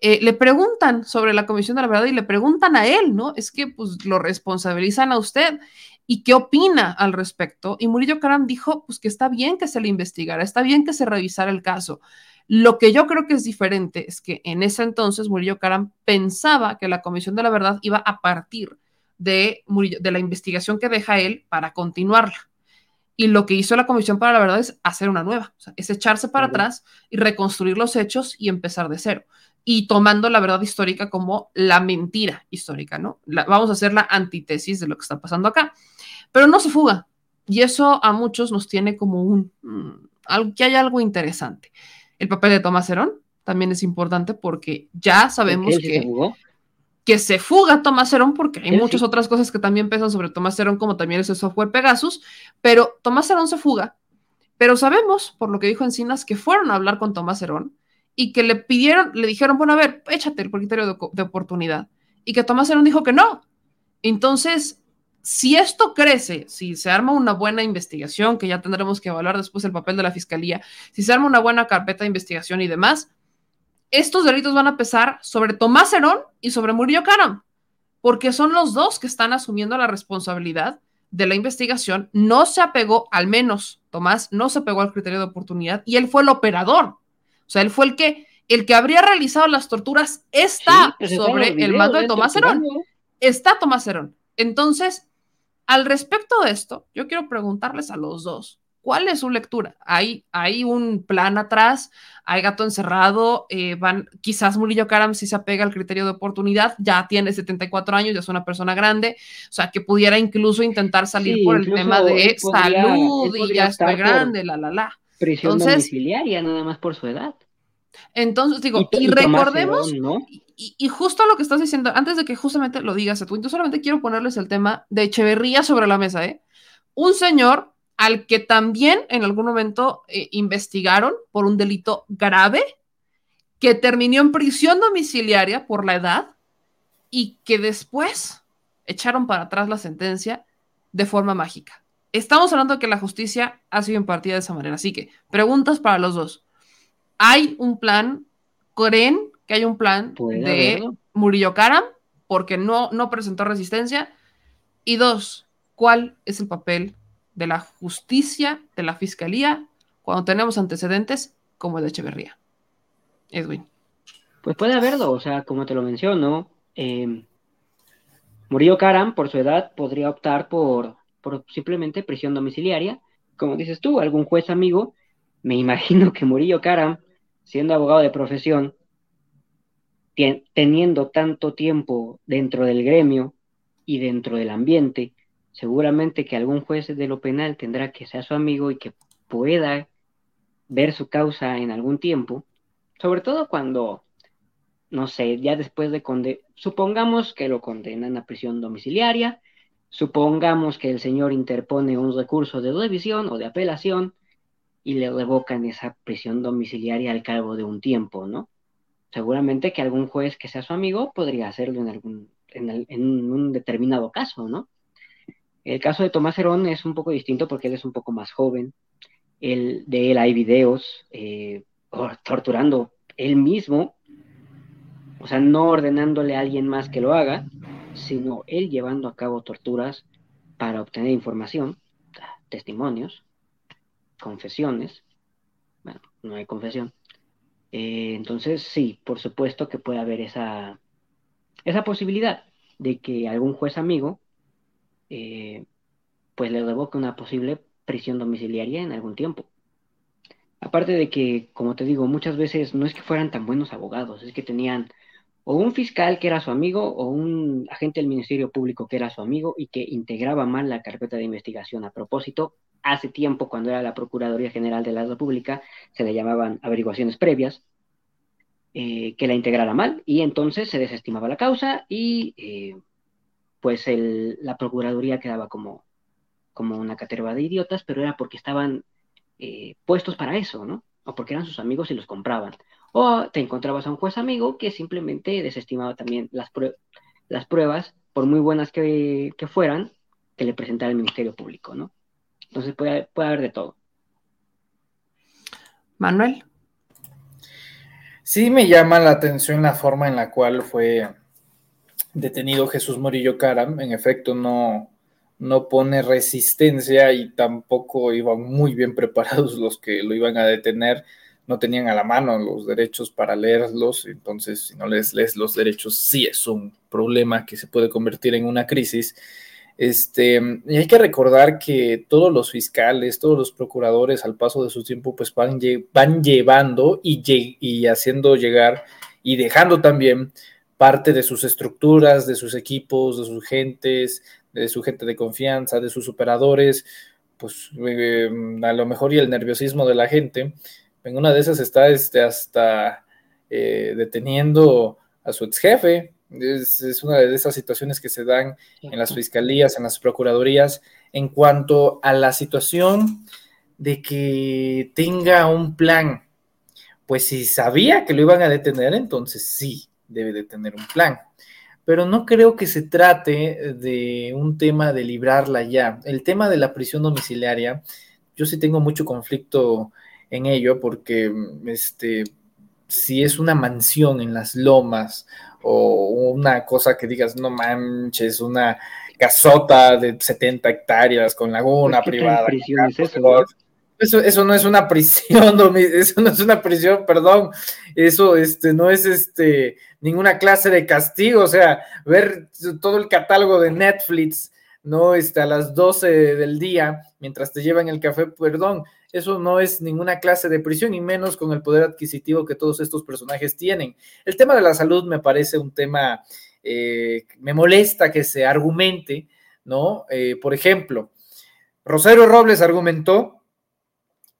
eh, le preguntan sobre la Comisión de la Verdad y le preguntan a él, ¿no? Es que pues lo responsabilizan a usted y qué opina al respecto. Y Murillo Karam dijo, pues que está bien que se le investigara, está bien que se revisara el caso. Lo que yo creo que es diferente es que en ese entonces Murillo Karam pensaba que la Comisión de la Verdad iba a partir de, de la investigación que deja él para continuarla. Y lo que hizo la Comisión para la Verdad es hacer una nueva, es echarse para atrás y reconstruir los hechos y empezar de cero y tomando la verdad histórica como la mentira histórica, ¿no? vamos a hacer la antítesis de lo que está pasando acá. Pero no se fuga. Y eso a muchos nos tiene como un... Mm, que hay algo interesante. El papel de Tomás Herón también es importante porque ya sabemos que, que se fuga Tomás Herón porque hay muchas otras cosas que también pesan sobre Tomás Herón, como también ese software Pegasus, pero Tomás Herón se fuga. Pero sabemos, por lo que dijo Encinas, que fueron a hablar con Tomás Herón y que le pidieron, le dijeron, bueno, a ver, échate el criterio de, oportunidad. Y que Tomás Herón dijo que no. Entonces, si esto crece, si se arma una buena investigación, que ya tendremos que evaluar después el papel de la fiscalía, si se arma una buena carpeta de investigación y demás, estos delitos van a pesar sobre Tomás Herón y sobre Murillo Karam, porque son los dos que están asumiendo la responsabilidad de la investigación. No se apegó, al menos Tomás, no se apegó al criterio de oportunidad y él fue el operador o sea, él fue el que, el que habría realizado las torturas está sobre el mando de Tomás Herón. Está Tomás Herón. Entonces, al respecto de esto, yo quiero preguntarles a los dos, ¿Cuál es su lectura? ¿Hay, hay un plan atrás? ¿Hay gato encerrado? Eh, van, quizás Murillo Karam si se apega al criterio de oportunidad, ya tiene 74 años, ya es una persona grande, o sea, que pudiera incluso intentar salir por el tema de salud y ya estoy grande, la, la, la. Prisión domiciliaria, nada más por su edad. Entonces, digo, y, recordemos, y, justo lo que estás diciendo, antes de que justamente lo digas tú, yo solamente quiero ponerles el tema de Echeverría sobre la mesa, ¿eh? Un señor al que también en algún momento eh, investigaron por un delito grave, que terminó en prisión domiciliaria por la edad y que después echaron para atrás la sentencia de forma mágica. Estamos hablando de que la justicia ha sido impartida de esa manera. Así que, preguntas para los dos. ¿Hay un plan? ¿Creen que hay un plan de Murillo Karam? Porque no, no presentó resistencia. Y dos, ¿cuál es el papel de la justicia, de la fiscalía, cuando tenemos antecedentes como el de Echeverría. Edwin. Pues puede haberlo, o sea, como te lo menciono, eh, Murillo Karam, por su edad, podría optar por, por simplemente prisión domiciliaria. Como dices tú, algún juez amigo, me <laughs> imagino que Murillo Karam, siendo abogado de profesión, teniendo tanto tiempo dentro del gremio y dentro del ambiente, seguramente que algún juez de lo penal tendrá que ser su amigo y que pueda ver su causa en algún tiempo, sobre todo cuando, no sé, ya después de condenar, supongamos que lo condenan a prisión domiciliaria, supongamos que el señor interpone un recurso de revisión o de apelación y le revocan esa prisión domiciliaria al cabo de un tiempo, ¿no? Seguramente que algún juez que sea su amigo podría hacerlo en algún, en un determinado caso, ¿no? El caso de Tomás Herón es un poco distinto porque él es un poco más joven. de él hay videos eh, torturando él mismo, o sea, no ordenándole a alguien más que lo haga, sino él llevando a cabo torturas para obtener información, testimonios, confesiones. Bueno, no hay confesión. Eh, entonces, sí, por supuesto que puede haber esa, esa posibilidad de que algún juez amigo eh, pues le revoca una posible prisión domiciliaria en algún tiempo. Aparte de que, como te digo, muchas veces no es que fueran tan buenos abogados, es que tenían o un fiscal que era su amigo o un agente del Ministerio Público que era su amigo y que integraba mal la carpeta de investigación. A propósito, hace tiempo, cuando era la Procuraduría General de la República, se le llamaban averiguaciones previas, eh, que la integrara mal y entonces se desestimaba la causa y eh, pues la Procuraduría quedaba como, como una caterva de idiotas, pero era porque estaban eh, puestos para eso, ¿no? O porque eran sus amigos y los compraban. O te encontrabas a un juez amigo que simplemente desestimaba también las, las pruebas, por muy buenas que, fueran, que le presentara el Ministerio Público, ¿no? Entonces puede, puede haber de todo. Manuel. Sí me llama la atención la forma en la cual fue detenido Jesús Morillo Caram, en efecto no, no pone resistencia y tampoco iban muy bien preparados los que lo iban a detener, no tenían a la mano los derechos para leerlos, entonces si no les lees los derechos sí es un problema que se puede convertir en una crisis. Este, y hay que recordar que todos los fiscales, todos los procuradores al paso de su tiempo, pues van, van llevando y, haciendo llegar y dejando también parte de sus estructuras, de sus equipos, de sus gentes, de su gente de confianza, de sus operadores, pues eh, a lo mejor y el nerviosismo de la gente. En una de esas está este, hasta eh, deteniendo a su ex jefe. Es, es, una de esas situaciones que se dan en las fiscalías, en las procuradurías, en cuanto a la situación de que tenga un plan. Pues si sabía que lo iban a detener, entonces sí, debe de tener un plan. Pero no creo que se trate de un tema de librarla ya. El tema de la prisión domiciliaria, yo sí tengo mucho conflicto en ello porque este, si es una mansión en las lomas o una cosa que digas, no manches, una casota de 70 hectáreas con laguna pues, privada. Eso, eso no es una <laughs> prisión, eso no es una prisión, perdón. Eso este, no es este, ninguna clase de castigo. O sea, ver todo el catálogo de Netflix no este, a las 12 del día mientras te llevan el café, perdón, eso no es ninguna clase de prisión y menos con el poder adquisitivo que todos estos personajes tienen. El tema de la salud me parece un tema, eh, me molesta que se argumente, ¿no? Eh, por ejemplo, Rosario Robles argumentó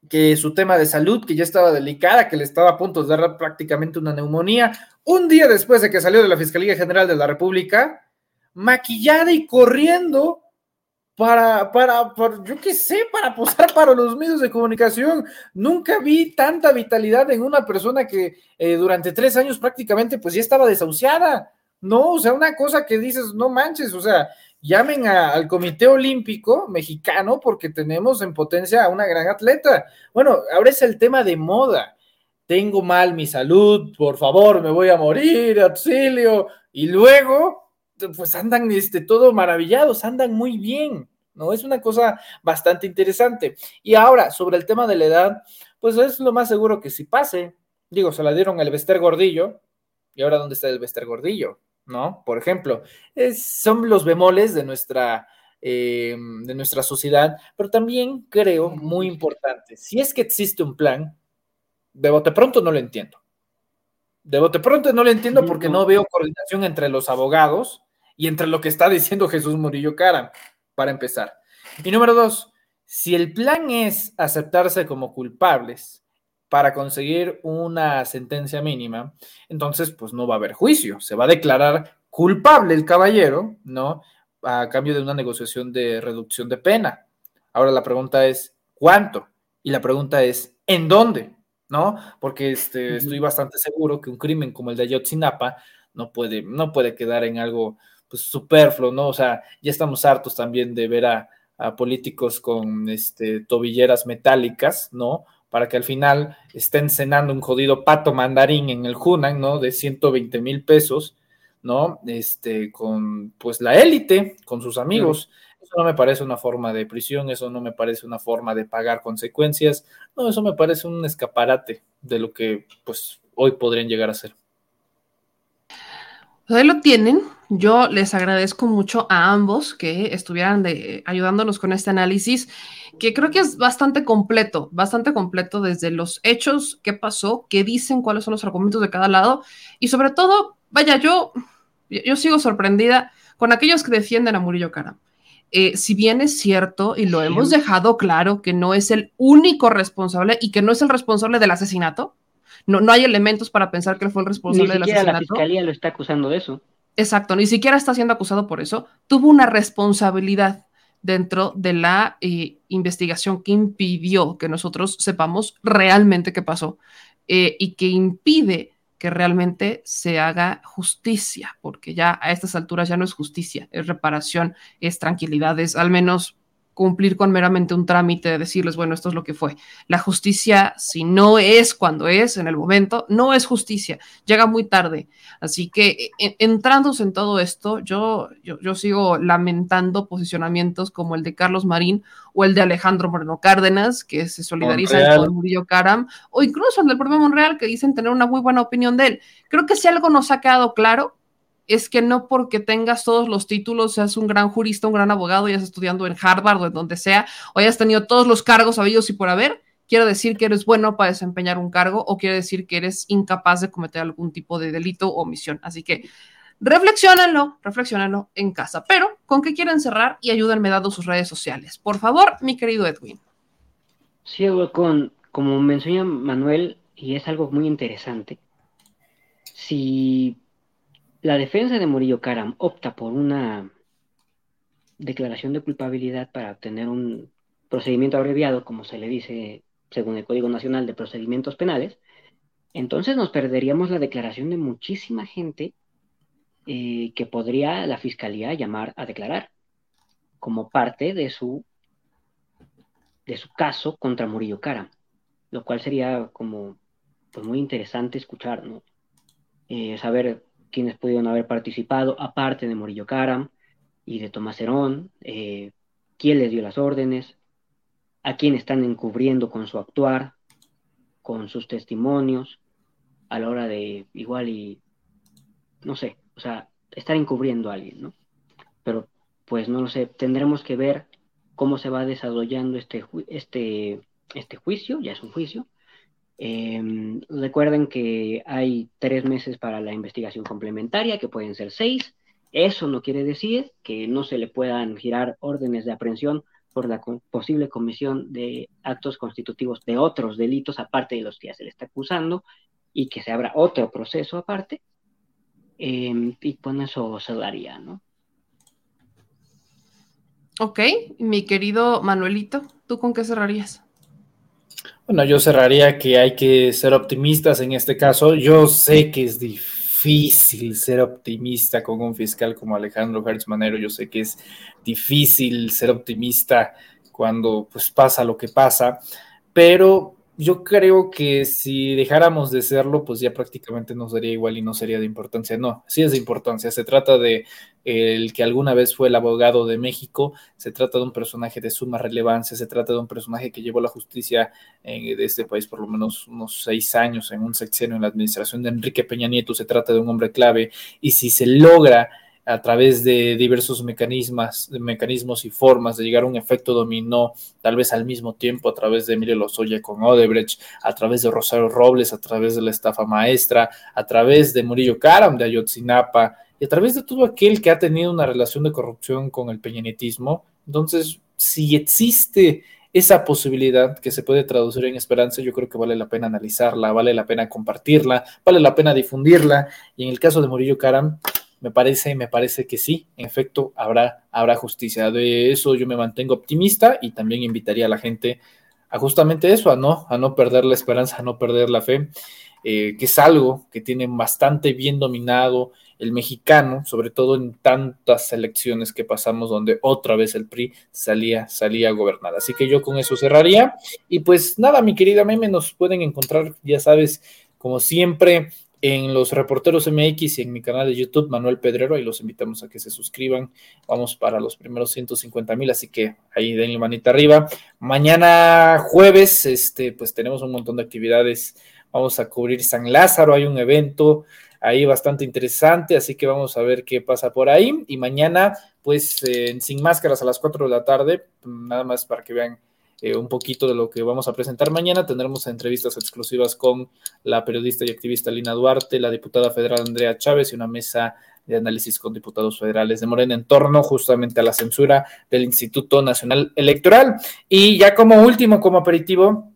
que su tema de salud, que ya estaba delicada, que le estaba a punto de dar prácticamente una neumonía, un día después de que salió de la Fiscalía General de la República, maquillada y corriendo para, para, yo qué sé, para posar <laughs> para los medios de comunicación. Nunca vi tanta vitalidad en una persona que eh, durante tres años prácticamente pues ya estaba desahuciada. No, o sea, una cosa que dices, no manches, o sea, llamen al Comité Olímpico Mexicano porque tenemos en potencia a una gran atleta. Bueno, ahora es el tema de moda. Tengo mal mi salud, por favor, me voy a morir, auxilio. Y luego, pues andan este, todo maravillados, andan muy bien, ¿no? Es una cosa bastante interesante. Y ahora, sobre el tema de la edad, pues es lo más seguro que si pase. Digo, se la dieron al Bester Gordillo. ¿Y ahora dónde está el Bester Gordillo? ¿no? Por ejemplo, son los bemoles de nuestra, eh, de nuestra sociedad, pero también creo muy importante, si es que existe un plan, de bote pronto no lo entiendo. De bote pronto no lo entiendo porque no veo coordinación entre los abogados y entre lo que está diciendo Jesús Murillo Cara, para empezar. Y número dos, si el plan es aceptarse como culpables, para conseguir una sentencia mínima, entonces pues no va a haber juicio, se va a declarar culpable el caballero, ¿no? A cambio de una negociación de reducción de pena. Ahora la pregunta es, ¿cuánto? Y la pregunta es, ¿en dónde? ¿No? Porque este, estoy bastante seguro que un crimen como el de Ayotzinapa no puede, no puede quedar en algo pues, superfluo, ¿no? O sea, ya estamos hartos también de ver a, a políticos con este, tobilleras metálicas, ¿no? para que al final estén cenando un jodido pato mandarín en el Hunan, ¿no? De 120 mil pesos, ¿no? Este, con pues la élite, con sus amigos. Eso no me parece una forma de prisión, eso no me parece una forma de pagar consecuencias, no, eso me parece un escaparate de lo que pues hoy podrían llegar a ser. Ahí lo tienen. Yo les agradezco mucho a ambos que estuvieran de, ayudándonos con este análisis que creo que es bastante completo, bastante completo desde los hechos, qué pasó, qué dicen, cuáles son los argumentos de cada lado y sobre todo, vaya, yo, yo sigo sorprendida con aquellos que defienden a Murillo Cara. Eh, si bien es cierto y lo hemos dejado claro que no es el único responsable y que no es el responsable del asesinato, no, no hay elementos para pensar que él fue el responsable del asesinato. La fiscalía lo está acusando de eso. Exacto, ni siquiera está siendo acusado por eso. Tuvo una responsabilidad dentro de la eh, investigación que impidió que nosotros sepamos realmente qué pasó eh, y que impide que realmente se haga justicia, porque ya a estas alturas ya no es justicia, es reparación, es tranquilidad, es al menos cumplir con meramente un trámite de decirles, bueno, esto es lo que fue. La justicia, si no es cuando es, en el momento, no es justicia, llega muy tarde. Así que e, entrándose en todo esto, yo, yo, sigo lamentando posicionamientos como el de Carlos Marín o el de Alejandro Moreno Cárdenas, que se solidariza con Murillo Caram, o incluso el del propio Monreal, que dicen tener una muy buena opinión de él. Creo que si algo nos ha quedado claro es que no porque tengas todos los títulos, seas un gran jurista, un gran abogado, ya estudiando en Harvard o en donde sea, o hayas tenido todos los cargos habidos y por haber, quiere decir que eres bueno para desempeñar un cargo o quiere decir que eres incapaz de cometer algún tipo de delito o omisión. Así que reflexionenlo, reflexionenlo en casa. Pero, ¿con qué quieren cerrar? Y ayúdenme dando sus redes sociales. Por favor, mi querido Edwin. Sí, con, como menciona Manuel, y es algo muy interesante, si la defensa de Murillo Karam opta por una declaración de culpabilidad para obtener un procedimiento abreviado, como se le dice según el Código Nacional de Procedimientos Penales, entonces nos perderíamos la declaración de muchísima gente eh, que podría la Fiscalía llamar a declarar como parte de su, de su caso contra Murillo Karam, lo cual sería como pues, muy interesante escuchar, ¿no? Eh, saber quienes pudieron haber participado, aparte de Morillo Caram y de Tomás Herón, eh, quién les dio las órdenes, a quién están encubriendo con su actuar, con sus testimonios, a la hora de igual y, no sé, o sea, estar encubriendo a alguien, ¿no? Pero pues no lo sé, tendremos que ver cómo se va desarrollando este, este, este juicio, ya es un juicio. Em, recuerden que hay tres meses para la investigación complementaria, que pueden ser seis. Eso no quiere decir que no se le puedan girar órdenes de aprehensión por la posible comisión de actos constitutivos de otros delitos aparte de los que ya se le está acusando y que se abra otro proceso aparte. Em, y con eso se daría, ¿no? Ok, mi querido Manuelito, ¿tú con qué cerrarías? Bueno, yo cerraría que hay que ser optimistas en este caso. Yo sé que es difícil ser optimista con un fiscal como Alejandro Hertz Manero. Yo sé que es difícil ser optimista cuando pues pasa lo que pasa, pero yo creo que si dejáramos de serlo, pues ya prácticamente nos daría igual y no sería de importancia. No, sí es de importancia. Se trata de el que alguna vez fue el abogado de México, se trata de un personaje de suma relevancia, se trata de un personaje que llevó la justicia eh, de este país por lo menos unos seis años en un sexenio en la administración de Enrique Peña Nieto. Se trata de un hombre clave y si se logra a través de diversos mecanismos, mecanismos y formas de llegar a un efecto dominó, tal vez al mismo tiempo a través de Emilio Lozoya con Odebrecht, a través de Rosario Robles, a través de la estafa maestra, a través de Murillo Karam de Ayotzinapa y a través de todo aquel que ha tenido una relación de corrupción con el peñanetismo. Entonces, si existe esa posibilidad que se puede traducir en esperanza, yo creo que vale la pena analizarla, vale la pena compartirla, vale la pena difundirla. Y en el caso de Murillo Karam, me parece, me parece que sí, en efecto, habrá, habrá justicia. De eso yo me mantengo optimista y también invitaría a la gente a justamente eso, a no, a no perder la esperanza, a no perder la fe, eh, que es algo que tiene bastante bien dominado el mexicano, sobre todo en tantas elecciones que pasamos donde otra vez el PRI salía, salía a gobernar. Así que yo con eso cerraría. Y pues nada, mi querida Meme, nos pueden encontrar, ya sabes, como siempre, en los reporteros MX y en mi canal de YouTube, Manuel Pedrero, ahí los invitamos a que se suscriban. Vamos para los primeros 150 mil, así que ahí denle manita arriba. Mañana jueves, este, pues tenemos un montón de actividades. Vamos a cubrir San Lázaro, hay un evento ahí bastante interesante, así que vamos a ver qué pasa por ahí. Y mañana, pues, sin máscaras a las 4 de la tarde, nada más para que vean eh, un poquito de lo que vamos a presentar mañana. Tendremos entrevistas exclusivas con la periodista y activista Lina Duarte, la diputada federal Andrea Chávez y una mesa de análisis con diputados federales de Morena en torno justamente a la censura del Instituto Nacional Electoral. Y ya como último, como aperitivo,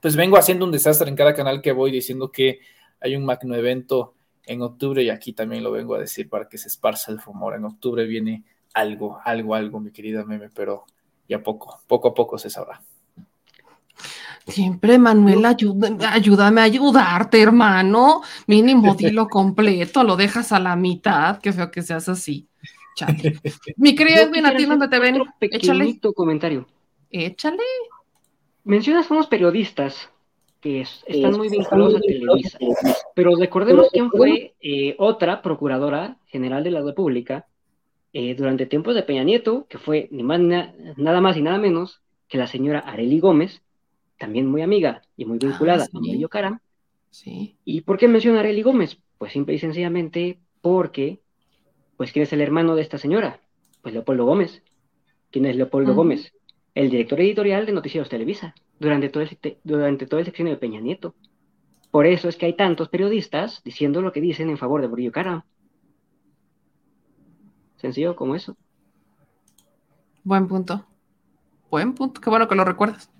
pues vengo haciendo un desastre en cada canal que voy diciendo que hay un magno evento en octubre y aquí también lo vengo a decir para que se esparza el rumor. En octubre viene algo, algo, algo, mi querida meme, pero ya poco, poco a poco se sabrá. Siempre, Manuel, ayúdame a ayudarte, hermano. Mínimo, <laughs> dilo completo, lo dejas a la mitad. Qué feo que seas así. <laughs> Mi querido Edwin, a ti donde te ven. Échale. comentario. Échale. Mencionas unos periodistas que están muy vinculados a Televisa, pero recordemos quién fue eh, otra procuradora general de la República eh, durante tiempos de Peña Nieto, que fue ni más, nada más y nada menos que la señora Areli Gómez, también muy amiga y muy vinculada a Mario Caram. Sí. ¿Y por qué menciona a Arely Gómez? Pues simple y sencillamente porque, pues, ¿quién es el hermano de esta señora? Pues Leopoldo Gómez. ¿Quién es Leopoldo Gómez? El director editorial de Noticieros Televisa, durante todo, el, durante todo el sexenio de Peña Nieto. Por eso es que hay tantos periodistas diciendo lo que dicen en favor de Murillo Caram. Sencillo como eso. Buen punto. Buen punto. Qué bueno que lo recuerdas.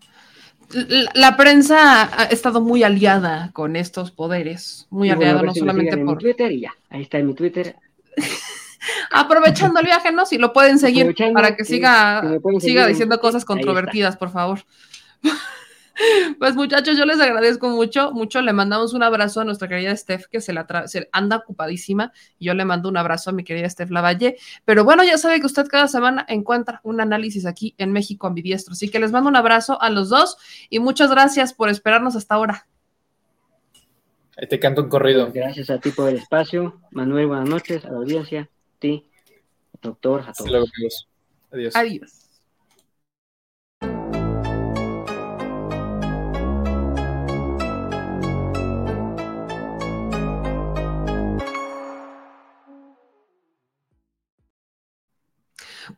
La, prensa ha estado muy aliada con estos poderes. Muy aliada, no solamente por. Twitter y ya. Ahí está en mi Twitter. <laughs> Aprovechando el viaje, ¿no? Si lo pueden seguir para que siga, siga diciendo cosas controvertidas, por favor. <laughs> Pues muchachos, yo les agradezco mucho, mucho. Le mandamos un abrazo a nuestra querida Steph, que se la se anda ocupadísima. Y yo le mando un abrazo a mi querida Steph Lavalle. Pero bueno, ya sabe que usted cada semana encuentra un análisis aquí en México Ambidiestro. Así que les mando un abrazo a los dos y muchas gracias por esperarnos hasta ahora. Ahí te canto un corrido. Gracias a ti por el espacio. Manuel, buenas noches. A la audiencia, a ti, doctor, a todos. Adiós. Adiós.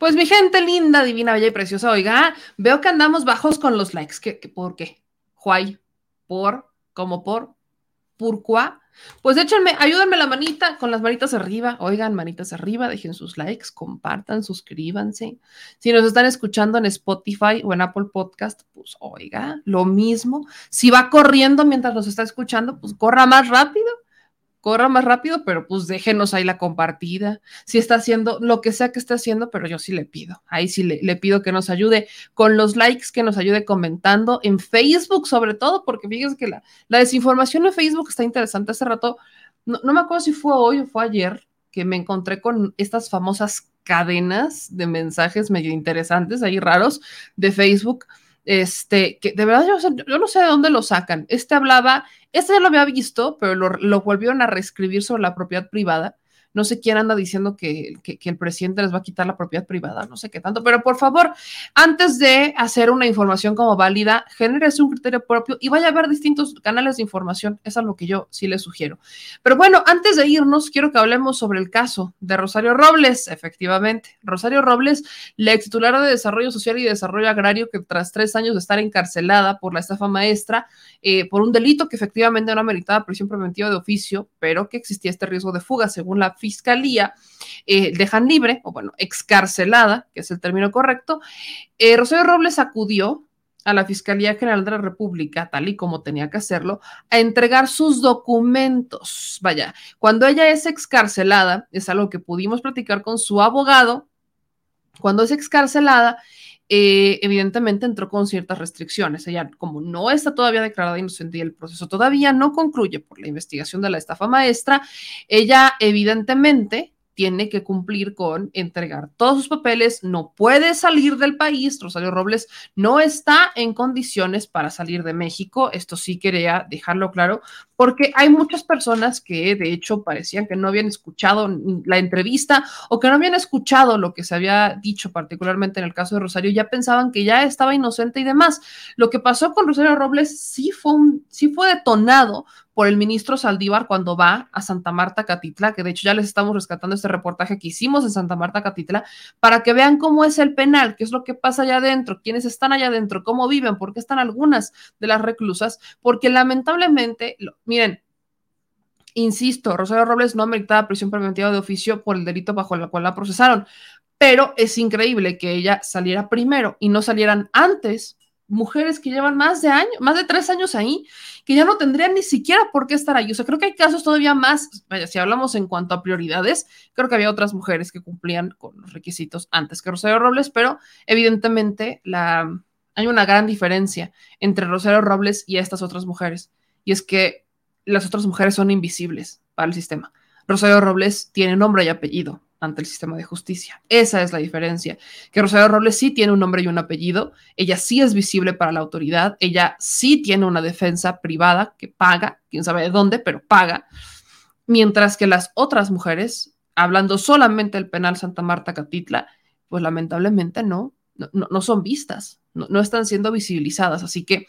Pues mi gente linda, divina, bella y preciosa, oiga, veo que andamos bajos con los likes. ¿Qué, qué, por qué? Juay, por, como por, ¿por Pues échenme, ayúdenme la manita con las manitas arriba. Oigan, manitas arriba, dejen sus likes, compartan, suscríbanse. Si nos están escuchando en Spotify o en Apple Podcast, pues oiga, lo mismo. Si va corriendo mientras nos está escuchando, pues corra más rápido corra más rápido, pero pues déjenos ahí la compartida. Si está haciendo lo que sea que esté haciendo, pero yo sí le pido. Ahí sí le, pido que nos ayude con los likes, que nos ayude comentando en Facebook, sobre todo, porque fíjense que la, desinformación en Facebook está interesante. Hace rato, no, no me acuerdo si fue hoy o fue ayer, que me encontré con estas famosas cadenas de mensajes medio interesantes, ahí raros, de Facebook este, que de verdad yo, no sé de dónde lo sacan. Este hablaba, este ya lo había visto, pero lo, lo volvieron a reescribir sobre la propiedad privada no sé quién anda diciendo que, el presidente les va a quitar la propiedad privada, no sé qué tanto, pero por favor, antes de hacer una información como válida, genérese un criterio propio y vaya a ver distintos canales de información. Eso es lo que yo sí les sugiero. Pero bueno, antes de irnos, quiero que hablemos sobre el caso de Rosario Robles, efectivamente. Rosario Robles, la ex titular de Desarrollo Social y Desarrollo Agrario, que tras tres años de estar encarcelada por la estafa maestra, eh, por un delito que efectivamente no meritaba prisión preventiva de oficio, pero que existía este riesgo de fuga, según la fiscalía, eh, dejan libre, o bueno, excarcelada, que es el término correcto, eh, Rosario Robles acudió a la Fiscalía General de la República, tal y como tenía que hacerlo, a entregar sus documentos. Vaya, cuando ella es excarcelada, es algo que pudimos platicar con su abogado, cuando es excarcelada, eh, evidentemente entró con ciertas restricciones. Ella, como no está todavía declarada inocente y el proceso todavía no concluye por la investigación de la estafa maestra, ella evidentemente tiene que cumplir con entregar todos sus papeles, no puede salir del país. Rosario Robles no está en condiciones para salir de México. Esto sí quería dejarlo claro, porque hay muchas personas que de hecho parecían que no habían escuchado la entrevista o que no habían escuchado lo que se había dicho, particularmente en el caso de Rosario, ya pensaban que ya estaba inocente y demás. Lo que pasó con Rosario Robles sí fue, sí fue detonado por el ministro Saldívar cuando va a Santa Marta, Catitla, que de hecho ya les estamos rescatando este reportaje que hicimos en Santa Marta, Catitla, para que vean cómo es el penal, qué es lo que pasa allá adentro, quiénes están allá adentro, cómo viven, por qué están algunas de las reclusas, porque lamentablemente, miren, insisto, Rosario Robles no meritaba prisión preventiva de oficio por el delito bajo el cual la procesaron, pero es increíble que ella saliera primero y no salieran antes mujeres que llevan más de años, más de tres años ahí, que ya no tendrían ni siquiera por qué estar ahí. O sea, creo que hay casos todavía más, si hablamos en cuanto a prioridades, creo que había otras mujeres que cumplían con los requisitos antes que Rosario Robles, pero evidentemente hay una gran diferencia entre Rosario Robles y estas otras mujeres. Y es que las otras mujeres son invisibles para el sistema. Rosario Robles tiene nombre y apellido ante el sistema de justicia. Esa es la diferencia. Que Rosario Robles sí tiene un nombre y un apellido, ella sí es visible para la autoridad, ella sí tiene una defensa privada que paga, quién sabe de dónde, pero paga, mientras que las otras mujeres, hablando solamente del penal Santa Marta Catitla, pues lamentablemente no, no, no son vistas, no, no están siendo visibilizadas. Así que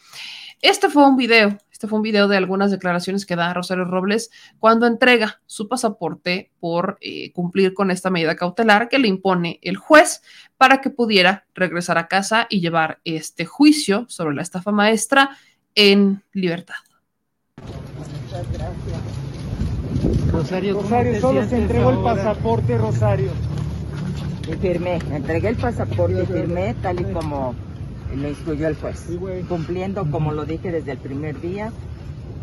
este fue un video este fue un video de algunas declaraciones que da Rosario Robles cuando entrega su pasaporte por eh, cumplir con esta medida cautelar que le impone el juez para que pudiera regresar a casa y llevar este juicio sobre la estafa maestra en libertad. Muchas gracias. Rosario, Rosario solo se entregó el pasaporte, Rosario. Y firmé, entregué el pasaporte y firmé tal y como lo instruyó el juez. Cumpliendo, como lo dije desde el primer día,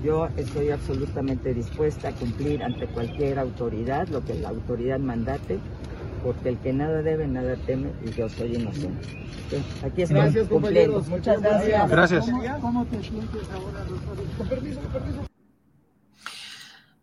yo estoy absolutamente dispuesta a cumplir ante cualquier autoridad lo que la autoridad mandate, porque el que nada debe, nada teme y yo soy inocente. Aquí estoy gracias, cumpliendo. Muchas gracias. Gracias. ¿Cómo te sientes ahora, Con permiso, con permiso.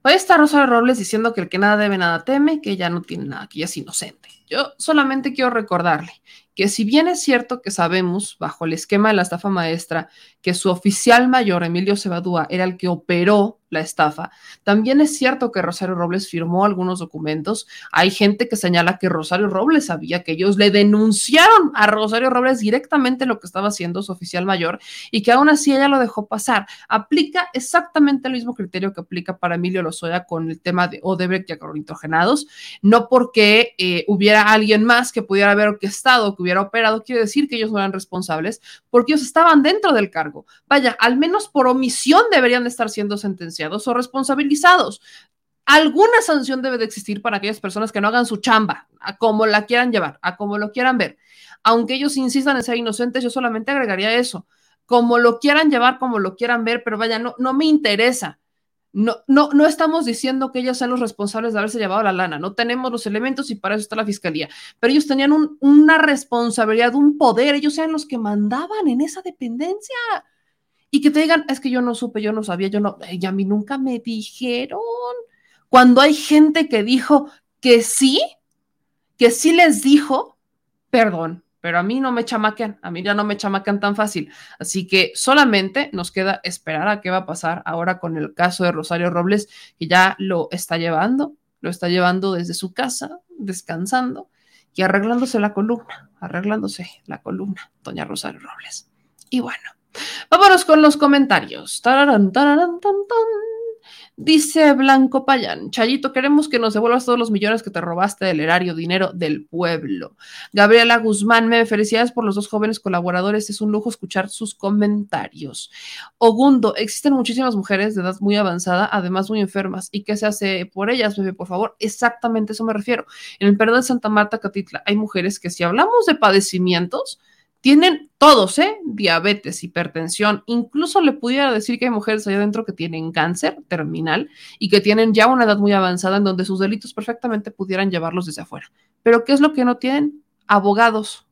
Hoy está Rosario Robles diciendo que el que nada debe, nada teme, que ella no tiene nada, que ella es inocente. Yo solamente quiero recordarle que si bien es cierto que sabemos, bajo el esquema de la estafa maestra, que su oficial mayor, Emilio Cebadúa, era el que operó la estafa. También es cierto que Rosario Robles firmó algunos documentos. Hay gente que señala que Rosario Robles sabía que ellos le denunciaron a Rosario Robles directamente lo que estaba haciendo su oficial mayor y que aún así ella lo dejó pasar. Aplica exactamente el mismo criterio que aplica para Emilio Lozoya con el tema de Odebrecht y agronitrogenados. No porque eh, hubiera alguien más que pudiera haber orquestado, que hubiera operado, quiere decir que ellos no eran responsables porque ellos estaban dentro del cargo. Vaya, al menos por omisión deberían de estar siendo sentenciados o responsabilizados. Alguna sanción debe de existir para aquellas personas que no hagan su chamba, a como la quieran llevar, a como lo quieran ver. Aunque ellos insistan en ser inocentes, yo solamente agregaría eso. Como lo quieran llevar, como lo quieran ver, pero vaya, no, no me interesa. No, no, no estamos diciendo que ellos sean los responsables de haberse llevado la lana, no tenemos los elementos y para eso está la fiscalía, pero ellos tenían una responsabilidad, un poder, ellos eran los que mandaban en esa dependencia y que te digan, es que yo no supe, yo no sabía, yo no, y a mí nunca me dijeron. Cuando hay gente que dijo que sí, que sí les dijo, perdón, pero a mí no me chamaquean, a mí ya no me chamaquean tan fácil. Así que solamente nos queda esperar a qué va a pasar ahora con el caso de Rosario Robles, que ya lo está llevando, lo está llevando desde su casa, descansando y arreglándose la columna, arreglándose la columna, doña Rosario Robles. Y bueno, Vámonos con los comentarios. Dice Blanco Payán, Chayito, queremos que nos devuelvas todos los millones que te robaste del erario, dinero del pueblo. Gabriela Guzmán, me felicidades por los dos jóvenes colaboradores, es un lujo escuchar sus comentarios. Ogundo, existen muchísimas mujeres de edad muy avanzada, además muy enfermas, ¿y qué se hace por ellas, bebé, por favor? Exactamente eso me refiero. En el Perú de Santa Marta, Catitla, hay mujeres que si hablamos de padecimientos, tienen todos, ¿eh? Diabetes, hipertensión, incluso le pudiera decir que hay mujeres allá adentro que tienen cáncer terminal y que tienen ya una edad muy avanzada en donde sus delitos perfectamente pudieran llevarlos desde afuera. Pero ¿qué es lo que no tienen? Abogados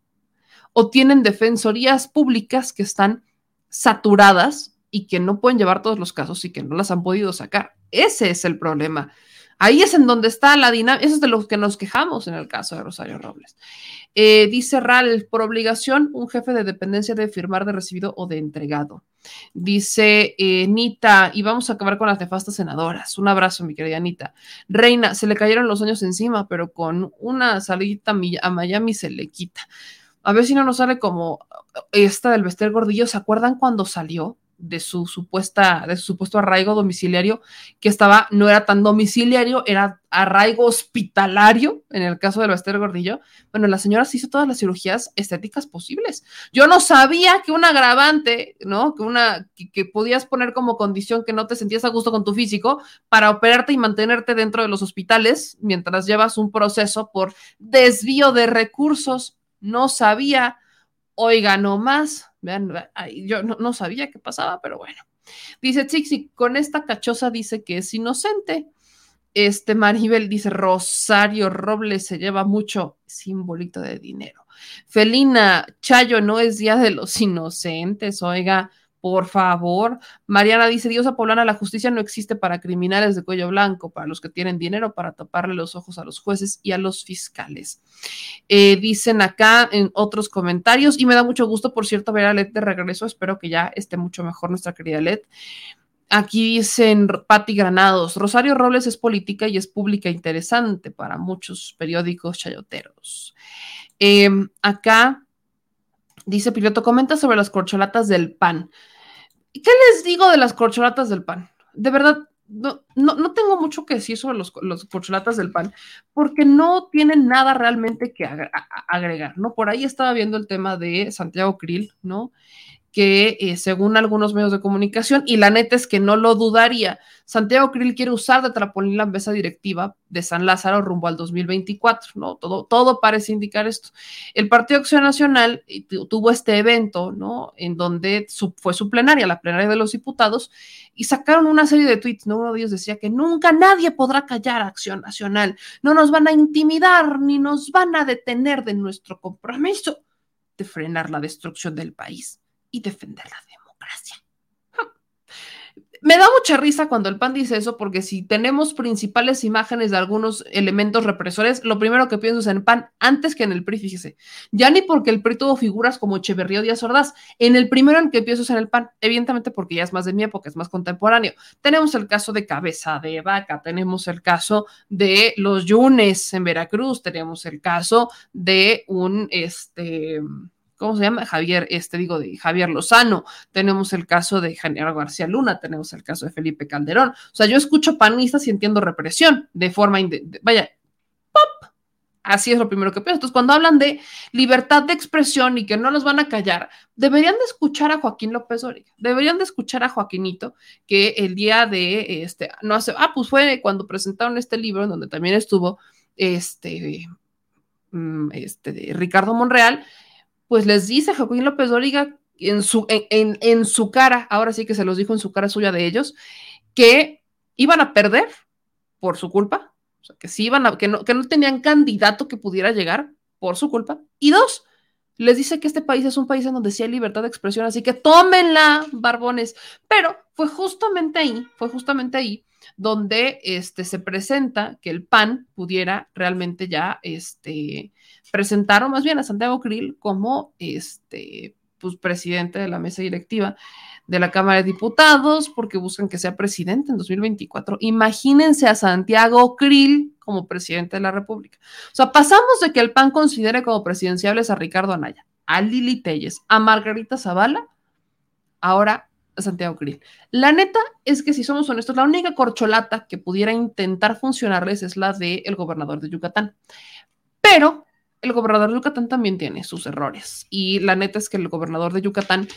o tienen defensorías públicas que están saturadas y que no pueden llevar todos los casos y que no las han podido sacar. Ese es el problema. Ahí es en donde está la dinámica, eso es de lo que nos quejamos en el caso de Rosario Robles. Eh, dice Ral, por obligación, un jefe de dependencia debe firmar de recibido o de entregado. Dice eh, Nita, y vamos a acabar con las nefastas senadoras. Un abrazo, mi querida Nita. Reina, se le cayeron los años encima, pero con una salida a Miami se le quita. A ver si no nos sale como esta del Vester Gordillo. ¿Se acuerdan cuando salió? De su supuesta, de su supuesto arraigo domiciliario, que estaba, no era tan domiciliario, era arraigo hospitalario, en el caso de Bester Gordillo. Bueno, la señora se hizo todas las cirugías estéticas posibles. Yo no sabía que un agravante, ¿no? Que una, que, podías poner como condición que no te sentías a gusto con tu físico para operarte y mantenerte dentro de los hospitales mientras llevas un proceso por desvío de recursos. No sabía, oiga, no más Vean, yo no, sabía qué pasaba, pero bueno. Dice Trixie, con esta cachosa dice que es inocente. Este Maribel dice, Rosario Robles se lleva mucho simbolito de dinero. Felina, Chayo, no es día de los inocentes, oiga, por favor. Mariana dice, Diosa Poblana, la justicia no existe para criminales de cuello blanco, para los que tienen dinero, para taparle los ojos a los jueces y a los fiscales. Eh, dicen acá en otros comentarios, y me da mucho gusto, por cierto, ver a Led de regreso. Espero que ya esté mucho mejor nuestra querida Led. Aquí dicen Patti Granados, Rosario Robles es política y es pública interesante para muchos periódicos chayoteros. Em, acá dice Piloto, comenta sobre las corcholatas del pan. ¿Qué les digo de las corcholatas del pan? De verdad, no, no, tengo mucho que decir sobre los, los, corcholatas del pan, porque no tienen nada realmente que agregar, ¿no? Por ahí estaba viendo el tema de Santiago Krill, ¿no? Que eh, según algunos medios de comunicación, y la neta es que no lo dudaría, Santiago Krill quiere usar de trampolín la mesa directiva de San Lázaro rumbo al 2024, ¿no? Todo, todo parece indicar esto. El Partido Acción Nacional eh, tuvo este evento, ¿no? En donde fue su plenaria, la plenaria de los diputados, y sacaron una serie de tweets, ¿no? Uno de ellos decía que nunca nadie podrá callar a Acción Nacional, no nos van a intimidar ni nos van a detener de nuestro compromiso de frenar la destrucción del país y defender la democracia. <laughs> me da mucha risa cuando el PAN dice eso, porque si tenemos principales imágenes de algunos elementos represores, lo primero que pienso es en el PAN antes que en el PRI, fíjese. Ya ni porque el PRI tuvo figuras como Echeverría o Díaz Ordaz. En el primero en que pienso es en el PAN, evidentemente porque ya es más de mi época, es más contemporáneo. Tenemos el caso de Cabeza de Vaca, tenemos el caso de los Yunes en Veracruz, tenemos el caso de un, este, ¿cómo se llama? Javier, este digo, de Javier Lozano, tenemos el caso de Genaro García Luna, tenemos el caso de Felipe Calderón. O sea, yo escucho panistas y entiendo represión de forma, vaya, ¡pop! Así es lo primero que pienso. Entonces, cuando hablan de libertad de expresión y que no los van a callar, deberían de escuchar a Joaquín López Dóriga, deberían de escuchar a Joaquinito, que el día de, este, no hace, ah, pues fue cuando presentaron este libro, en donde también estuvo, este, mm, este, Ricardo Monreal, pues les dice Joaquín López Dóriga en su, en, en, su cara, ahora sí que se los dijo en su cara suya de ellos, que iban a perder por su culpa, o sea, que sí iban a, que no, que no tenían candidato que pudiera llegar por su culpa. Y dos, les dice que este país es un país en donde sí hay libertad de expresión, así que tómenla, barbones. Pero fue justamente ahí, fue justamente ahí donde este, se presenta que el PAN pudiera realmente ya este, presentar, o más bien a Santiago Krill como este, pues, presidente de la mesa directiva de la Cámara de Diputados, porque buscan que sea presidente en 2024. Imagínense a Santiago Krill como presidente de la República. O sea, pasamos de que el PAN considere como presidenciables a Ricardo Anaya, a Lili Telles, a Margarita Zavala, ahora Santiago Krill. La neta es que si somos honestos, la única corcholata que pudiera intentar funcionarles es la del el gobernador de Yucatán. Pero el gobernador de Yucatán también tiene sus errores. Y la neta es que el gobernador de Yucatán,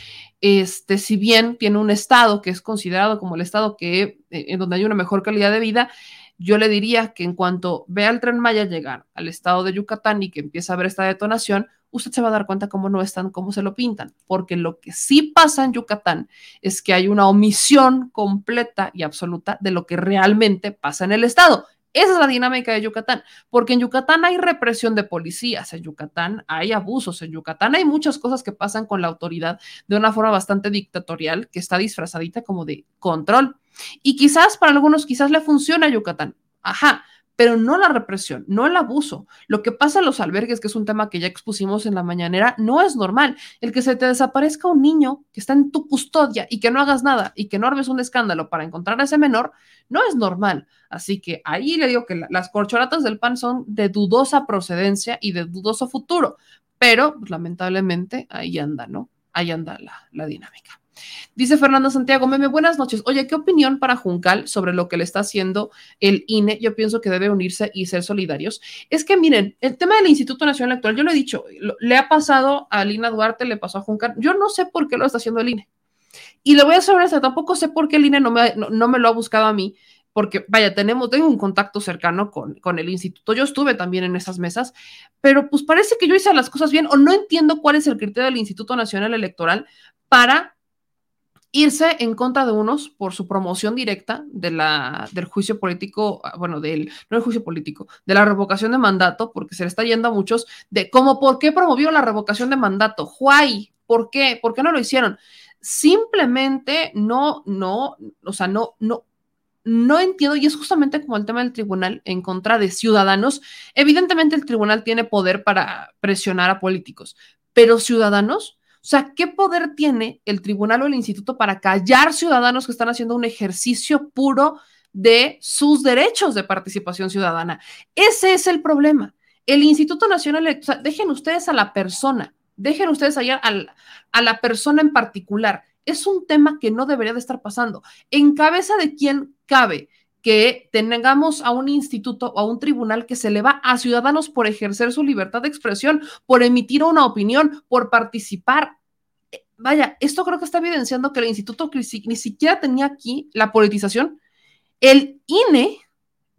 este, si bien tiene un estado que es considerado como el estado que, eh, en donde hay una mejor calidad de vida, yo le diría que en cuanto vea el tren Maya llegar al estado de Yucatán y que empiece a ver esta detonación, usted se va a dar cuenta cómo no están, cómo se lo pintan, porque lo que sí pasa en Yucatán es que hay una omisión completa y absoluta de lo que realmente pasa en el estado. Esa es la dinámica de Yucatán, porque en Yucatán hay represión de policías, en Yucatán hay abusos, en Yucatán hay muchas cosas que pasan con la autoridad de una forma bastante dictatorial que está disfrazadita como de control. Y quizás para algunos, quizás le funciona a Yucatán. Ajá, pero no la represión, no el abuso. Lo que pasa en los albergues, que es un tema que ya expusimos en la mañanera, no es normal. El que se te desaparezca un niño que está en tu custodia y que no hagas nada y que no armes un escándalo para encontrar a ese menor, no es normal. Así que ahí le digo que las corcholatas del pan son de dudosa procedencia y de dudoso futuro, pero pues, lamentablemente ahí anda, ¿no? Ahí anda la, la dinámica. Dice Fernando Santiago, meme, buenas noches. Oye, ¿qué opinión para Juncal sobre lo que le está haciendo el INE? Yo pienso que debe unirse y ser solidarios. Es que miren, el tema del Instituto Nacional Electoral, yo lo he dicho, le ha pasado a Lina Duarte, le pasó a Juncal. Yo no sé por qué lo está haciendo el INE. Y le voy a saber hasta tampoco sé por qué el INE no me, no, me lo ha buscado a mí porque vaya, tenemos, tengo un contacto cercano con, con, el instituto, yo estuve también en esas mesas, pero pues parece que yo hice las cosas bien o no entiendo cuál es el criterio del Instituto Nacional Electoral para irse en contra de unos por su promoción directa de la, del juicio político, ah, bueno, del, no el juicio político, de la revocación de mandato, porque se le está yendo a muchos de cómo, ¿por qué promovió la revocación de mandato? Why? ¿Por qué? ¿Por qué no lo hicieron? Simplemente no, no, o sea, no, no, no entiendo, y es justamente como el tema del tribunal en contra de ciudadanos. Evidentemente el tribunal tiene poder para presionar a políticos, pero ciudadanos o sea, ¿qué poder tiene el tribunal o el instituto para callar ciudadanos que están haciendo un ejercicio puro de sus derechos de participación ciudadana? Ese es el problema. El Instituto Nacional, sea, dejen ustedes a la persona, dejen ustedes allá a la persona en particular. Es un tema que no debería de estar pasando. ¿En cabeza de quién cabe? Que tengamos a un instituto o a un tribunal que se le a ciudadanos por ejercer su libertad de expresión, por emitir una opinión, por participar. Eh, vaya, esto creo que está evidenciando que el instituto ni siquiera tenía aquí la politización. El INE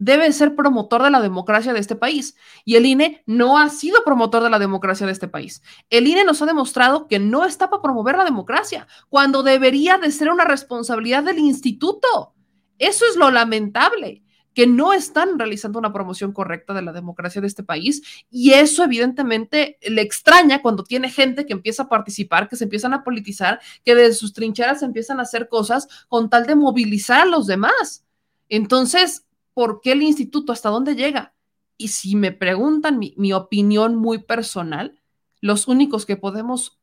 debe ser promotor de la democracia de este país y el INE no ha sido promotor de la democracia de este país. El INE nos ha demostrado que no está para promover la democracia cuando debería de ser una responsabilidad del instituto. Eso es lo lamentable, que no están realizando una promoción correcta de la democracia de este país y eso evidentemente le extraña cuando tiene gente que empieza a participar, que se empiezan a politizar, que desde sus trincheras empiezan a hacer cosas con tal de movilizar a los demás. Entonces, ¿por qué el instituto? ¿Hasta dónde llega? Y si me preguntan mi, mi opinión muy personal, los únicos que podemos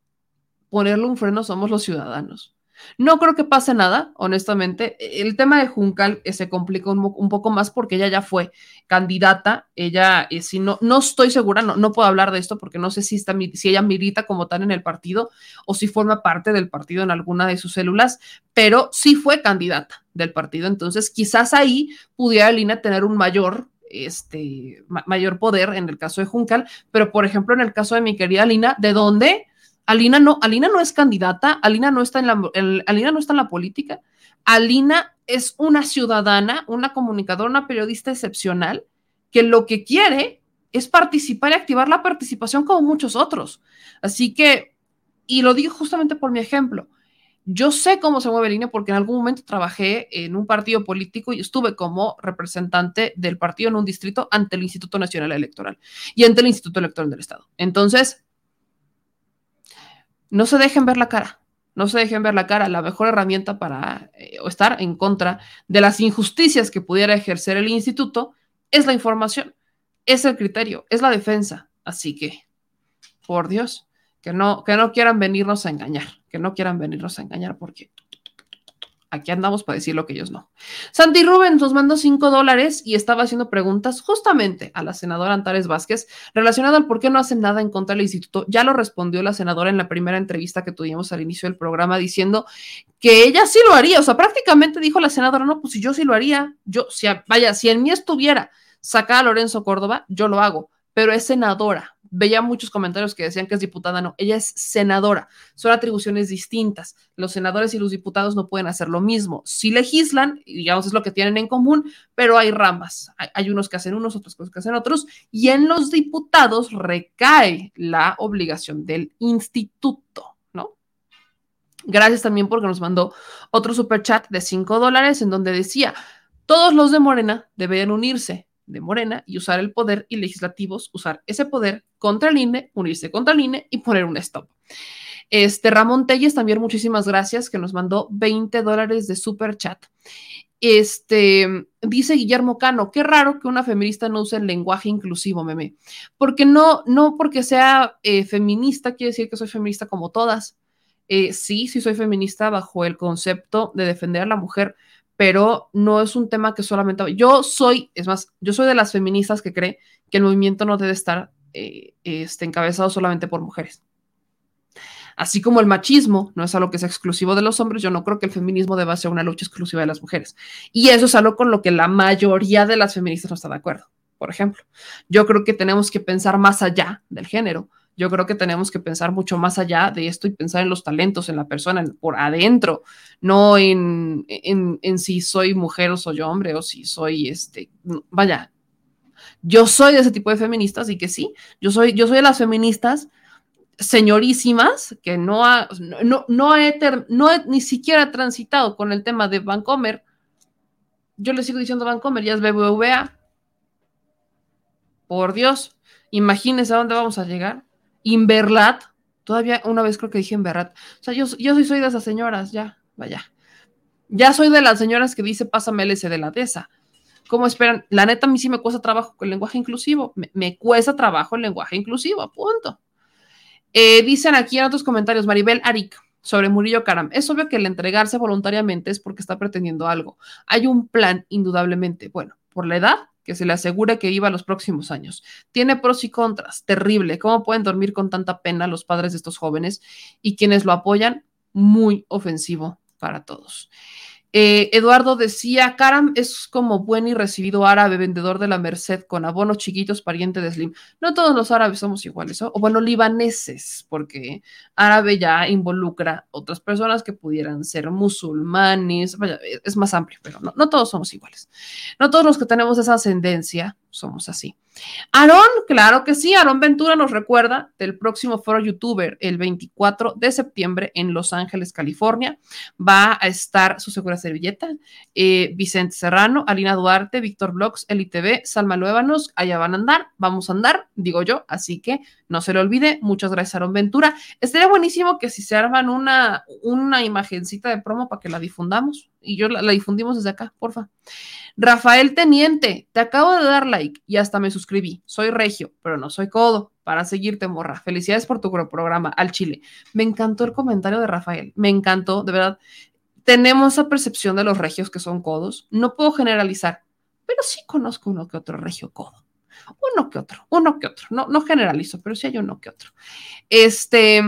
ponerle un freno somos los ciudadanos. No creo que pase nada, honestamente. El tema de Juncal eh, se complica un, poco más porque ella ya fue candidata. Ella, eh, si no, no estoy segura, no, no puedo hablar de esto porque no sé si, está, si ella milita como tal en el partido o si forma parte del partido en alguna de sus células, pero sí fue candidata del partido. Entonces, quizás ahí pudiera Lina tener un mayor este, mayor poder en el caso de Juncal, pero por ejemplo, en el caso de mi querida Lina, ¿de dónde? Alina no, Alina no es candidata, Alina no está en la, Alina no está en la política. Alina es una ciudadana, una comunicadora, una periodista excepcional que lo que quiere es participar y activar la participación como muchos otros. Así que, y lo digo justamente por mi ejemplo, yo sé cómo se mueve Lina porque en algún momento trabajé en un partido político y estuve como representante del partido en un distrito ante el Instituto Nacional Electoral y ante el Instituto Electoral del Estado. Entonces, no se dejen ver la cara, no se dejen ver la cara. La mejor herramienta para eh, estar en contra de las injusticias que pudiera ejercer el instituto es la información, es el criterio, es la defensa. Así que, por Dios, que no, que no quieran venirnos a engañar, que no quieran venirnos a engañar porque aquí andamos para decir lo que ellos no. Santi Rubens nos mandó cinco dólares y estaba haciendo preguntas justamente a la senadora Antares Vázquez relacionada al por qué no hacen nada en contra del instituto. Ya lo respondió la senadora en la primera entrevista que tuvimos al inicio del programa diciendo que ella sí lo haría. O sea, prácticamente dijo la senadora, no, pues si yo sí lo haría, yo, si, vaya, si en mí estuviera sacar a Lorenzo Córdoba, yo lo hago, pero es senadora veía muchos comentarios que decían que es diputada, no, ella es senadora, son atribuciones distintas. Los senadores y los diputados no pueden hacer lo mismo. Si legislan, digamos, es lo que tienen en común, pero hay ramas. Hay, unos que hacen unos, otros que hacen otros, y en los diputados recae la obligación del instituto. Gracias también porque nos mandó otro super chat de 5 dólares en donde decía, todos los de Morena deberían unirse de Morena y usar el poder y legislativos, usar ese poder contra el INE, unirse contra el INE y poner un stop. Este Ramón Telles, también muchísimas gracias, que nos mandó 20 dólares de super chat. Este, dice Guillermo Cano, qué raro que una feminista no use el lenguaje inclusivo, meme. Porque no, no porque sea eh, feminista quiere decir que soy feminista como todas. Eh, sí, sí soy feminista bajo el concepto de defender a la mujer, pero no es un tema que solamente... Yo soy, es más, yo soy de las feministas que cree que el movimiento no debe estar eh, este, encabezado solamente por mujeres. Así como el machismo no es algo que es exclusivo de los hombres, yo no creo que el feminismo deba ser una lucha exclusiva de las mujeres. Y eso es algo con lo que la mayoría de las feministas no está de acuerdo. Por ejemplo, yo creo que tenemos que pensar más allá del género yo creo que tenemos que pensar mucho más allá de esto y pensar en los talentos, en la persona, por adentro, no en, en, si soy mujer o soy hombre o si soy este, vaya, yo soy de ese tipo de feministas y que sí, yo soy, yo soy de las feministas señorísimas que no ha, no, no, he, no ni siquiera transitado con el tema de Vancomer. Yo le sigo diciendo Vancomer, ya es BBVA. Por Dios, imagínense a dónde vamos a llegar. Inverlat, todavía una vez creo que dije Inverlat. O sea, yo, yo soy, soy de esas señoras, ya, vaya. Ya soy de las señoras que dice pásame el S de la DESA. ¿Cómo esperan? La neta, a mí sí me cuesta trabajo con el lenguaje inclusivo. Me, cuesta trabajo el lenguaje inclusivo, punto. Eh, dicen aquí en otros comentarios, Maribel Arik, sobre Murillo Karam. Es obvio que el entregarse voluntariamente es porque está pretendiendo algo. Hay un plan, indudablemente. Bueno, por la edad, que se le asegure que iba los próximos años. Tiene pros y contras, terrible. ¿Cómo pueden dormir con tanta pena los padres de estos jóvenes y quienes lo apoyan? Muy ofensivo para todos. Eh, Eduardo decía, Karam es como buen y recibido árabe, vendedor de la Merced, con abonos chiquitos, pariente de Slim. No todos los árabes somos iguales, o bueno, libaneses, porque árabe ya involucra otras personas que pudieran ser musulmanes, vaya, es más amplio, pero no, no todos somos iguales. No todos los que tenemos esa ascendencia somos así. Aarón, claro que sí, Aarón Ventura nos recuerda del próximo foro youtuber el 24 de septiembre en Los Ángeles, California. Va a estar su seguridad Servilleta, eh, Vicente Serrano, Alina Duarte, Víctor Blox, LITV, Salma Luévanos, allá van a andar, vamos a andar, digo yo, así que no se le olvide, muchas gracias Aaron Ventura. Estaría buenísimo que si se arman una, una imagencita de promo para que la difundamos y yo la, la difundimos desde acá, porfa. Rafael Teniente, te acabo de dar like y hasta me suscribí. Soy regio, pero no soy codo. Para seguirte, morra. Felicidades por tu programa al Chile. Me encantó el comentario de Rafael. Me encantó, de verdad. Tenemos esa percepción de los regios que son codos. No puedo generalizar, pero sí conozco uno que otro regio codo. Uno que otro, uno que otro. No, no generalizo, pero sí hay uno que otro. Este.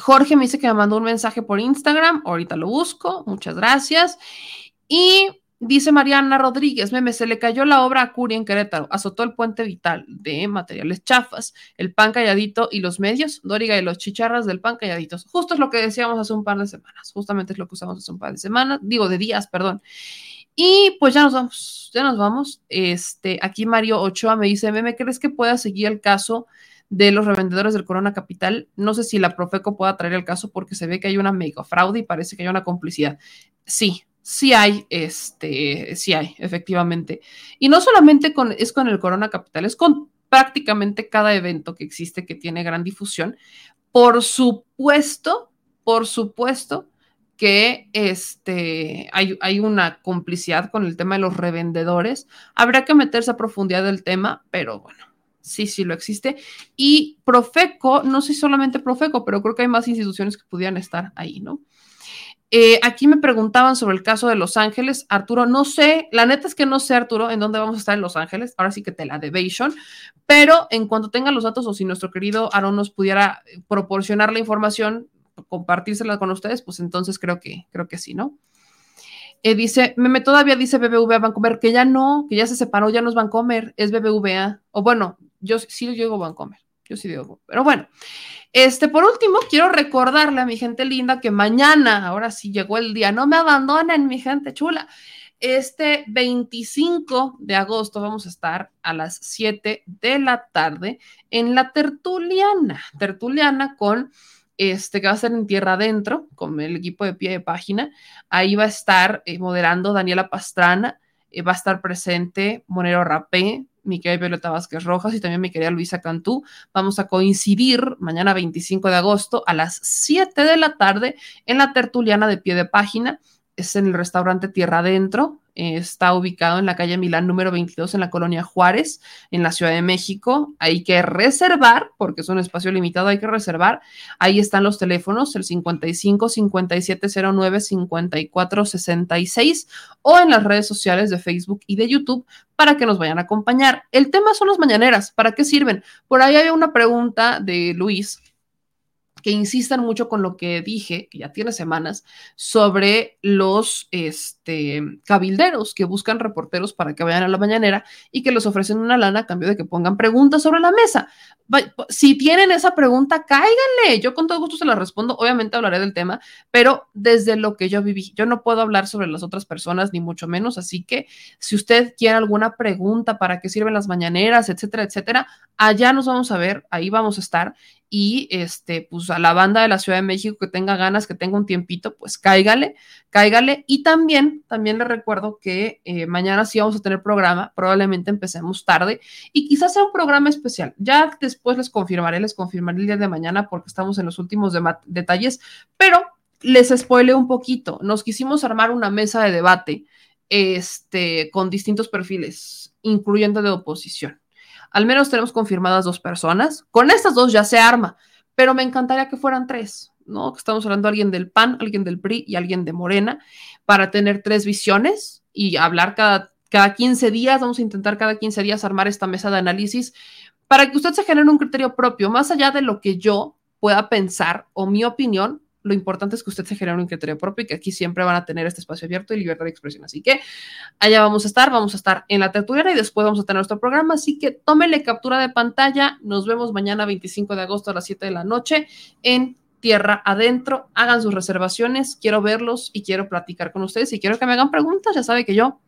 Jorge me dice que me mandó un mensaje por Instagram. Ahorita lo busco. Muchas gracias. Y Dice Mariana Rodríguez, meme, se le cayó la obra a Curi en Querétaro, azotó el puente vital de materiales chafas, el pan calladito y los medios, Dóriga y los chicharras del pan calladitos. Justo es lo que decíamos hace un par de semanas, justamente es lo que usamos hace un par de semanas, digo de días, perdón. Y pues ya nos vamos, ya nos vamos. Este, aquí Mario Ochoa me dice, meme, ¿crees que pueda seguir el caso de los revendedores del Corona Capital? No sé si la Profeco pueda traer el caso porque se ve que hay una mega fraude y parece que hay una complicidad. Sí, sí hay, este, sí hay, efectivamente. Y no solamente con, es con el Corona Capital, es con prácticamente cada evento que existe que tiene gran difusión. Por supuesto, por supuesto que este, hay, hay una complicidad con el tema de los revendedores. Habrá que meterse a profundidad del tema, pero bueno, sí, sí lo existe. Y Profeco, no sé solamente Profeco, pero creo que hay más instituciones que pudieran estar ahí, ¿no? Eh, aquí me preguntaban sobre el caso de Los Ángeles. Arturo, no sé, la neta es que no sé, Arturo, en dónde vamos a estar en Los Ángeles. Ahora sí que te la debation. Pero en cuanto tenga los datos o si nuestro querido Aaron nos pudiera eh, proporcionar la información, compartírsela con ustedes, pues entonces creo que, creo que sí, ¿no? Eh, dice, Meme todavía dice BBVA Vancomer, que ya no, que ya se separó, ya no es Vancomer, es BBVA. O bueno, yo sí llego Vancomer, yo sí digo, pero bueno. Este, por último, quiero recordarle a mi gente linda que mañana, ahora sí llegó el día, no me abandonen, mi gente chula. Este 25 de agosto vamos a estar a las 7 de la tarde en la tertuliana, tertuliana con este que va a ser en Tierra Adentro, con el equipo de pie de página. Ahí va a estar eh, moderando Daniela Pastrana, eh, va a estar presente Monero Rapé, mi querida Violeta Vázquez Rojas y también mi querida Luisa Cantú. Vamos a coincidir mañana 25 de agosto a las 7 de la tarde en la tertuliana de pie de página. Es en el restaurante Tierra Adentro, está ubicado en la calle Milán número 22 en la colonia Juárez, en la Ciudad de México. Hay que reservar, porque es un espacio limitado, hay que reservar. Ahí están los teléfonos, el 55 5709 5466 o en las redes sociales de Facebook y de YouTube para que nos vayan a acompañar. El tema son las mañaneras, ¿para qué sirven? Por ahí hay una pregunta de Luis que insistan mucho con lo que dije, que ya tiene semanas, sobre los este, cabilderos que buscan reporteros para que vayan a la mañanera y que les ofrecen una lana a cambio de que pongan preguntas sobre la mesa. Si tienen esa pregunta, cáiganle. Yo con todo gusto se la respondo. Obviamente hablaré del tema, pero desde lo que yo viví. Yo no puedo hablar sobre las otras personas, ni mucho menos. Así que si usted quiere alguna pregunta para qué sirven las mañaneras, etcétera, etcétera, allá nos vamos a ver, ahí vamos a estar y este, pues a la banda de la Ciudad de México que tenga ganas, que tenga un tiempito, pues cáigale, cáigale. Y también, también le recuerdo que eh, mañana sí vamos a tener programa, probablemente empecemos tarde y quizás sea un programa especial. Ya después les confirmaré, les confirmaré el día de mañana porque estamos en los últimos detalles, pero les spoile un poquito. Nos quisimos armar una mesa de debate este, con distintos perfiles, incluyendo de oposición. Al menos tenemos confirmadas dos personas. Con estas dos ya se arma, pero me encantaría que fueran tres, ¿no? Que estamos hablando de alguien del PAN, alguien del PRI y alguien de Morena, para tener tres visiones y hablar cada, cada 15 días. Vamos a intentar cada 15 días armar esta mesa de análisis para que usted se genere un criterio propio, más allá de lo que yo pueda pensar o mi opinión, lo importante es que usted se genere un criterio propio y que aquí siempre van a tener este espacio abierto y libertad de expresión. Así que allá vamos a estar, vamos a estar en la tertulia y después vamos a tener nuestro programa. Así que tómele captura de pantalla. Nos vemos mañana 25 de agosto a las 7 de la noche en Tierra Adentro. Hagan sus reservaciones. Quiero verlos y quiero platicar con ustedes y quiero que me hagan preguntas. Ya sabe que yo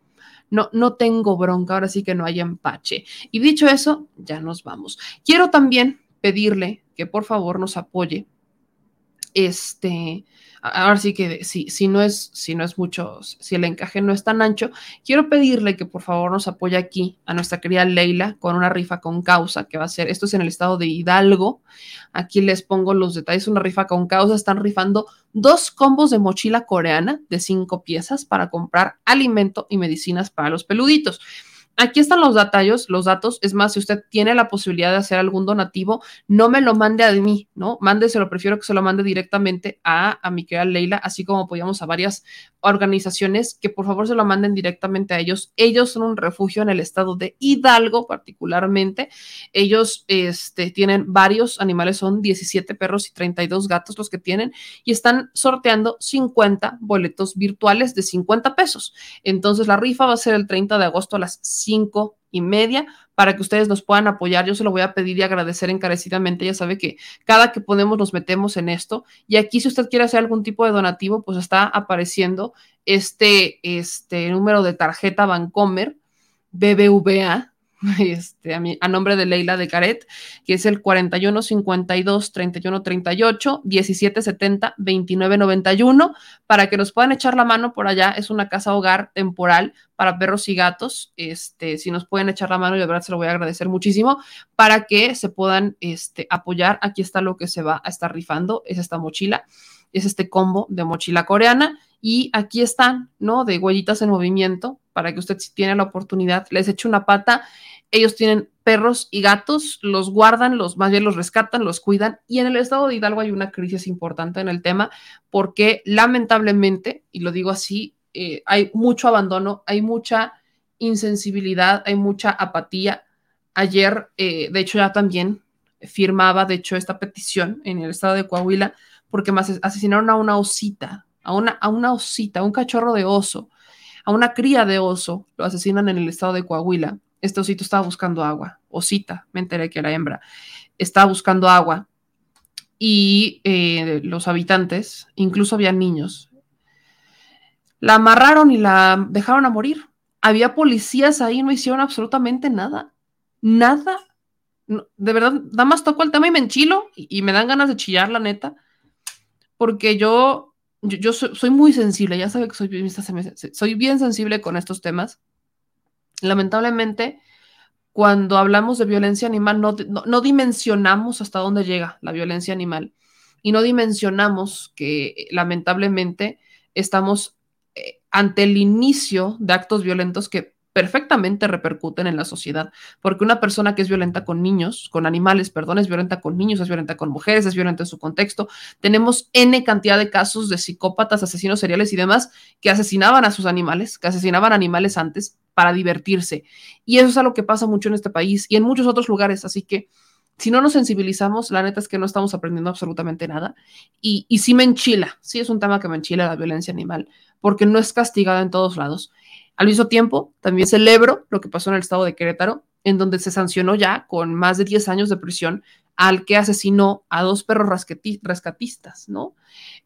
no, no tengo bronca, ahora sí que no hay empache. Y dicho eso, ya nos vamos. Quiero también pedirle que por favor nos apoye este, ahora sí que si, si, no es, si no es mucho, si el encaje no es tan ancho, quiero pedirle que por favor nos apoye aquí a nuestra querida Leila con una rifa con causa que va a ser, esto es en el estado de Hidalgo, aquí les pongo los detalles, una rifa con causa, están rifando dos combos de mochila coreana de cinco piezas para comprar alimento y medicinas para los peluditos. Aquí están los datos, los datos. Es más, si usted tiene la posibilidad de hacer algún donativo, no me lo mande a mí, ¿no? Mándeselo, prefiero que se lo mande directamente a, a mi querida Leila, así como apoyamos a varias organizaciones, que por favor se lo manden directamente a ellos. Ellos son un refugio en el estado de Hidalgo, particularmente. Ellos este, tienen varios animales, son 17 perros y 32 gatos los que tienen, y están sorteando 50 boletos virtuales de 50 pesos. Entonces, la rifa va a ser el 30 de agosto a las cinco y media para que ustedes nos puedan apoyar. Yo se lo voy a pedir y agradecer encarecidamente. Ya sabe que cada que podemos nos metemos en esto. Y aquí si usted quiere hacer algún tipo de donativo, pues está apareciendo este, este número de tarjeta Bancomer BBVA <laughs> este, a, nombre de Leila de Caret, que es el 41 52 31 38 17 70 29 91, para que nos puedan echar la mano por allá. Es una casa hogar temporal para perros y gatos. Este, si nos pueden echar la mano, de verdad se lo voy a agradecer muchísimo para que se puedan este, apoyar. Aquí está lo que se va a estar rifando, es esta mochila, es este combo de mochila coreana. Y aquí están, ¿no? De huellitas en movimiento, para que usted si tiene la oportunidad les eche una pata. Ellos tienen perros y gatos, los guardan, los más bien los rescatan, los cuidan. Y en el estado de Hidalgo hay una crisis importante en el tema porque lamentablemente, y lo digo así, eh, hay mucho abandono, hay mucha insensibilidad, hay mucha apatía. Ayer, eh, de hecho, ya también firmaba, de hecho, esta petición en el estado de Coahuila porque más asesinaron a una osita, a una, a una osita, a un cachorro de oso a una cría de oso, lo asesinan en el estado de Coahuila. Este osito estaba buscando agua, osita, me enteré que era hembra, estaba buscando agua y eh, los habitantes, incluso había niños, la amarraron y la dejaron a morir. Había policías ahí, no hicieron absolutamente nada, nada. de verdad, nada más toco el tema y me enchilo y, y me dan ganas de chillar, la neta, porque yo yo, soy, muy sensible, ya sabe que soy, soy bien sensible con estos temas. Lamentablemente, cuando hablamos de violencia animal, no, no, dimensionamos hasta dónde llega la violencia animal y no dimensionamos que lamentablemente estamos eh, ante el inicio de actos violentos que perfectamente repercuten en la sociedad, porque una persona que es violenta con niños, con animales, perdón, es violenta con niños, es violenta con mujeres, es violenta en su contexto. Tenemos N cantidad de casos de psicópatas, asesinos seriales y demás que asesinaban a sus animales, que asesinaban animales antes para divertirse. Y eso es algo que pasa mucho en este país y en muchos otros lugares, así que si no nos sensibilizamos, la neta es que no estamos aprendiendo absolutamente nada. Y, y sí me enchila, sí es un tema que me enchila la violencia animal, porque no es castigada en todos lados. Al mismo tiempo, también celebro lo que pasó en el estado de Querétaro, en donde se sancionó ya con más de 10 años de prisión al que asesinó a dos perros rescatistas, ¿no?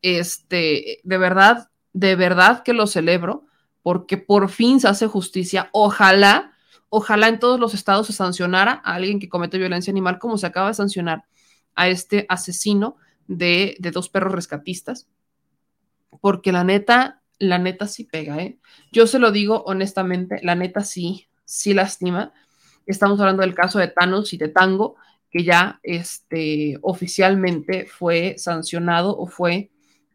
Este, de verdad, de verdad que lo celebro, porque por fin se hace justicia. Ojalá, ojalá en todos los estados se sancionara a alguien que comete violencia animal, como se acaba de sancionar a este asesino de, de dos perros rescatistas, porque la neta, la neta sí pega, ¿eh? Yo se lo digo honestamente, la neta sí, sí lastima. Estamos hablando del caso de Thanos y de Tango, que ya este, oficialmente fue sancionado o fue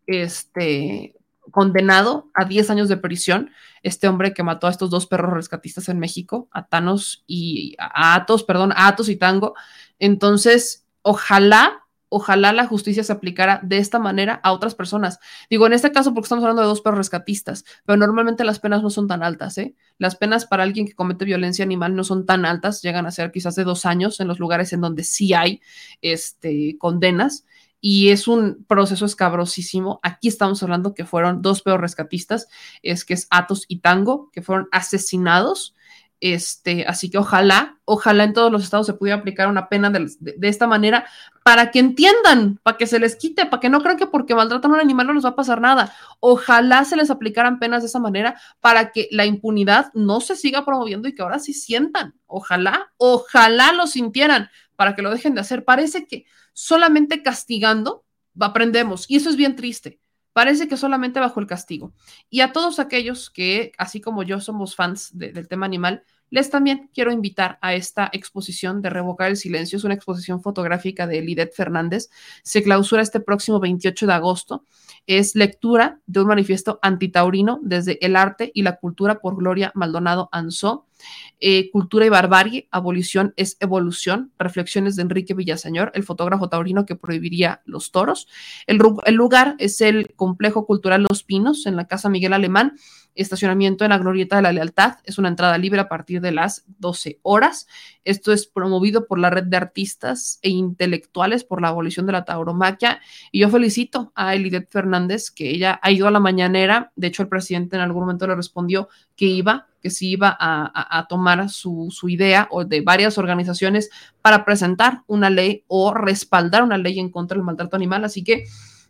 este, condenado a 10 años de prisión. Este hombre que mató a estos dos perros rescatistas en México, a Thanos y a Atos, perdón, a Atos y Tango. Entonces, ojalá ojalá la justicia se aplicara de esta manera a otras personas. Digo, en este caso porque estamos hablando de dos perros rescatistas, pero normalmente las penas no son tan altas, ¿eh? Las penas para alguien que comete violencia animal no son tan altas, llegan a ser quizás de dos años en los lugares en donde sí hay este, condenas y es un proceso escabrosísimo. Aquí estamos hablando que fueron dos perros rescatistas, es que es Atos y Tango, que fueron asesinados este, así que ojalá, ojalá en todos los estados se pudiera aplicar una pena de, esta manera para que entiendan, para que se les quite, para que no crean que porque maltratan a un animal no les va a pasar nada. Ojalá se les aplicaran penas de esa manera para que la impunidad no se siga promoviendo y que ahora sí sientan. Ojalá, ojalá lo sintieran para que lo dejen de hacer. Parece que solamente castigando aprendemos. Y eso es bien triste. Parece que solamente bajo el castigo. Y a todos aquellos que, así como yo, somos fans del tema animal, les también quiero invitar a esta exposición de Revocar el Silencio. Es una exposición fotográfica de Lidet Fernández. Se clausura este próximo 28 de agosto. Es lectura de un manifiesto antitaurino desde el arte y la cultura por Gloria Maldonado Anzó. Eh, cultura y barbarie, abolición es evolución, reflexiones de Enrique Villaseñor, el fotógrafo taurino que prohibiría los toros. El, el lugar es el complejo cultural Los Pinos en la Casa Miguel Alemán estacionamiento en la Glorieta de la Lealtad. Es una entrada libre a partir de las 12 horas. Esto es promovido por la red de artistas e intelectuales por la abolición de la tauromaquia. Y yo felicito a Elidet Fernández, que ella ha ido a la mañanera. De hecho, el presidente en algún momento le respondió que iba, que sí iba a, tomar su, su idea o de varias organizaciones para presentar una ley o respaldar una ley en contra del maltrato animal. Así que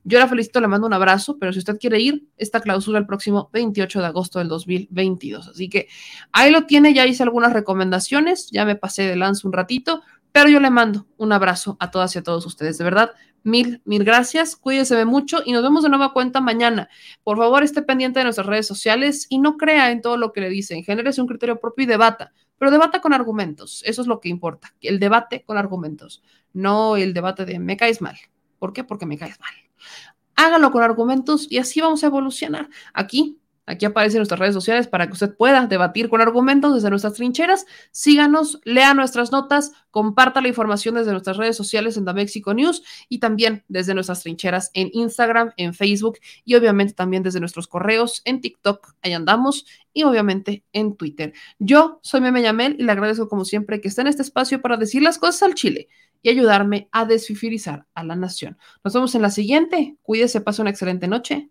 yo la felicito, le mando un abrazo, pero si usted quiere ir, esta clausura el próximo 28 de agosto del 2022. Así que ahí lo tiene, ya hice algunas recomendaciones, ya me pasé de lance un ratito, pero yo le mando un abrazo a todas y a todos ustedes. De verdad, mil, mil gracias, cuídese mucho y nos vemos de nueva cuenta mañana. Por favor, esté pendiente de nuestras redes sociales y no crea en todo lo que le dicen. Genérese un criterio propio y debata, pero debata con argumentos. Eso es lo que importa, el debate con argumentos, no el debate de me caes mal. ¿Por qué? Porque me caes mal. Hágalo con argumentos y así vamos a evolucionar. Aquí, aquí aparecen nuestras redes sociales para que usted pueda debatir con argumentos desde nuestras trincheras. Síganos, lea nuestras notas, comparta la información desde nuestras redes sociales en The Mexico News y también desde nuestras trincheras en Instagram, en Facebook y obviamente también desde nuestros correos en TikTok. Ahí andamos y obviamente en Twitter. Yo soy Meme Yamel y le agradezco como siempre que esté en este espacio para decir las cosas al Chile y ayudarme a desfifirizar a la nación. Nos vemos en la siguiente. Cuídese, pase una excelente noche.